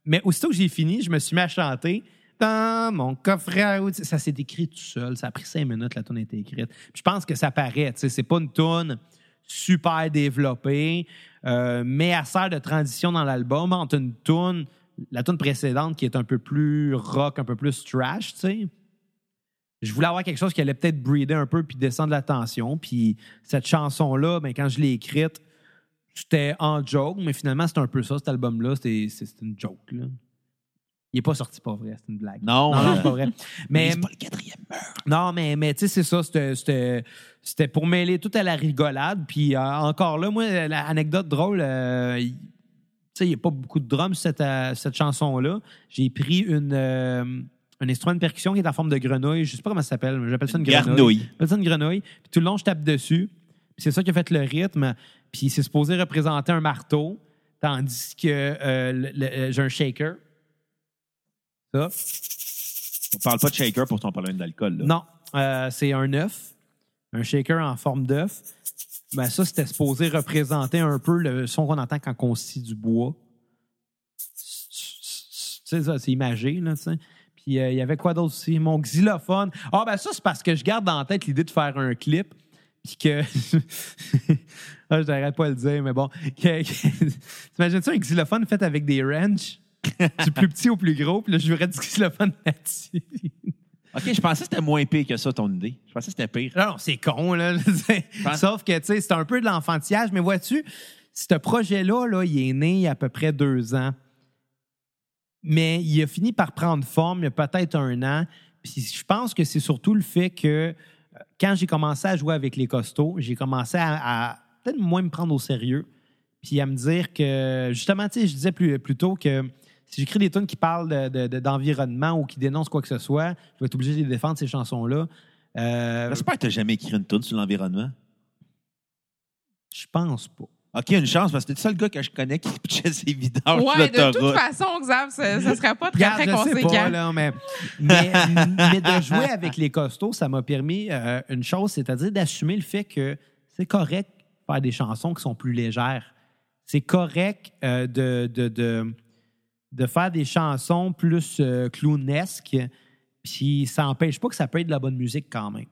mais aussitôt que j'ai fini, je me suis mis à chanter dans mon coffret. Ça s'est écrit tout seul. Ça a pris cinq minutes, la tune a été écrite. Je pense que ça paraît. C'est pas une tune super développée, euh, mais elle sert de transition dans l'album entre une tune, la tune précédente qui est un peu plus rock, un peu plus trash, tu sais. Je voulais avoir quelque chose qui allait peut-être breeder un peu puis descendre la tension. Puis cette chanson-là, ben, quand je l'ai écrite, c'était en joke, mais finalement, c'est un peu ça, cet album-là. C'est une joke. Là. Il n'est pas sorti, pas vrai. C'est une blague. Non, non, non c'est pas vrai. Mais, c'est pas le quatrième mur. non, mais, mais tu sais, c'est ça. C'était- pour mêler tout à la rigolade. Puis euh, encore là, moi, l'anecdote drôle, euh, il- tu sais, il n'y a pas beaucoup de drums sur cette, euh, cette chanson-là. J'ai pris une, un instrument de percussion qui est en forme de grenouille. Je sais pas comment ça s'appelle, mais j'appelle ça une grenouille. J'appelle ça une grenouille. Puis tout le long, je tape dessus. Puis c'est ça qui a fait le rythme. Puis c'est supposé représenter un marteau, tandis que euh, euh, j'ai un shaker. Ça. On parle pas de shaker pour ton problème d'alcool. Non, euh, c'est un œuf, un shaker en forme d'œuf. Ben ça, c'était supposé représenter un peu le son qu'on entend quand on scie du bois. Tu sais, ça, c'est imagé, là, tu sais. Puis euh, il y avait quoi d'autre aussi? Mon xylophone. Ah, ben ça, c'est parce que je garde dans la tête l'idée de faire un clip. Puis que. ah, je n'arrête pas de le dire, mais bon. Que- que- T'imagines-tu un xylophone fait avec des wrenches? du plus petit au plus gros, puis là, je jouerais du xylophone là-dessus. OK, je pensais que c'était moins pire que ça, ton idée. Je pensais que c'était pire. Non, non, c'est con, là. Sauf que, tu sais, c'est un peu de l'enfantillage. Mais vois-tu, ce projet-là, là, il est né il y a à peu près deux ans. Mais il a fini par prendre forme il y a peut-être un an. Puis je pense que c'est surtout le fait que quand j'ai commencé à jouer avec les costauds, j'ai commencé à, à peut-être moins me prendre au sérieux. Puis à me dire que, justement, tu sais, je disais plus, plus tôt que si j'écris des tunes qui parlent de- de- de- d'environnement ou qui dénoncent quoi que ce soit, je vais être obligé de les défendre, ces chansons-là. Euh, J'espère que tu jamais écrit une tune sur l'environnement. Je pense pas. OK, une chance, parce que t'es le seul gars que je connais qui pitchait ses vidanges Ouais, de toute façon, Xav, ça, ça serait pas très, Regarde, très je sais conséquent. pas, là, mais, mais, mais de jouer avec les costauds, ça m'a permis euh, une chose, c'est-à-dire d'assumer le fait que c'est correct de faire des chansons qui sont plus légères. C'est correct euh, de, de, de, de faire des chansons plus euh, clownesques, puis ça n'empêche pas que ça peut être de la bonne musique quand même.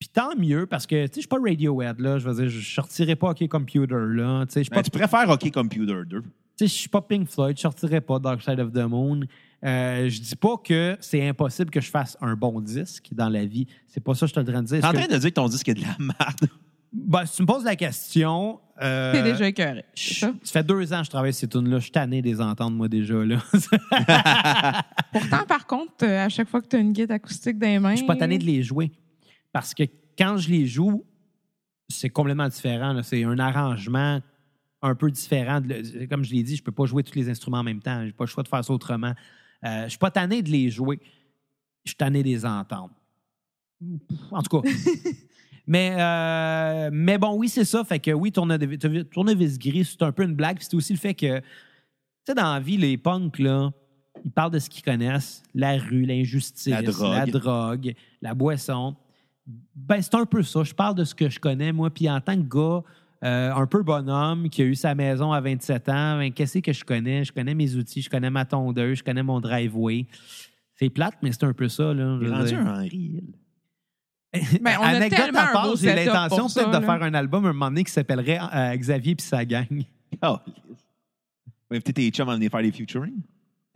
Puis tant mieux, parce que, tu sais, je suis pas Radiohead, là. Je veux dire, je sortirai pas OK Computer, là. Tu sais, je suis Ben, pas tu préfères OK Computer 2. tu sais, je suis pas Pink Floyd, je sortirais pas Dark Side of the Moon. Euh, je dis pas que c'est impossible que je fasse un bon disque dans la vie. C'est pas ça que je suis en train de dire. T'es en train que- de dire que ton disque est de la merde. Ben, si tu me poses la question. euh, T'es déjà écœuré. ça? fait deux ans que je travaille sur ces tunes-là. Je suis tanné de les entendre, moi, déjà. Là. Pourtant, par contre, euh, à chaque fois que tu as une guide acoustique dans les mains. Je suis pas tanné de les jouer. Parce que quand je les joue, c'est complètement différent. C'est un arrangement un peu différent. de Comme je l'ai dit, je peux pas jouer tous les instruments en même temps. J'ai pas le choix de faire ça autrement. Euh, je suis pas tanné de les jouer. Je suis tanné de les entendre. En tout cas. Mais, euh, mais bon, oui, c'est ça. Fait que oui, tournevis, tournevis gris, c'est un peu une blague. C'est aussi le fait que, tu sais, dans la vie, les punks, là, ils parlent de ce qu'ils connaissent la rue, l'injustice, La drogue. la, drogue, la boisson. Ben, c'est un peu ça. Je parle de ce que je connais, moi. Puis en tant que gars, euh, un peu bonhomme, qui a eu sa maison à 27 ans, ben, qu'est-ce que je connais? Je connais mes outils, je connais ma tondeuse, je connais mon driveway. C'est plate, mais c'est un peu ça. Là, je rendu dire. un Henry. Ben, on a Anecdote tellement à part, j'ai l'intention peut-être de là. faire un album un moment donné qui s'appellerait euh, Xavier puis sa gang. Oh, peut-être tes chums à venir faire des featuring?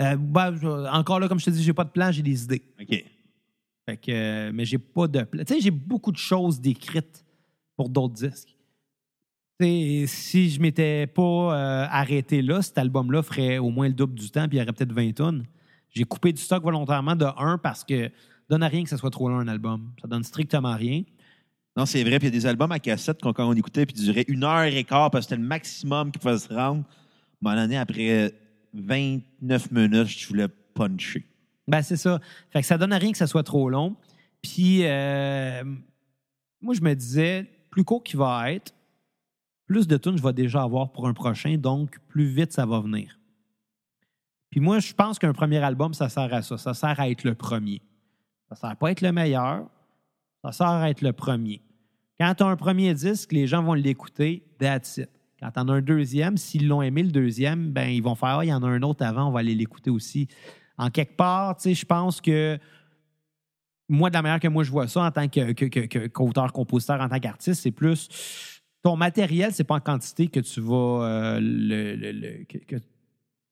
Euh, ben, je- encore là, comme je te dis, j'ai pas de plan, j'ai des idées. OK. Fait que, euh, mais j'ai pas de. Tu sais, j'ai beaucoup de choses décrites pour d'autres disques. Si je m'étais pas euh, arrêté là, cet album-là ferait au moins le double du temps, puis il y aurait peut-être 20 tonnes. J'ai coupé du stock volontairement de un parce que donne à rien que ça soit trop long un album. Ça donne strictement rien. Non, c'est vrai. Puis il y a des albums à cassette qu'on on écoutait, puis duraient une heure et quart parce que c'était le maximum qui pouvait se rendre. Moment donné, après 29 minutes, je voulais puncher. Ben, c'est ça. Fait que ça donne à rien que ça soit trop long. Puis, euh, moi, je me disais, plus court qu'il va être, plus de tunes je vais déjà avoir pour un prochain, donc plus vite ça va venir. Puis moi, je pense qu'un premier album, ça sert à ça. Ça sert à être le premier. Ça sert pas à être le meilleur. Ça sert à être le premier. Quand tu as un premier disque, les gens vont l'écouter, that's it. Quand tu as un deuxième, s'ils l'ont aimé le deuxième, ben ils vont faire, Ah, il y en a un autre avant, on va aller l'écouter aussi. En quelque part, tu sais, je pense que moi, de la manière que moi je vois ça en tant que, que- que- que- qu'auteur, compositeur, en tant qu'artiste, c'est plus ton matériel, c'est pas en quantité que tu vas euh, le, le- le- que, que tu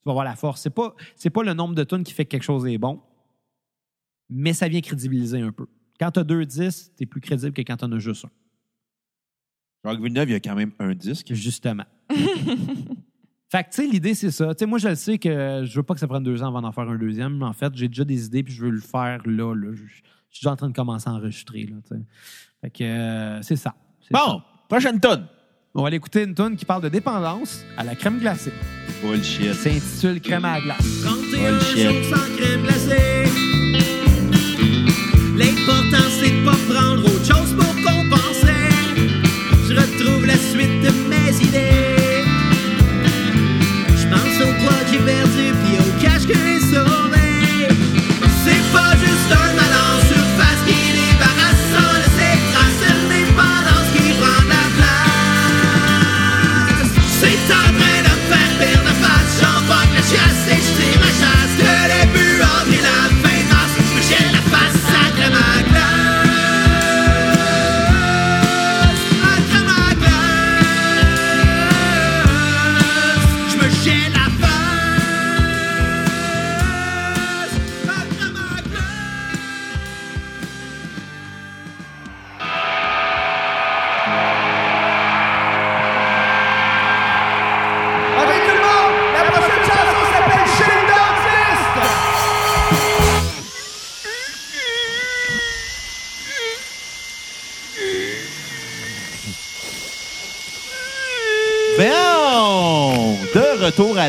vas avoir la force. C'est pas c'est pas le nombre de tonnes qui fait que quelque chose est bon, mais ça vient crédibiliser un peu. Quand tu as deux disques, tu es plus crédible que quand tu en as juste un, Jacques Villeneuve, il y a quand même un disque. justement. fait que, tu sais, l'idée, c'est ça. Tu sais, moi, je le sais que je veux pas que ça prenne deux ans avant d'en faire un deuxième, mais en fait, j'ai déjà des idées puis je veux le faire là. là. Je, je suis déjà en train de commencer à enregistrer. Là, fait que euh, c'est ça. C'est Bon, ça. prochaine tonne. On va aller écouter une tune qui parle de dépendance à la crème glacée. Bullshit. Ça s'intitule Crème à la glace. 31 Bullshit. jours sans crème glacée. L'important c'est de pas prendre autre chose pour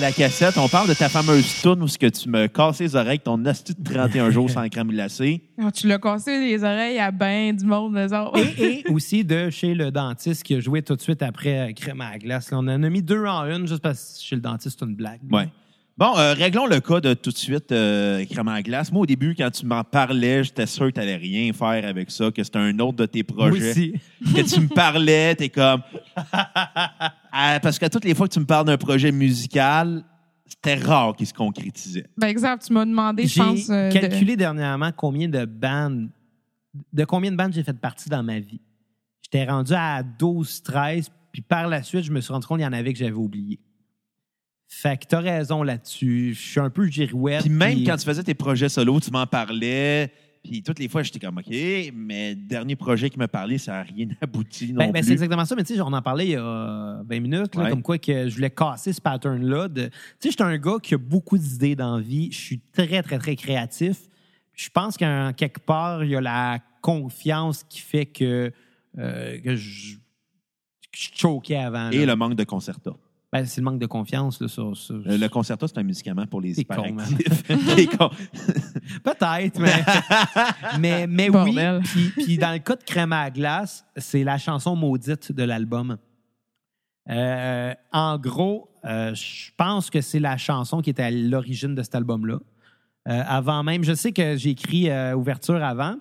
la cassette, on parle de ta fameuse toune où ce que tu me casses les oreilles avec ton astuce de 31 jours sans crème glacée. Tu l'as cassé les oreilles à ben du monde, les autres. Et, et aussi de chez le dentiste qui a joué tout de suite après euh, Crème à la glace. Là, on en a mis deux en une juste parce que chez le dentiste, c'est une blague. Ouais. Bon, euh, réglons le cas de tout de suite euh, crème à glace. Moi, au début, quand tu m'en parlais, j'étais sûr que tu n'allais rien faire avec ça, que c'était un autre de tes Moi projets. aussi. que tu me parlais, t'es comme. Ah, parce que toutes les fois que tu me parles d'un projet musical, c'était rare qu'il se concrétisait. Par exemple, tu m'as demandé, je J'ai pense. euh, de- calculé dernièrement combien de bandes, de combien de bandes j'ai fait partie dans ma vie. J'étais rendu à 12, 13, puis par la suite, je me suis rendu compte qu'il y en avait que j'avais oublié. Fait que t'as raison là-dessus. Je suis un peu girouette. Puis même quand tu faisais tes projets solo, tu m'en parlais. Puis toutes les fois, j'étais comme, OK, mais le dernier projet qui m'a parlé, ça n'a rien abouti non Ben, ben, c'est exactement ça, mais tu sais, on en parlait il y a 20 minutes, là, Ouais. comme quoi que je voulais casser ce pattern-là. Tu sais, j'étais un gars qui a beaucoup d'idées dans la vie. Je suis très, très, très créatif. Je pense qu'en quelque part, il y a la confiance qui fait que, euh, que je, je choquais avant. Et le manque de concerta. Ben, c'est le manque de confiance. Là, sur, sur- Euh, Le concerto, c'est un médicament pour les con, hyperactifs. Peut-être, mais, mais, mais oui. Puis, puis dans le cas de Crème à glace, c'est la chanson maudite de l'album. Euh, en gros, euh, je pense que c'est la chanson qui était à l'origine de cet album-là. Euh, avant même, je sais que j'ai écrit euh, Ouverture avant,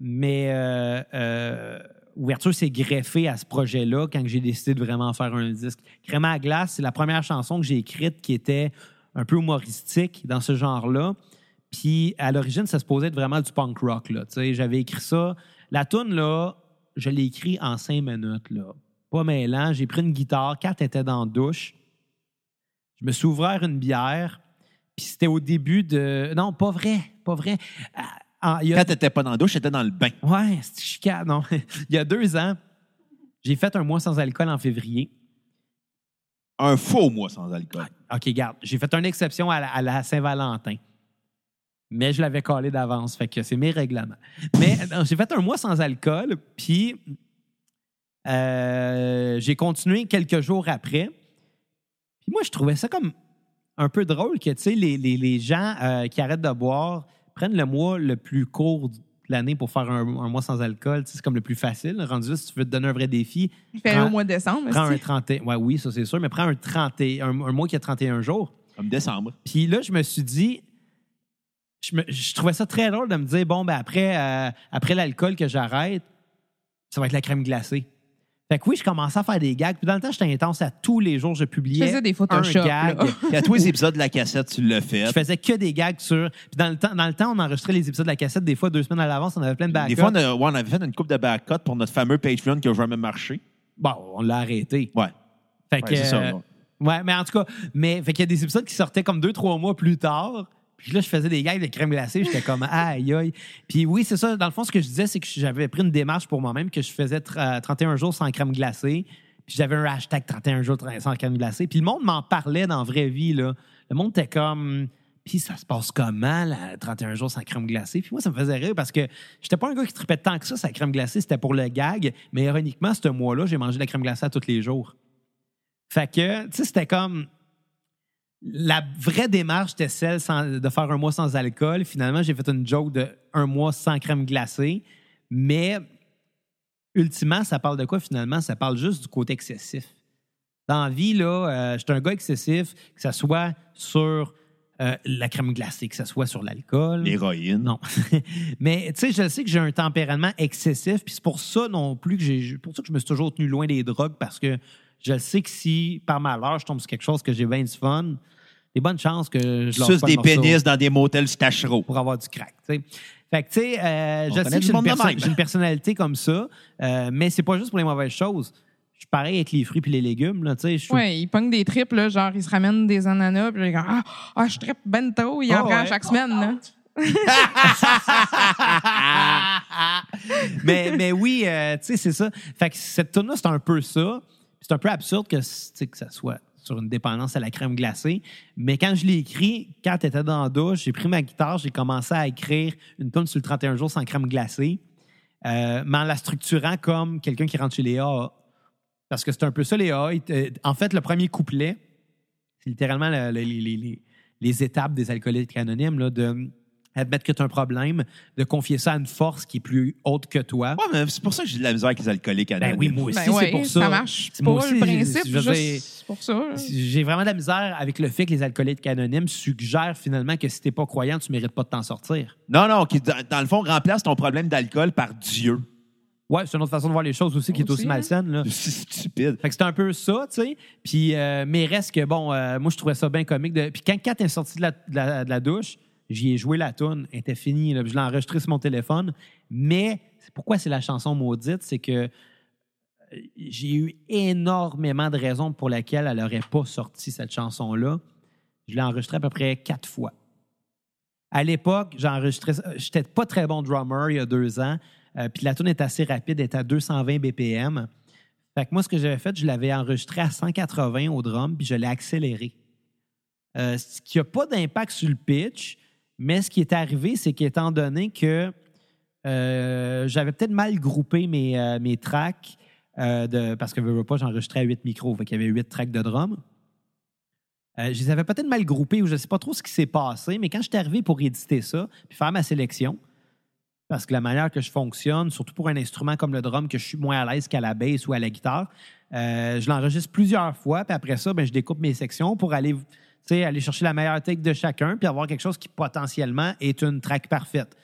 mais euh, euh, Ouverture s'est greffé à ce projet-là quand j'ai décidé de vraiment faire un disque. Crème à glace, c'est la première chanson que j'ai écrite qui était un peu humoristique dans ce genre-là. Puis à l'origine, ça se posait être vraiment du punk rock. Là. J'avais écrit ça. La tune là, je l'ai écrit en cinq minutes. Là. Pas mêlant. J'ai pris une guitare. Kat était dans douche. Je me suis ouvert une bière. Puis c'était au début de. Non, pas vrai. Pas vrai. Ah, ah, il y a- Quand t'étais pas dans la douche, t'étais dans le bain. Ouais, c'est chicane, non? il y a deux ans, j'ai fait un mois sans alcool en février. Un faux mois sans alcool. OK, garde. J'ai fait une exception à la, à la Saint-Valentin. Mais je l'avais collé d'avance, fait que c'est mes règlements. Mais j'ai fait un mois sans alcool, puis euh, j'ai continué quelques jours après. Puis moi, je trouvais ça comme un peu drôle que, tu sais, les, les- les gens euh, qui arrêtent de boire prennent le mois le plus court de l'année pour faire un, un mois sans alcool. Tu sais, C'est comme le plus facile. Rendu là, si tu veux te donner un vrai défi, Fais-le Prends- au mois de décembre. prends un esti. 31... Ouais, oui, ça c'est sûr, mais prends un, 30, et- un, un mois qui a 31 jours. Comme décembre. Puis là, je me suis dit, je, me- je trouvais ça très drôle de me dire, bon, ben après, euh, après l'alcool que j'arrête, ça va être la crème glacée. Fait que oui, je commençais à faire des gags. Puis dans le temps, j'étais intense à tous les jours, je publiais Je faisais des un Photoshop, gag. là. Puis à tous les épisodes de la cassette, tu l'as fait. Je faisais que des gags sur. Puis dans le temps, dans le temps, on enregistrait les épisodes de la cassette des fois deux semaines à l'avance, on avait plein de backups. Des fois, on, a- ouais, on avait fait une coupe de backcut pour notre fameux Patreon qui n'a jamais marché. Bon, on l'a arrêté. Ouais. Fait Ouais, que, c'est ça, euh, ouais. ouais, mais en tout cas, mais fait qu'il y a des épisodes qui sortaient comme deux, trois mois plus tard. Puis là, je faisais des gags de crème glacée. J'étais comme, aïe, aïe. Puis oui, c'est ça. Dans le fond, ce que je disais, c'est que j'avais pris une démarche pour moi-même que je faisais tr- euh, 31 jours sans crème glacée. Puis j'avais un hashtag 31 jours sans crème glacée. Puis le monde m'en parlait dans la vraie vie. Là. Le monde était comme, puis ça se passe comment, là, 31 jours sans crème glacée? Puis moi, ça me faisait rire parce que j'étais pas un gars qui tripait tant que ça, sa crème glacée. C'était pour le gag. Mais ironiquement, ce mois-là, j'ai mangé de la crème glacée à tous les jours. Fait que, tu sais, c'était comme. La vraie démarche était celle sans- de faire un mois sans alcool. Finalement, j'ai fait une joke de un mois sans crème glacée. Mais, ultimement, ça parle de quoi finalement? Ça parle juste du côté excessif. Dans la vie, là, euh, j'étais un gars excessif, que ce soit sur euh, la crème glacée, que ce soit sur l'alcool. L'héroïne. Non. Mais tu sais, je sais que j'ai un tempérament excessif, puis c'est pour ça non plus que j'ai pour ça que je me suis toujours tenu loin des drogues parce que je sais que si par malheur je tombe sur quelque chose que j'ai bien du fun, des bonnes chances que je Suce pas des pénis dans des motels stachereaux. pour avoir du crack. tu sais. Fait que tu sais, euh, je sais que j'ai une, perso- personnalité comme ça, euh, mais c'est pas juste pour les mauvaises choses. Je suis pareil avec les fruits puis les légumes là, tu sais. je suis- Ouais, il pogne des tripes, là, genre, il se ramène des ananas, puis là, il est comme, ah, ah, je trippe bento, il en Ah, prend ouais. chaque semaine, là. mais, mais oui, euh, tu sais, c'est ça. Fait que cette tune là c'est un peu ça. C'est un peu absurde que, ça soit sur une dépendance à la crème glacée. Mais quand je l'ai écrit, quand tu étais dans la douche, j'ai pris ma guitare, j'ai commencé à écrire une tune sur le 31 jours sans crème glacée, euh, mais en la structurant comme quelqu'un qui rentre chez les AA. Parce que c'est un peu ça, les AA. En fait, le premier couplet, c'est littéralement le- le- les, les- les- les étapes des alcooliques anonymes, là, de admettre que tu as un problème, de confier ça à une force qui est plus haute que toi. Ouais, mais c'est pour ça que j'ai de la misère avec les alcooliques Ben anonymes. oui, moi aussi, Ben ouais, c'est pour ça. ça marche moi aussi, le je- principe, je dire, juste pour ça. J'ai vraiment de la misère avec le fait que les alcooliques anonymes suggèrent finalement que si t'es pas croyant, tu mérites pas de t'en sortir. Non, non, qui, dans, dans le fond, remplace ton problème d'alcool par Dieu. Ouais, c'est une autre façon de voir les choses aussi qui est aussi hein. malsaine. Là. C'est stupide. Fait que c'était un peu ça, tu sais. Puis, euh, mais reste que, bon, euh, moi, je trouvais ça bien comique. De... Puis quand Kat est sortie de la, de la- de la douche, j'y ai joué la toune. Elle était finie. Je l'ai enregistrée sur mon téléphone. Mais pourquoi c'est la chanson maudite, c'est que euh, j'ai eu énormément de raisons pour lesquelles elle n'aurait pas sorti cette chanson-là. Je l'ai enregistrée à peu près quatre fois. À l'époque, j'ai enregistré. ça- J'étais pas très bon drummer il y a deux ans. Euh, puis la tune est assez rapide, elle est à 220 BPM. Fait que moi, ce que j'avais fait, je l'avais enregistré à 180 au drum, puis je l'ai accéléré. Euh, ce qui n'a pas d'impact sur le pitch, mais ce qui est arrivé, c'est qu'étant donné que euh, j'avais peut-être mal groupé mes, euh, mes tracks, euh, de, parce que veux, veux pas, j'enregistrais à 8 micros, fait qu'il y avait 8 tracks de drum. Je les avais peut-être mal groupés ou je ne sais pas trop ce qui s'est passé, mais quand je suis arrivé pour éditer ça, puis faire ma sélection, parce que la manière que je fonctionne, surtout pour un instrument comme le drum, que je suis moins à l'aise qu'à la basse ou à la guitare, je l'enregistre plusieurs fois, puis après ça, ben, je découpe mes sections pour aller, aller chercher la meilleure take de chacun, puis avoir quelque chose qui potentiellement est une track parfaite.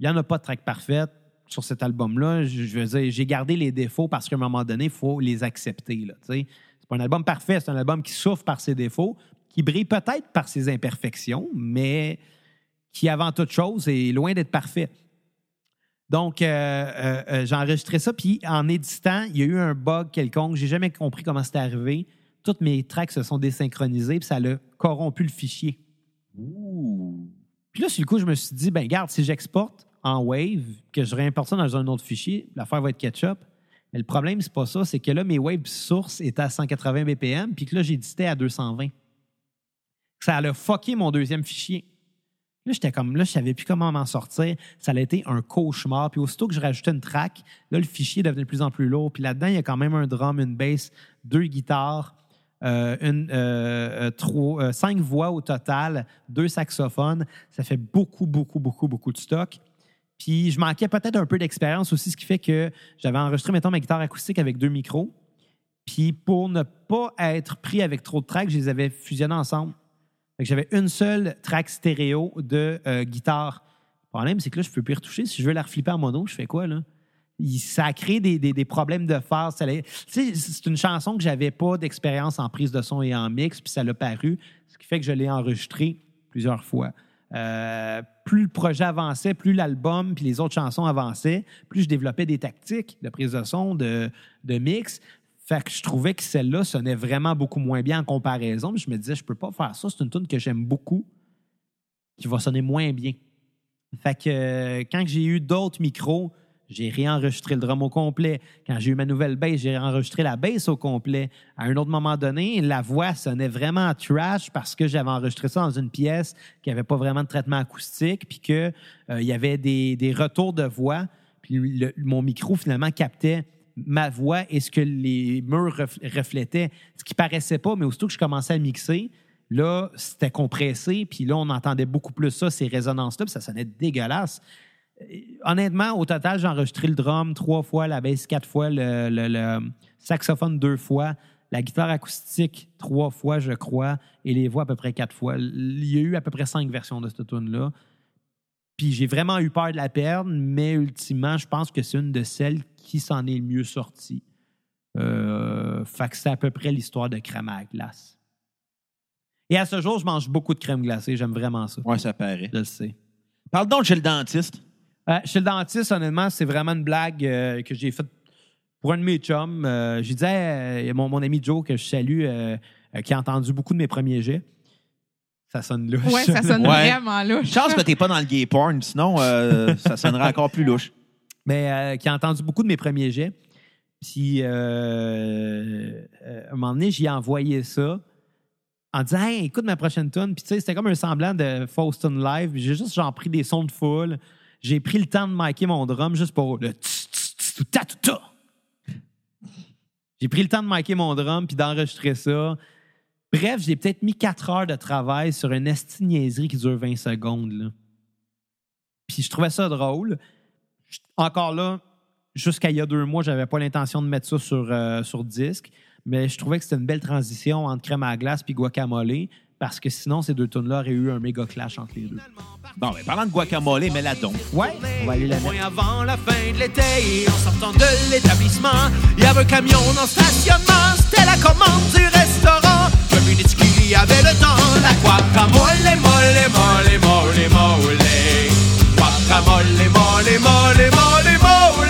Il n'y en a pas de track parfaite sur cet album-là. Je, veux dire, j'ai gardé les défauts parce qu'à un moment donné, il faut les accepter. Sais. c'est pas un album parfait, c'est un album qui souffre par ses défauts, qui brille peut-être par ses imperfections, mais qui, avant toute chose, est loin d'être parfait. Donc, euh, euh, euh, ça, puis en éditant, il y a eu un bug quelconque. J'ai jamais compris comment c'était arrivé. Toutes mes tracks se sont désynchronisées, puis ça a corrompu le fichier. Ouh. Puis là, sur le coup, je me suis dit, ben garde, si j'exporte en Wave, que je réimporte ça dans un autre fichier, l'affaire va être ketchup. Mais le problème, c'est pas ça, c'est que là, mes web sources étaient à 180 BPM, puis que là, j'éditais à 220. Ça a fucké mon deuxième fichier. Là, j'étais comme, là, je savais plus comment m'en sortir. Ça a été un cauchemar. Puis aussitôt que je rajoutais une track, là, le fichier devenait de plus en plus lourd. Puis là-dedans, il y a quand même un drum, une bass, deux guitares, euh, euh, euh, cinq voix au total, deux saxophones. Ça fait beaucoup, beaucoup, beaucoup, beaucoup de stock. Puis je manquais peut-être un peu d'expérience aussi, ce qui fait que j'avais enregistré, mettons, ma guitare acoustique avec deux micros. Puis pour ne pas être pris avec trop de tracks, je les avais fusionnés ensemble. J'avais une seule track stéréo de guitare. Le problème, c'est que là, je ne peux plus retoucher. Si je veux la reflipper en mono, je fais quoi, là? Ça a créé des, des- des problèmes de phase. C'est une chanson que j'avais pas d'expérience en prise de son et en mix, puis ça l'a paru, ce qui fait que je l'ai enregistré plusieurs fois. Euh, plus le projet avançait, plus l'album puis les autres chansons avançaient, plus je développais des tactiques de prise de son, de, de mix. Fait que je trouvais que celle-là sonnait vraiment beaucoup moins bien en comparaison. Je me disais, je peux pas faire ça. C'est une tune que j'aime beaucoup, qui va sonner moins bien. Fait que euh, quand j'ai eu d'autres micros, j'ai réenregistré le drum au complet. Quand j'ai eu ma nouvelle bass, j'ai réenregistré la bass au complet. À un autre moment donné, la voix sonnait vraiment trash parce que j'avais enregistré ça dans une pièce qui n'avait pas vraiment de traitement acoustique, puis que euh, y avait des, des retours de voix. Puis mon micro finalement captait ma voix et ce que les murs ref- reflétaient, ce qui paraissait pas, mais aussitôt que je commençais à mixer, là, c'était compressé, puis là, on entendait beaucoup plus ça, ces résonances-là, puis ça sonnait dégueulasse. Honnêtement, au total, j'ai enregistré le drum trois fois, la bass quatre fois, le, le- le saxophone deux fois, la guitare acoustique trois fois, je crois, et les voix à peu près quatre fois. Il y a eu à peu près cinq versions de cette tune-là. Puis j'ai vraiment eu peur de la perdre, mais ultimement, je pense que c'est une de celles qui s'en est le mieux sortie. Euh, fait que c'est à peu près l'histoire de crème à la glace. Et à ce jour, je mange beaucoup de crème glacée. J'aime vraiment ça. Ouais, ça paraît. Je le sais. Parle donc chez le dentiste. Euh, chez le dentiste, honnêtement, c'est vraiment une blague euh, que j'ai faite pour un de mes chums. Euh, je disais, euh, il y a mon, mon ami Joe, que je salue, euh, euh, qui a entendu beaucoup de mes premiers jets. Ça sonne louche. Ouais, ça sonne Ouais. vraiment louche. Chance que t'es pas dans le gay porn, sinon euh, ça sonnerait encore plus louche. mais euh, qui a entendu beaucoup de mes premiers jets. Puis, euh, euh, à un moment donné, j'y ai envoyé ça en disant Hey, écoute ma prochaine tune. Puis, tu sais, c'était comme un semblant de Faust on Live. Puis J'ai juste genre pris des sons de foule. J'ai pris le temps de micer mon drum juste pour le ta. J'ai pris le temps de micer mon drum puis d'enregistrer ça. Bref, j'ai peut-être mis quatre heures de travail sur une esti qui dure 20 secondes. Puis je trouvais ça drôle. Encore là, jusqu'à il y a deux mois, j'avais pas l'intention de mettre ça sur, euh, sur disque, mais je trouvais que c'était une belle transition entre crème à glace puis guacamole, parce que sinon, ces deux tunes-là auraient eu un méga clash entre les deux. Bon, ben, parlant de guacamole, mais la donc. Ouais, on va aller la mettre. moins avant la fin de l'été, en sortant de l'établissement, il y avait un camion le stationnement, c'était la commande du restaurant. Community qui avait le temps, la guacamole, molle, molle, molle, molle. Guacamole, molle, molle, molle, molle.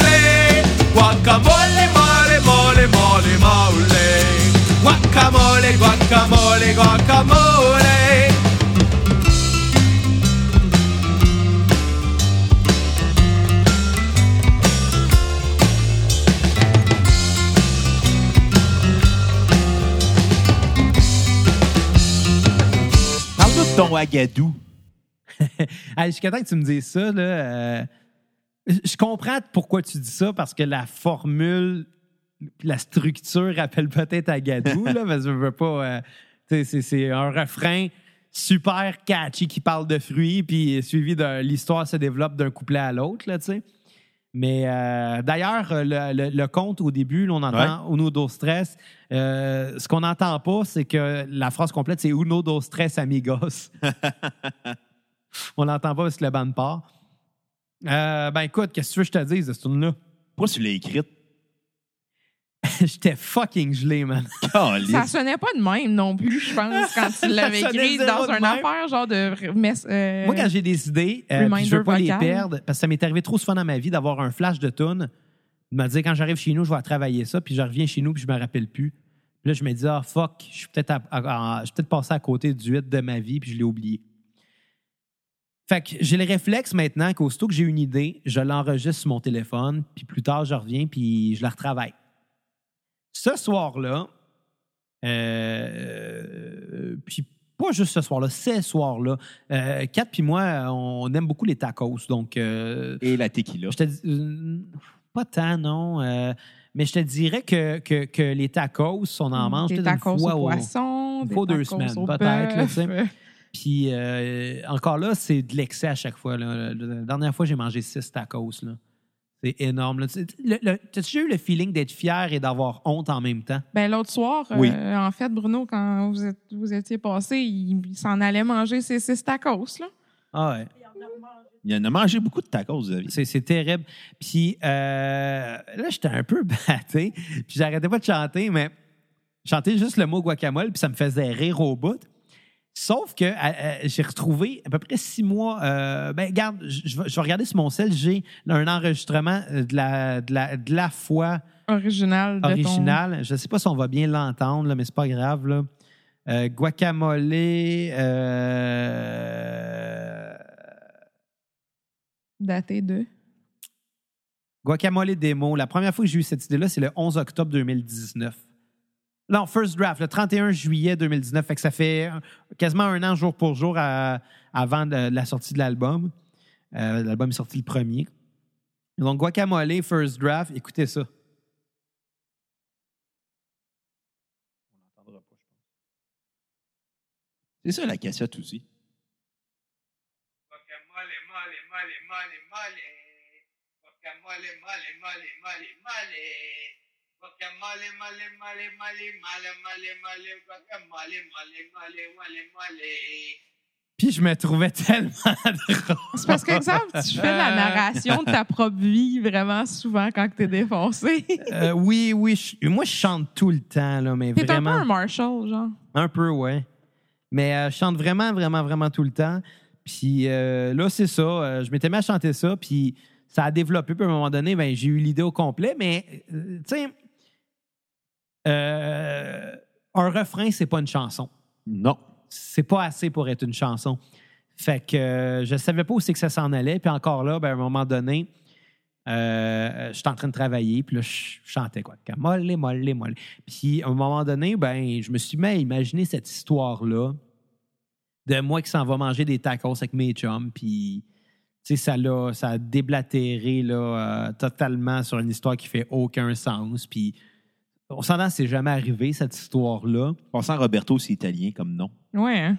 Guacamole, molle, molle, molle, molle. Guacamole, guacamole, guacamole. Parle-nous de ton Agadou. Jusqu'à temps que tu me dises ça, là, euh, je comprends pourquoi tu dis ça, parce que la formule, la structure rappelle peut-être à Gadou, là, parce que je veux pas. euh, C'est un refrain super catchy qui parle de fruits, puis suivi de l'histoire se développe d'un couplet à l'autre, là, tu sais. Mais euh, d'ailleurs, le, le- le conte au début, là, on entend Uno dos stress. Euh, ce qu'on n'entend pas, c'est que la phrase complète, c'est Uno dos stress amigos. on l'entend pas parce que le band part. Euh, ben écoute, qu'est-ce que tu veux que je te dise de ce tune-là? Pourquoi tu l'as écrite? J'étais fucking gelé, man. Ça sonnait pas de même non plus, je pense, quand tu l'avais écrit dans de un même. affaire genre de. euh, Moi, quand j'ai des idées, euh, je veux pas les perdre, parce que ça m'est arrivé trop souvent dans ma vie d'avoir un flash de tune, de me dire quand j'arrive chez nous, je vais travailler ça, puis je reviens chez nous, puis je me rappelle plus. Puis là, je me dis, ah, fuck, je suis peut-être à- à- à- je suis peut-être passé à côté du hit de ma vie, puis je l'ai oublié. Fait que j'ai le réflexe maintenant qu'aussitôt que j'ai une idée, je l'enregistre sur mon téléphone, puis plus tard, je reviens, puis je la retravaille. Ce soir-là, euh, puis pas juste ce soir-là, ces soirs-là, euh, Kat puis moi, on aime beaucoup les tacos. Donc, euh, Et la tequila. je te dis, euh, pas tant, non. euh, mais je te dirais que, que, que les tacos, on en mange des une tacos fois au poisson, une des fois deux tacos semaines, peut-être, là, tu sais. bœuf. Puis euh, encore là, c'est de l'excès à chaque fois. là. La dernière fois, j'ai mangé six tacos. là. C'est énorme. T'as-tu déjà eu le feeling d'être fier et d'avoir honte en même temps? Ben, l'autre soir, Oui. euh, en fait, Bruno, quand vous, êtes- vous étiez passé, il, il s'en allait manger ses six tacos, là. Ah ouais. Il en a mangé beaucoup de tacos. C'est, c'est terrible. Puis euh, là, j'étais un peu batté. Puis j'arrêtais pas de chanter, mais je chantais juste le mot guacamole, puis ça me faisait rire au bout. Sauf que euh, euh, j'ai retrouvé à peu près six mois. euh, ben, regarde, je, vais regarder sur mon sel. J'ai un enregistrement de la, de la, de la foi Original. De originale. Je ne sais pas si on va bien l'entendre, mais c'est pas grave. Là. Euh, guacamole. Ton daté de? Guacamole démo. La première fois que j'ai eu cette idée-là, c'est le 11 octobre 2019. Non, first draft, le 31 juillet 2019. Fait que ça fait euh, quasiment un an jour pour jour à- avant de- la sortie de l'album. Euh, l'album est sorti le premier. Donc, Guacamole, first draft, écoutez ça. C'est ça, la cassette aussi. Guacamole, mole, mole, mole, mole. Guacamole, mole, mole, mole, mole. Guacamole, mole, mole, mole, mole, mole, mole. Guacamole, mole, mole, mole, mole. Puis je me trouvais tellement drôle. C'est parce que, exemple, tu fais la narration de ta propre vie vraiment souvent quand t'es défoncé. Euh, oui, oui. je- moi, je chante tout le temps, là, mais T'es un peu vraiment. un Marshall, genre. Un peu, ouais. Mais euh, je chante vraiment, vraiment, vraiment tout le temps. Puis euh, là, c'est ça. euh, je m'étais mis à chanter ça, puis ça a développé. Puis à un moment donné, ben, j'ai eu l'idée au complet. Mais, euh, tu sais, euh, un refrain, c'est pas une chanson. Non. C'est pas assez pour être une chanson. Fait que euh, je savais pas où c'est que ça s'en allait. Puis encore là, ben, à un moment donné, euh, j'étais en train de travailler, puis là, je chantais quoi? Molle, molle, molle. Puis à un moment donné, ben, je me suis mis à imaginer cette histoire-là de moi qui s'en va manger des tacos avec mes chums, puis tu sais, ça, l'a- ça a déblatéré là, euh, totalement sur une histoire qui fait aucun sens. Puis on s'entend, c'est jamais arrivé, cette histoire-là. Pensant Roberto, c'est italien comme nom. Ouais, hein?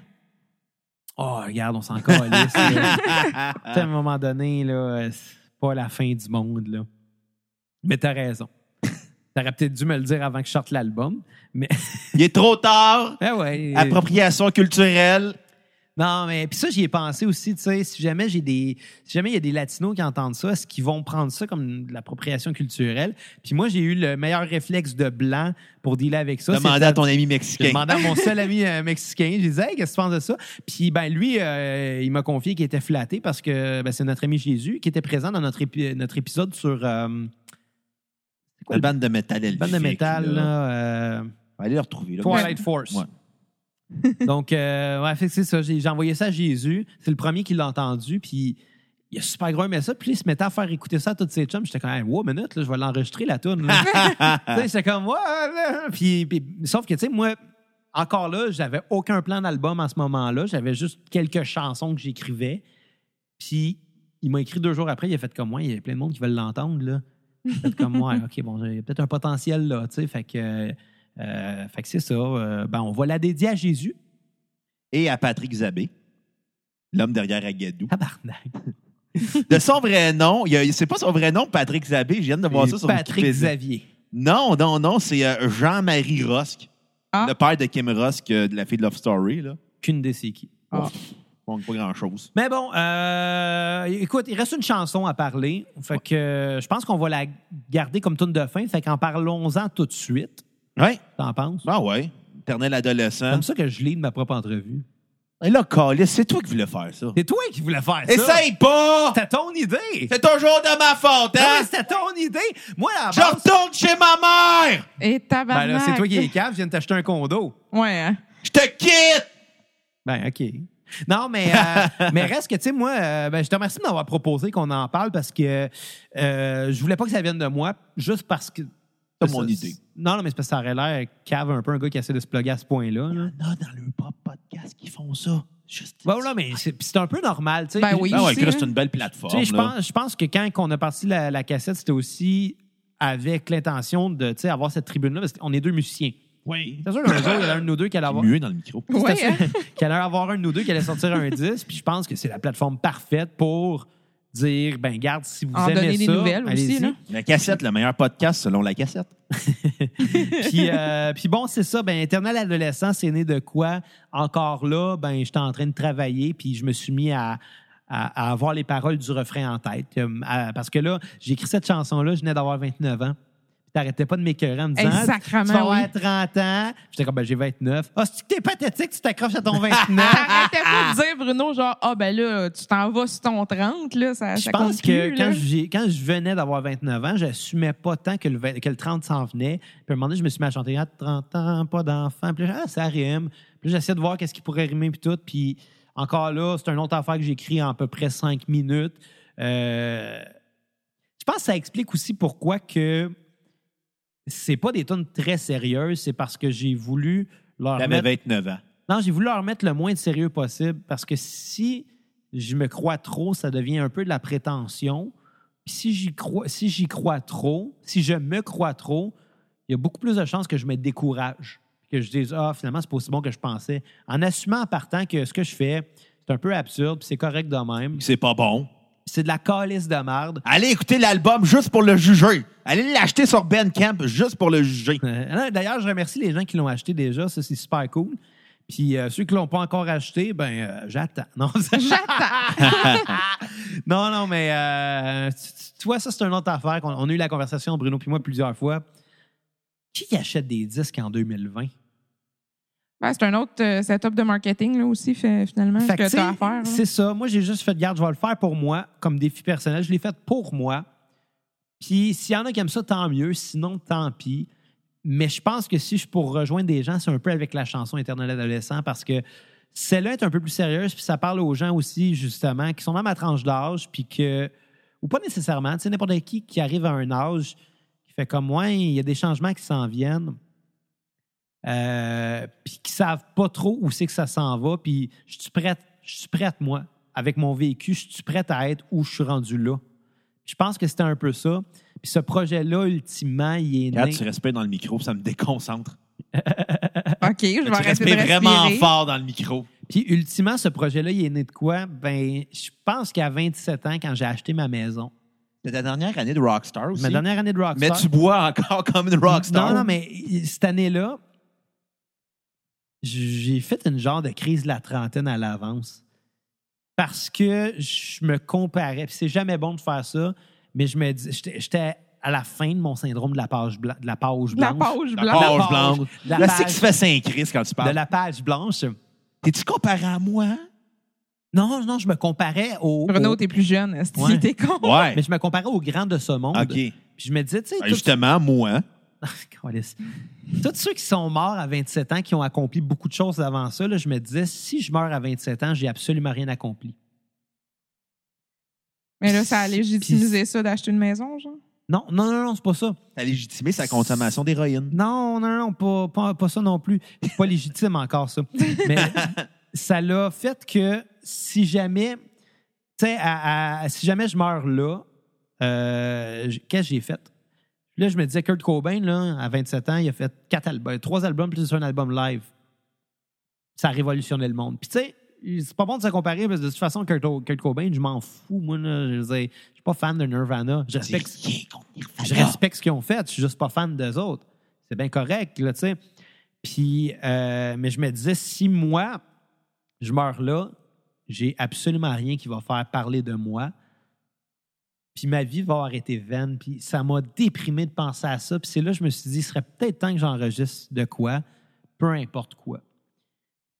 Oh, regarde, on s'en calisse. à un moment donné, là, c'est pas la fin du monde. Là. Mais t'as raison. T'aurais peut-être dû me le dire avant que je sorte l'album. Mais, Il est trop tard. ah ouais. Appropriation culturelle. Non, mais puis ça, j'y ai pensé aussi, tu sais, si jamais j'ai des, si jamais il y a des latinos qui entendent ça, est-ce qu'ils vont prendre ça comme de l'appropriation culturelle? Puis moi, j'ai eu le meilleur réflexe de blanc pour dealer avec ça. Demandez à ton ami mexicain. demandé à mon seul ami euh, mexicain. J'ai dit, hey, qu'est-ce que tu penses de ça? Puis, ben, lui, euh, il m'a confié qu'il était flatté parce que ben, c'est notre ami Jésus qui était présent dans notre, épi- notre épisode sur. Euh, quoi La bande de métal le bande de métal, là. là? euh, Allez le retrouver. Là. Twilight Force. Ouais. Donc, euh, ouais, c'est ça. J'ai j'ai envoyé ça à Jésus. C'est le premier qui l'a entendu. Puis, il a super gros aimé ça. Puis, il se mettait à faire écouter ça à tous ses chums. J'étais comme, hey, wow, minute, là, je vais l'enregistrer, la toune. là. Tu sais, J'étais comme, ouais, là. Puis, puis- sauf que, tu sais, moi, encore là, j'avais aucun plan d'album à ce moment-là. J'avais juste quelques chansons que j'écrivais. Puis, il m'a écrit deux jours après. Il a fait comme moi. Il y a plein de monde qui veulent l'entendre, là. J'ai fait comme moi. OK, bon, il y a peut-être un potentiel là, tu sais. Fait que. euh, euh, fait que c'est ça. Euh, ben, on va la dédier à Jésus. Et à Patrick Zabé, l'homme derrière Agadou. Tabarnak. De son vrai nom, c'est pas son vrai nom, Patrick Zabé. Je viens de voir ça sur Patrick Wikipédia. Xavier. Non, non, non, c'est euh, Jean-Marie Rosk, Ah. le père de Kim Rosk, euh, de la fille de Love Story. Là. Qu'une des c'est qui. Ah. Bon, pas grand-chose. Mais bon, euh, écoute, il reste une chanson à parler. Fait que euh, je pense qu'on va la garder comme tune de fin. Fait qu'en parlons-en tout de suite. Ouais. T'en penses? Ah ouais. Éternel adolescent. Comme ça que je lis de ma propre entrevue. Et là, Calis, c'est toi qui voulais faire ça. C'est toi qui voulais faire ça. Essaye pas! C'était ton idée. C'est toujours de ma faute, Non, hein? mais C'était ton idée. Moi, à la Je retourne chez ma mère! Et Ben tabarnak. là, c'est toi qui es cave, je viens de t'acheter un condo. Ouais, hein? Je te quitte! Ben, OK. Non, mais, euh, mais reste que, tu sais, moi, euh, ben, je te remercie de m'avoir proposé qu'on en parle parce que euh, je voulais pas que ça vienne de moi, juste parce que. C'est mon idée. Non, non, mais c'est parce que ça aurait l'air cave un peu, un gars qui essaie de se plugger à ce point-là. là. Non, dans le pop podcast qui font ça. Juste. Là, mais c'est c'est un peu normal, tu sais. Ben oui. Ah ouais, aussi, Chris, là. c'est une belle Tu plateforme. sais, je là. pense, je pense que quand on a parti la, la cassette, c'était aussi avec l'intention de, tu sais, avoir cette tribune-là, parce qu'on est deux musiciens. Oui. C'est sûr qu'un jour, il y en a un de nous deux qui allait avoir. Mieux dans le micro. Ouais, hein? sûr qu'il allait avoir un de nous deux qui allait sortir un disque. Puis je pense que c'est la plateforme parfaite pour dire, ben garde, si vous En aimez donner des ça, nouvelles aussi, allez-y. là. La cassette, le meilleur podcast selon la cassette. puis, euh, puis bon, c'est ça. Ben, Éternel adolescent, c'est né de quoi? Encore là, ben, j'étais en train de travailler, puis je me suis mis à, à, à avoir les paroles du refrain en tête. À- parce que là, j'ai écrit cette chanson-là, je venais d'avoir 29 ans. T'arrêtais pas de m'écœurer en me disant Exactement, Tu vas avoir oui. 30 ans. J'étais comme ben, j'ai 29. Ah, c'est que t'es pathétique, tu t'accroches à ton 29. Arrêtez pas de dire, Bruno, genre, ah, ben là, tu t'en vas sur ton 30, là, ça, Je ça pense que quand, quand je venais d'avoir 29 ans, j'assumais pas tant que le, vingt- que le 30 s'en venait. Puis à un moment donné, je me suis mis à chanter ah, 30 ans, pas d'enfant. Puis là, ah, ça rime. Puis là, j'essayais de voir qu'est-ce qui pourrait rimer puis tout. Puis encore là, c'est une autre affaire que j'écris en à peu près 5 minutes. Euh, je pense que ça explique aussi pourquoi que c'est pas des tonnes très sérieuses. C'est parce que j'ai voulu leur T'avais mettre 29 ans. non, j'ai voulu leur mettre le moins de sérieux possible parce que si je me crois trop, ça devient un peu de la prétention. Puis si j'y crois, si j'y crois trop, si je me crois trop, il y a beaucoup plus de chances que je me décourage. Que je dise, ah, finalement, c'est pas aussi bon que je pensais. En assumant en partant que ce que je fais, c'est un peu absurde, puis c'est correct de même. C'est pas bon. C'est de la calice de merde. Allez écouter l'album juste pour le juger. Allez l'acheter sur Bandcamp juste pour le juger. Euh, D'ailleurs, je remercie les gens qui l'ont acheté déjà. Ça, c'est super cool. Puis euh, ceux qui l'ont pas encore acheté, ben, euh, j'attends. Non, ça- non, non, mais euh, tu, vois, ça, c'est une autre affaire. qu'on- On, a eu la conversation, Bruno puis moi, plusieurs fois. Qui achète des disques en 2020? Ben, c'est un autre euh, setup de marketing, là, aussi, fait- finalement, Fait que, tu t'as à faire. C'est ça. Moi, j'ai juste fait garde, je vais le faire pour moi, comme défi personnel. Je l'ai fait pour moi. Puis s'il y en a qui aiment ça, tant mieux. Sinon, tant pis. Mais je pense que si je pour rejoindre des gens, c'est un peu avec la chanson Éternel adolescent parce que celle-là est un peu plus sérieuse, puis ça parle aux gens aussi, justement, qui sont dans ma tranche d'âge, puis que. Ou pas nécessairement, tu sais, n'importe qui qui arrive à un âge qui fait comme moi, il y a des changements qui s'en viennent. Euh, puis qui savent pas trop où c'est que ça s'en va, puis je suis prête, je suis prête, moi, avec mon vécu, je suis prête à être où je suis rendu là. Je pense que c'était un peu ça. Puis ce projet-là, ultimement, il est né. Regarde, tu respires dans le micro, ça me déconcentre. OK, je vais Tu arrêter de vraiment respirer. fort dans le micro. Puis ultimement, ce projet-là, il est né de quoi? Ben, je pense qu'à 27 ans, quand j'ai acheté ma maison, C'est ta dernière année de Rockstar aussi. ma dernière année de Rockstar. Mais tu bois encore comme une Rockstar? Non, non, mais cette année-là, j'ai fait une genre de crise de la trentaine à l'avance. Parce que je me comparais. Puis c'est jamais bon de faire ça, mais je me dis, j'étais- à la fin de mon syndrome de la page, blan- de la page La blanche. page La blanche. page page- blanche. la Là, page- c'est que tu fais Saint-Christ quand tu De parles. la page blanche. T'es-tu comparé à moi? Non, non, je me comparais au. Bruno, au- t'es plus jeune, est-ce Ouais. t'es con? Ouais. mais je me comparais aux grands de ce monde. OK. Puis je me disais, tu sais, Ben, justement, moi. Câlisse. Tous ceux qui sont morts à 27 ans, qui ont accompli beaucoup de choses avant ça, là, je me disais, si je meurs à 27 ans, j'ai absolument rien accompli. Mais là, ça a légitimisé ça d'acheter une maison, genre? Non, non, non, non, c'est pas ça. T'as légitimé sa consommation d'héroïne. Non, non, non, pas, pas, pas ça non plus. C'est pas légitime encore, ça. Mais ça l'a fait que si jamais, tu sais, si jamais je meurs là, euh, qu'est-ce que j'ai fait? Là, je me disais, Kurt Cobain, là, à 27 ans, il a fait quatre albums, trois albums plus un album live. Ça a révolutionné le monde. Puis tu sais, c'est pas bon de se comparer parce que de toute façon, Kurt, Kurt Cobain, je m'en fous. Moi, là, je veux dire, je suis pas fan de Nirvana. Je respecte, Nirvana. je respecte ce qu'ils ont fait. Je suis juste pas fan d'eux autres. C'est bien correct, là, tu sais. Puis, euh, mais je me disais, si moi, je meurs là, j'ai absolument rien qui va faire parler de moi. Puis ma vie va avoir été vaine. Puis ça m'a déprimé de penser à ça. Puis c'est là que je me suis dit, il serait peut-être temps que j'enregistre de quoi, peu importe quoi.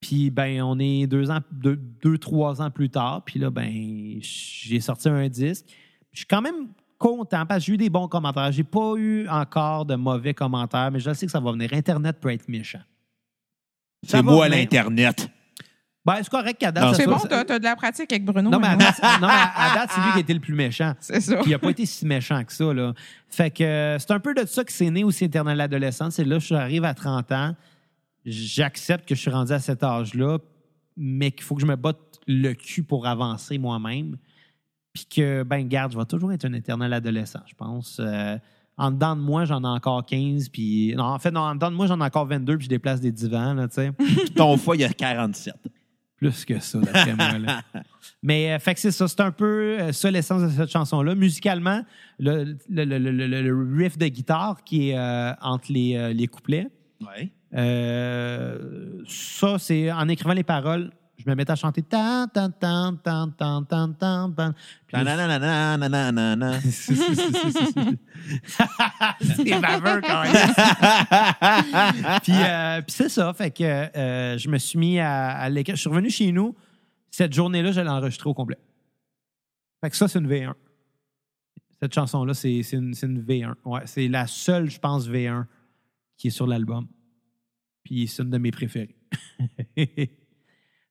Puis ben, on est deux ans, deux, deux, trois ans plus tard. Puis là, ben, j'ai sorti un disque. Je suis quand même content parce que j'ai eu des bons commentaires. J'ai pas eu encore de mauvais commentaires, mais je sais que ça va venir. Internet peut être méchant. C'est moi l'Internet. Ben, c'est correct qu'à date, C'est bon, t'as t'as de la pratique avec Bruno. Non, mais à date, non, mais à date, c'est lui qui a été le plus méchant. C'est ça. Puis il n'a pas été si méchant que ça. Là. Fait que euh, c'est un peu de ça que c'est né aussi éternel l'adolescence. C'est là, je arrive à 30 ans, j'accepte que je suis rendu à cet âge-là, mais qu'il faut que je me batte le cul pour avancer moi-même. Puis que, ben, garde, je vais toujours être un éternel adolescent, je pense. Euh, en dedans de moi, j'en ai encore 15. Puis, non, en fait, non, en dedans de moi, j'en ai encore 22, puis je déplace des divans, là, tu sais. Puis ton foie, il y a 47. Plus que ça, d'après moi. là. Mais euh, fait que c'est ça, c'est un peu euh, ça l'essence de cette chanson-là. Musicalement, le, le- le- le- le- le riff de guitare qui est euh, entre les, euh, les couplets, Ouais. euh, ça, c'est en écrivant les paroles, je me mettais à chanter tan tan tan tan tan tan tan tan. C'est baveux quand même. puis euh, puis c'est ça, fait que euh, je me suis mis à, à l'écrire. Je suis revenu chez nous. Cette journée-là, je l'ai enregistrée au complet. Fait que ça, c'est une V1. Cette chanson-là, c'est c'est une, c'est une V1. Ouais, c'est la seule, je pense, V1 qui est sur l'album. Puis c'est une de mes préférées.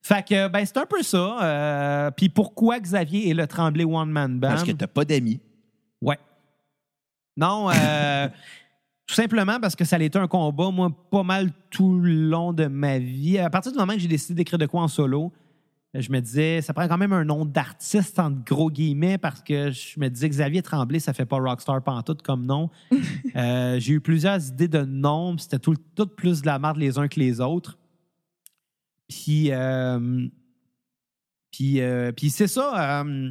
fait que, ben, c'est un peu ça. Euh, puis pourquoi Xavier est le Tremblay One Man Band? Parce que t'as pas d'amis. Ouais. Non, euh, tout simplement parce que ça a été un combat, moi, pas mal tout le long de ma vie. À partir du moment que j'ai décidé d'écrire de quoi en solo, je me disais, ça prend quand même un nom d'artiste, entre gros guillemets, parce que je me disais, Xavier Tremblay, ça fait pas Rockstar Pantoute comme nom. Euh, j'ai eu plusieurs idées de noms, puis c'était tout, tout plus de la merde les uns que les autres. Puis, euh, puis, euh, puis c'est ça. euh,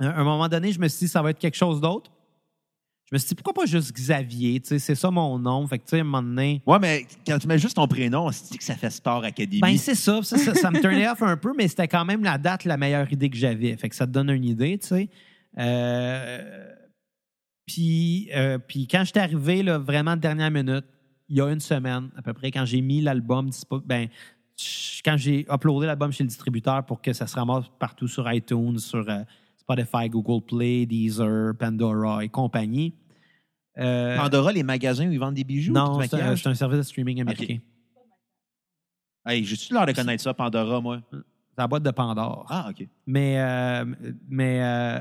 à un moment donné, je me suis dit, ça va être quelque chose d'autre. Je me suis dit, pourquoi pas juste Xavier? Tu sais, c'est ça mon nom. Fait que, tu sais, à un moment donné. Ouais, mais quand tu mets juste ton prénom, on se dit que ça fait Star Academy. Ben, c'est ça. Ça, ça, ça me turnait off un peu, mais c'était quand même la date, la meilleure idée que j'avais. Fait que ça te donne une idée, tu sais. Euh, puis, euh, puis quand j'étais arrivé, là, vraiment dernière minute, il y a une semaine à peu près, quand j'ai mis l'album, ben, quand j'ai uploadé l'album chez le distributeur pour que ça se ramasse partout sur iTunes, sur euh, Spotify, Google Play, Deezer, Pandora et compagnie. Euh, Pandora, les magasins où ils vendent des bijoux non, c'est un, un service de streaming américain. Hey, j'ai-tu l'air de connaître ça, Pandora, moi? C'est la boîte de Pandore. Ah, OK. Mais, euh, mais euh,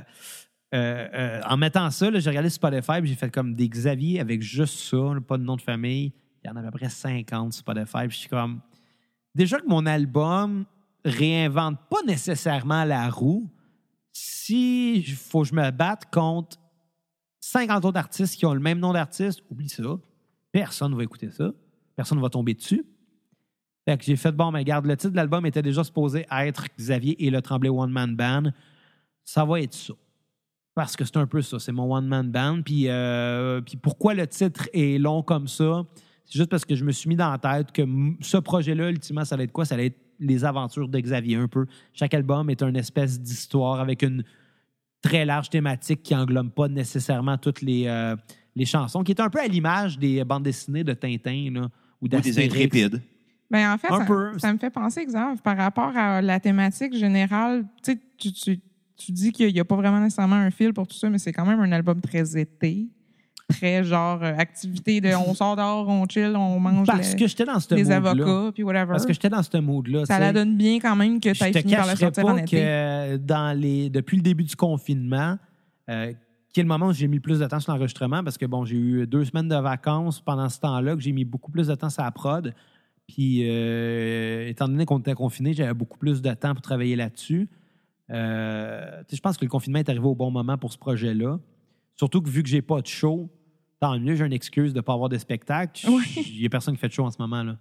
euh, euh, en mettant ça, j'ai regardé Spotify j'ai fait comme des Xavier avec juste ça, pas de nom de famille. Il y en a à peu près 50 sur Spotify. Je suis comme. Déjà que mon album réinvente pas nécessairement la roue, si faut que je me batte contre 50 autres artistes qui ont le même nom d'artiste, oublie ça. Personne ne va écouter ça. Personne ne va tomber dessus. Fait que j'ai fait, bon, mais regarde, le titre de l'album était déjà supposé être Xavier et le Tremblay One Man Band. Ça va être ça. Parce que c'est un peu ça, c'est mon One Man Band. Puis, euh, puis pourquoi le titre est long comme ça? C'est juste parce que je me suis mis dans la tête que ce projet-là, ultimement, ça allait être quoi? Ça allait être les aventures de Xavier un peu. Chaque album est une espèce d'histoire avec une très large thématique qui englobe pas nécessairement toutes les, euh, les chansons, qui est un peu à l'image des bandes dessinées de Tintin là, ou Ou des intrépides. Ben, en fait, ça, me fait penser, exemple, par rapport à la thématique générale. Tu sais, tu, tu, tu dis qu'il n'y a pas vraiment nécessairement un fil pour tout ça, mais c'est quand même un album très été. Très genre euh, activité de on sort dehors, on chill, on mange Parce le- que j'étais dans ce les avocats, puis whatever. Parce que j'étais dans ce mood-là. ça la donne bien quand même que tu aies fini par le cacherai sortir en pas été. que dans les, depuis le début du confinement, euh, qui est le moment où j'ai mis le plus de temps sur l'enregistrement, parce que bon, j'ai eu deux semaines de vacances pendant ce temps-là, que j'ai mis beaucoup plus de temps sur la prod. Puis, euh, étant donné qu'on était confiné, j'avais beaucoup plus de temps pour travailler là-dessus. Euh, je pense que le confinement est arrivé au bon moment pour ce projet-là. Surtout que vu que j'ai pas de show, tant mieux, j'ai une excuse de ne pas avoir de spectacle. Il n'y a personne qui fait de show en ce moment. Là.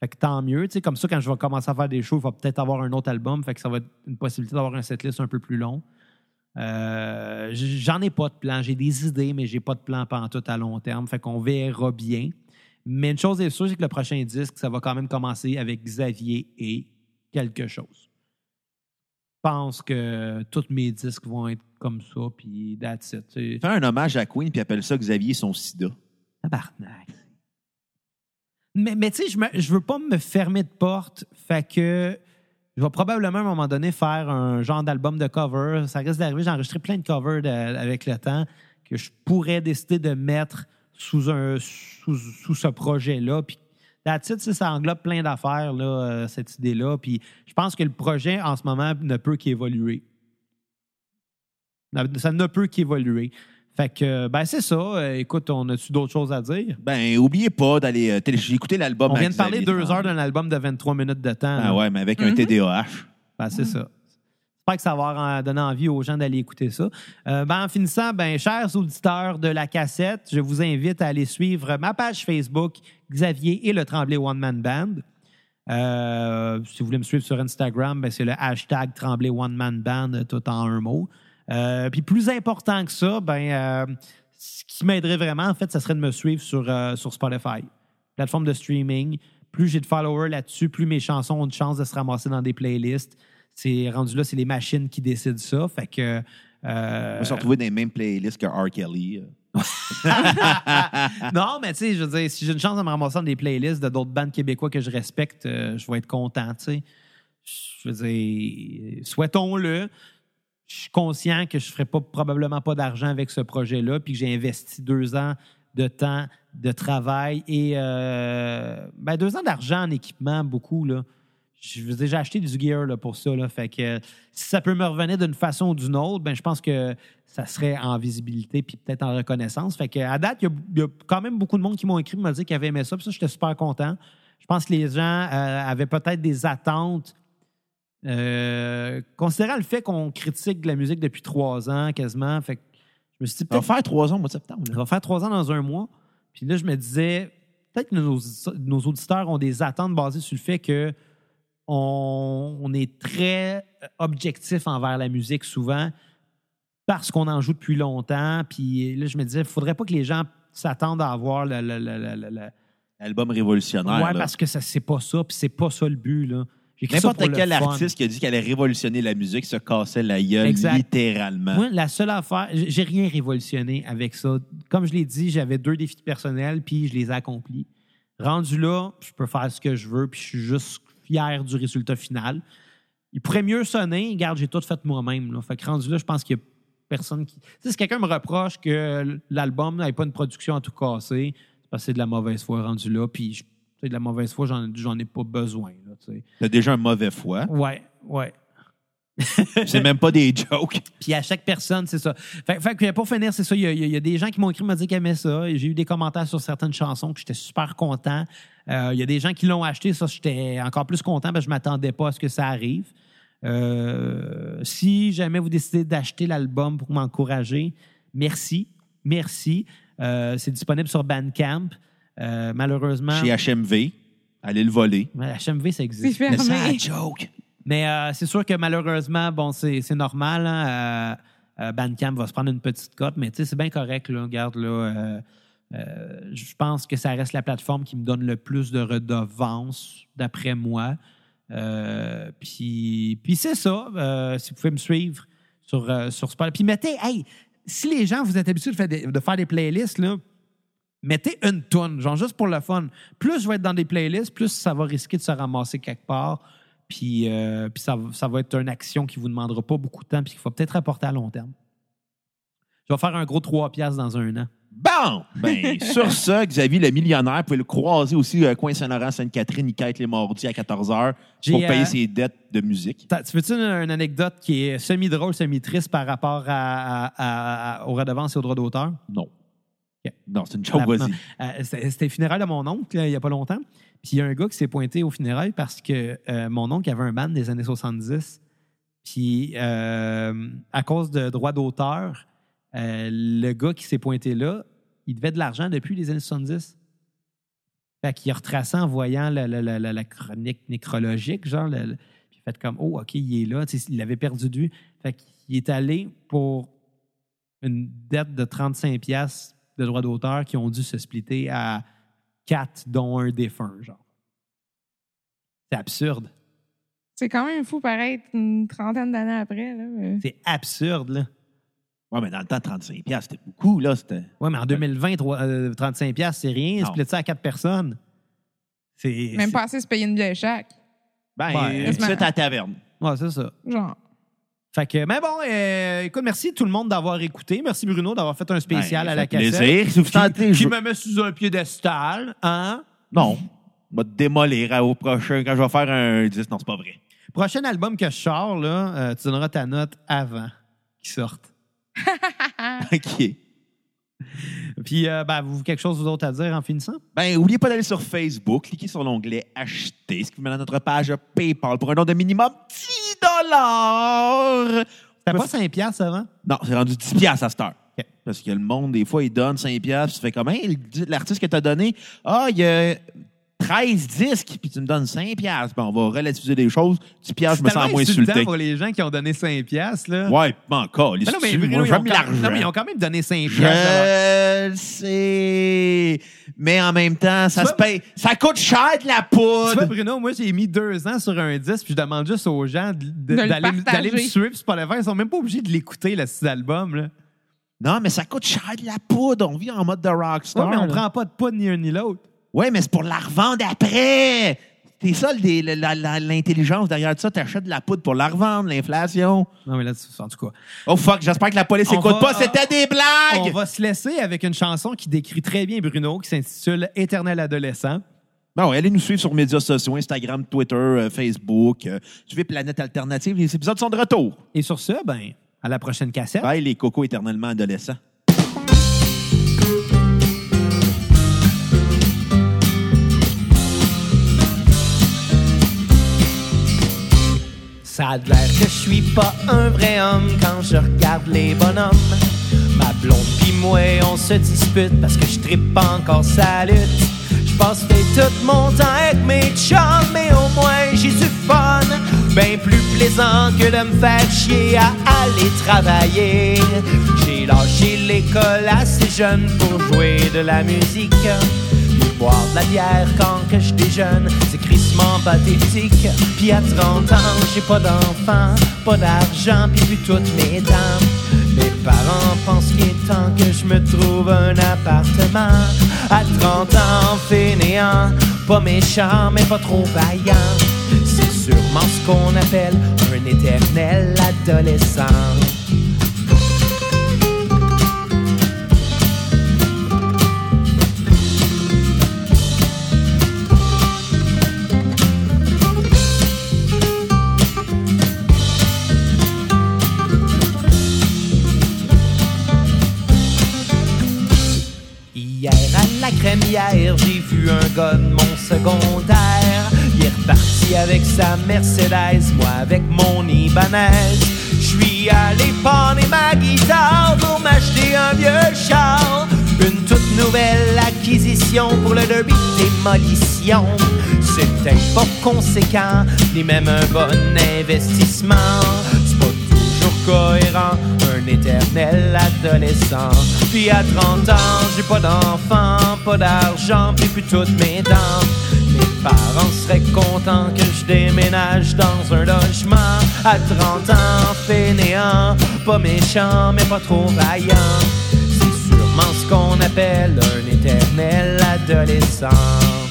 Fait que tant mieux. Tu sais, comme ça, quand je vais commencer à faire des shows, il va peut-être avoir un autre album. Fait que ça va être une possibilité d'avoir un setlist un peu plus long. Euh, J'en ai pas de plan. J'ai des idées, mais j'ai pas de plan tout à long terme. Fait qu'on verra bien. Mais une chose est sûre, c'est que le prochain disque, ça va quand même commencer avec Xavier et quelque chose. Je pense que tous mes disques vont être comme ça, puis that's it. Fais un hommage à Queen puis appelle ça Xavier son sida. Tabarnak. Mais, mais tu sais, je, veux pas me fermer de porte. Fait que je vais probablement à un moment donné faire un genre d'album de cover. Ça risque d'arriver. J'ai enregistré plein de covers de- avec le temps que je pourrais décider de mettre sous, un, sous, sous ce projet-là. Puis tu sais, ça englobe plein d'affaires, là, euh, cette idée-là. Puis je pense que le projet, en ce moment, ne peut qu'évoluer. Ça ne peut qu'évoluer. Fait que, ben, c'est ça. Euh, Écoute, on a-tu d'autres choses à dire? Ben, oubliez pas d'aller euh, télé- J'ai écouté l'album. On vient de parler Xavier deux Tremblay. heures d'un album de 23 minutes de temps. Ah ouais, mais avec un Mhm. TDAH. Ben, c'est ça. J'espère que ça va avoir, donner envie aux gens d'aller écouter ça. Euh, ben, en finissant, ben, chers auditeurs de la cassette, je vous invite à aller suivre ma page Facebook, Xavier et le Tremblay One Man Band. Euh, si vous voulez me suivre sur Instagram, ben, c'est le hashtag Tremblay One Man Band, tout en un mot. Euh, puis plus important que ça, ben, euh, ce qui m'aiderait vraiment, en fait, ça serait de me suivre sur, euh, sur Spotify, plateforme de streaming. Plus j'ai de followers là-dessus, plus mes chansons ont de chance de se ramasser dans des playlists. C'est rendu là, c'est les machines qui décident ça. Fait que. On va se retrouver dans les mêmes playlists que R. Kelly. non, mais tu sais, je veux dire, si j'ai une chance de me ramasser dans des playlists de d'autres bandes québécois que je respecte, je vais être content, tu sais. Je veux dire, souhaitons-le. Je suis conscient que je ne ferai pas, probablement pas d'argent avec ce projet-là, puis que j'ai investi deux ans de temps, de travail et euh, ben, deux ans d'argent en équipement, beaucoup, là. Je j'ai acheté du gear là, pour ça. Si ça peut me revenir d'une façon ou d'une autre, ben, je pense que ça serait en visibilité puis peut-être en reconnaissance. Fait à date, il y a- quand même beaucoup de monde qui m'ont écrit pour me dire qu'ils avaient aimé ça. Puis ça, j'étais super content. Je pense que les gens euh, avaient peut-être des attentes. Euh, considérant le fait qu'on critique la musique depuis trois ans quasiment, fait que je me suis dit Ça va peut-être faire trois ans au mois de septembre. ça va faire trois ans dans un mois. Puis là, je me disais, peut-être que nos, nos auditeurs ont des attentes basées sur le fait que on, on est très objectif envers la musique souvent parce qu'on en joue depuis longtemps. Puis là, je me disais, il faudrait pas que les gens s'attendent à avoir le, le- le- le- le- le- Album révolutionnaire. Ouais, là. parce que ça, c'est pas ça, puis c'est pas ça le but, là. N'importe quel artiste qui a dit qu'elle allait révolutionner la musique se cassait la gueule Exact. littéralement. Moi, la seule affaire, j'ai rien révolutionné avec ça. Comme je l'ai dit, j'avais deux défis personnels, puis je les ai accomplis. Rendu là, je peux faire ce que je veux, puis je suis juste fier du résultat final. Il pourrait mieux sonner. Regarde, j'ai tout fait moi-même. Fait que rendu là, je pense qu'il y a personne qui. Tu sais, si quelqu'un me reproche que l'album n'avait pas une production à tout casser, c'est parce que c'est de la mauvaise foi rendu là, puis je- de la mauvaise foi, j'en j'en ai pas besoin. Tu. T'as déjà un mauvais foie. ouais, ouais. C'est même pas des jokes. Puis à chaque personne, c'est ça. Fait, fait que pour finir, c'est ça. Il y, y a des gens qui m'ont écrit, m'ont dit qu'ils aimaient ça. J'ai eu des commentaires sur certaines chansons que j'étais super content. Euh, il y a des gens qui l'ont acheté. Ça, j'étais encore plus content parce que je m'attendais pas à ce que ça arrive. Euh, si jamais vous décidez d'acheter l'album pour m'encourager, merci. Merci. Euh, c'est disponible sur Bandcamp. Euh, malheureusement, Chez HMV, allez le voler. HMV, ça existe. Mais c'est fermé. un joke. Mais euh, c'est sûr que malheureusement, bon, c'est c'est normal. hein, euh, Bandcamp va se prendre une petite cote, mais tu sais, c'est bien correct. Là, regarde, là, euh, euh, je pense que ça reste la plateforme qui me donne le plus de redevances, d'après moi. Euh, puis puis c'est ça. euh, si vous pouvez me suivre sur, euh, sur Spotify. Puis mettez, hey, si les gens, vous êtes habitués de faire des, de faire des playlists, là, mettez une tonne, genre juste pour le fun. Plus je vais être dans des playlists, plus ça va risquer de se ramasser quelque part. Puis, euh, puis ça, ça va être une action qui vous demandera pas beaucoup de temps puis qu'il faut peut-être rapporter à long terme. Je vais faire un gros 3 piastres dans un an. Bon! Ben, sur ça, Xavier le millionnaire, vous pouvez le croiser aussi à Coin Saint-Laurent, Sainte-Catherine, il quête les mardis à 14h J'ai, pour payer euh, ses dettes de musique. Tu veux-tu une, une anecdote qui est semi-drôle, semi-triste par rapport à, à- à- à- aux redevances et aux droits d'auteur? Non. Non, c'est une joke, vas-y. Euh, C'était c'était le funérail de mon oncle, il n'y a pas longtemps. Puis il y a un gars qui s'est pointé au funérail parce que euh, mon oncle avait un band des années 70. Puis euh, à cause de droits d'auteur, euh, le gars qui s'est pointé là il devait de l'argent depuis les années 70. Fait qu'il retracé en voyant la, la- la- la- la chronique nécrologique, genre, le- puis fait comme, oh, OK, il est là, il avait perdu de vue. Fait qu'il est allé pour une dette de 35$ piastres de droits d'auteur qui ont dû se splitter à quatre, dont un défunt, genre. C'est absurde. C'est quand même fou, pareil, une trentaine d'années après. Là. C'est absurde, là. Ouais, mais dans le temps, 35$, piastres, c'était beaucoup, là. C'était. Ouais, mais en 2020, trois- euh, 35$, piastres, c'est rien. Non. Split ça à quatre personnes. C'est. Même c'est- pas assez se payer une bière chaque. Ben, Ouais. c'est à la taverne. Ouais, c'est ça. Genre. Fait que, mais bon, euh, écoute, merci tout le monde d'avoir écouté. Merci Bruno d'avoir fait un spécial Ben, à la cassette. plaisir. Si vous tentez, Qui je- me met sous un piédestal, hein? Non. Je vais te démolir à- au prochain quand je vais faire un 10. Non, c'est pas vrai. Prochain album que je sors, là, euh, tu donneras ta note avant qu'il sorte. OK. Puis, euh, ben, vous quelque chose d'autre à dire en finissant? Ben, oubliez pas d'aller sur Facebook, cliquez sur l'onglet Acheter, ce qui vous mène à notre page PayPal pour un don de minimum 10 dollars. C'était pas 5 piastres avant? Non, c'est rendu 10 piastres à cette heure. Parce que le monde, des fois, il donne 5 piastres. Tu fais comme, Hey, l'artiste que tu as donné, ah, il y a 13 disques, puis tu me donnes 5 piastres. Ben, on va relativiser les choses. 10 piastres, je me sens moins insultant insulté. pour les gens qui ont donné 5 piastres, là. Ouais, ben encore. Les Mais non, mais, moi, j'aime l'argent. non, mais ils ont quand même donné 5 piastres. Je le sais. Mais en même temps, ça se paye. Ça coûte cher de la Tu vois, poudre. Bruno, moi, j'ai mis deux ans sur un disque, puis je demande juste aux gens d'aller me- partager. d'aller me suivre sur Spotify. Ils sont même pas obligés de l'écouter, le cet album. Là. Non, mais ça coûte cher de la poudre. On vit en mode de rockstar. Ouais, mais on là. prend pas de poudre ni un ni l'autre. Ouais, mais c'est pour la revendre après. C'est ça l'intelligence derrière ça. T'achètes de la poudre pour la revendre, l'inflation. Non, mais là, tu- en tout cas. Oh fuck, j'espère que la police On écoute va- pas. C'était des On blagues. va se laisser avec une chanson qui décrit très bien Bruno, qui s'intitule Éternel adolescent. Bon, allez nous suivre sur les médias sociaux, Instagram, Twitter, euh, Facebook. Euh, suivez Planète Alternative. Les épisodes sont de retour. Et sur ce, ben, à la prochaine cassette. Bye, les cocos éternellement adolescents. Ça a l'air que je suis pas un vrai homme quand je regarde les bonhommes. Ma blonde pis moi, on se dispute parce que je trippe pas encore sa lutte. Je passe tout mon temps avec mes chums, mais au moins j'ai du fun. Ben plus plaisant que de me faire chier à aller travailler. J'ai lâché l'école assez jeune pour jouer de la musique. Boire de la bière quand que je déjeune, c'est crissement pathétique. Puis à 30 ans, j'ai pas d'enfant, pas d'argent, puis vu toutes mes dents. Mes parents pensent qu'il est temps que je me trouve un appartement. À 30 ans, fainéant, pas méchant, mais pas trop vaillant. C'est sûrement ce qu'on appelle un éternel adolescent. La crémière, j'ai vu un gars de mon secondaire. Il est reparti avec sa Mercedes, moi avec mon Ibanez. Je suis allé prendre ma guitare pour m'acheter un vieux char. Une toute nouvelle acquisition pour le derby démolition. C'était pas conséquent, ni même un bon investissement. C'est pas toujours cohérent, un éternel adolescent. Puis à 30 ans, j'ai pas d'enfant, pas d'argent, puis plus toutes mes dents. Mes parents seraient contents que je déménage dans un logement. À 30 ans, fainéant, pas méchant, mais pas trop vaillant. C'est sûrement ce qu'on appelle un éternel adolescent.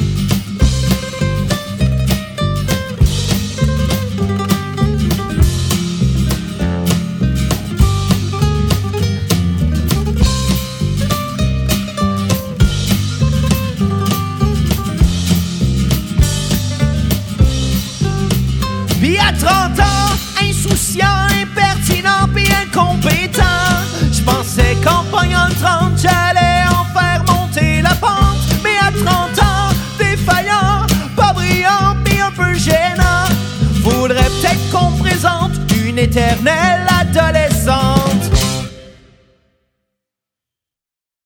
Incompétent. Je pensais qu'en pognant le 30, j'allais en faire monter la pente. Mais à 30 ans, défaillant, pas brillant, puis un peu gênant. Faudrait peut-être qu'on présente une éternelle adolescente.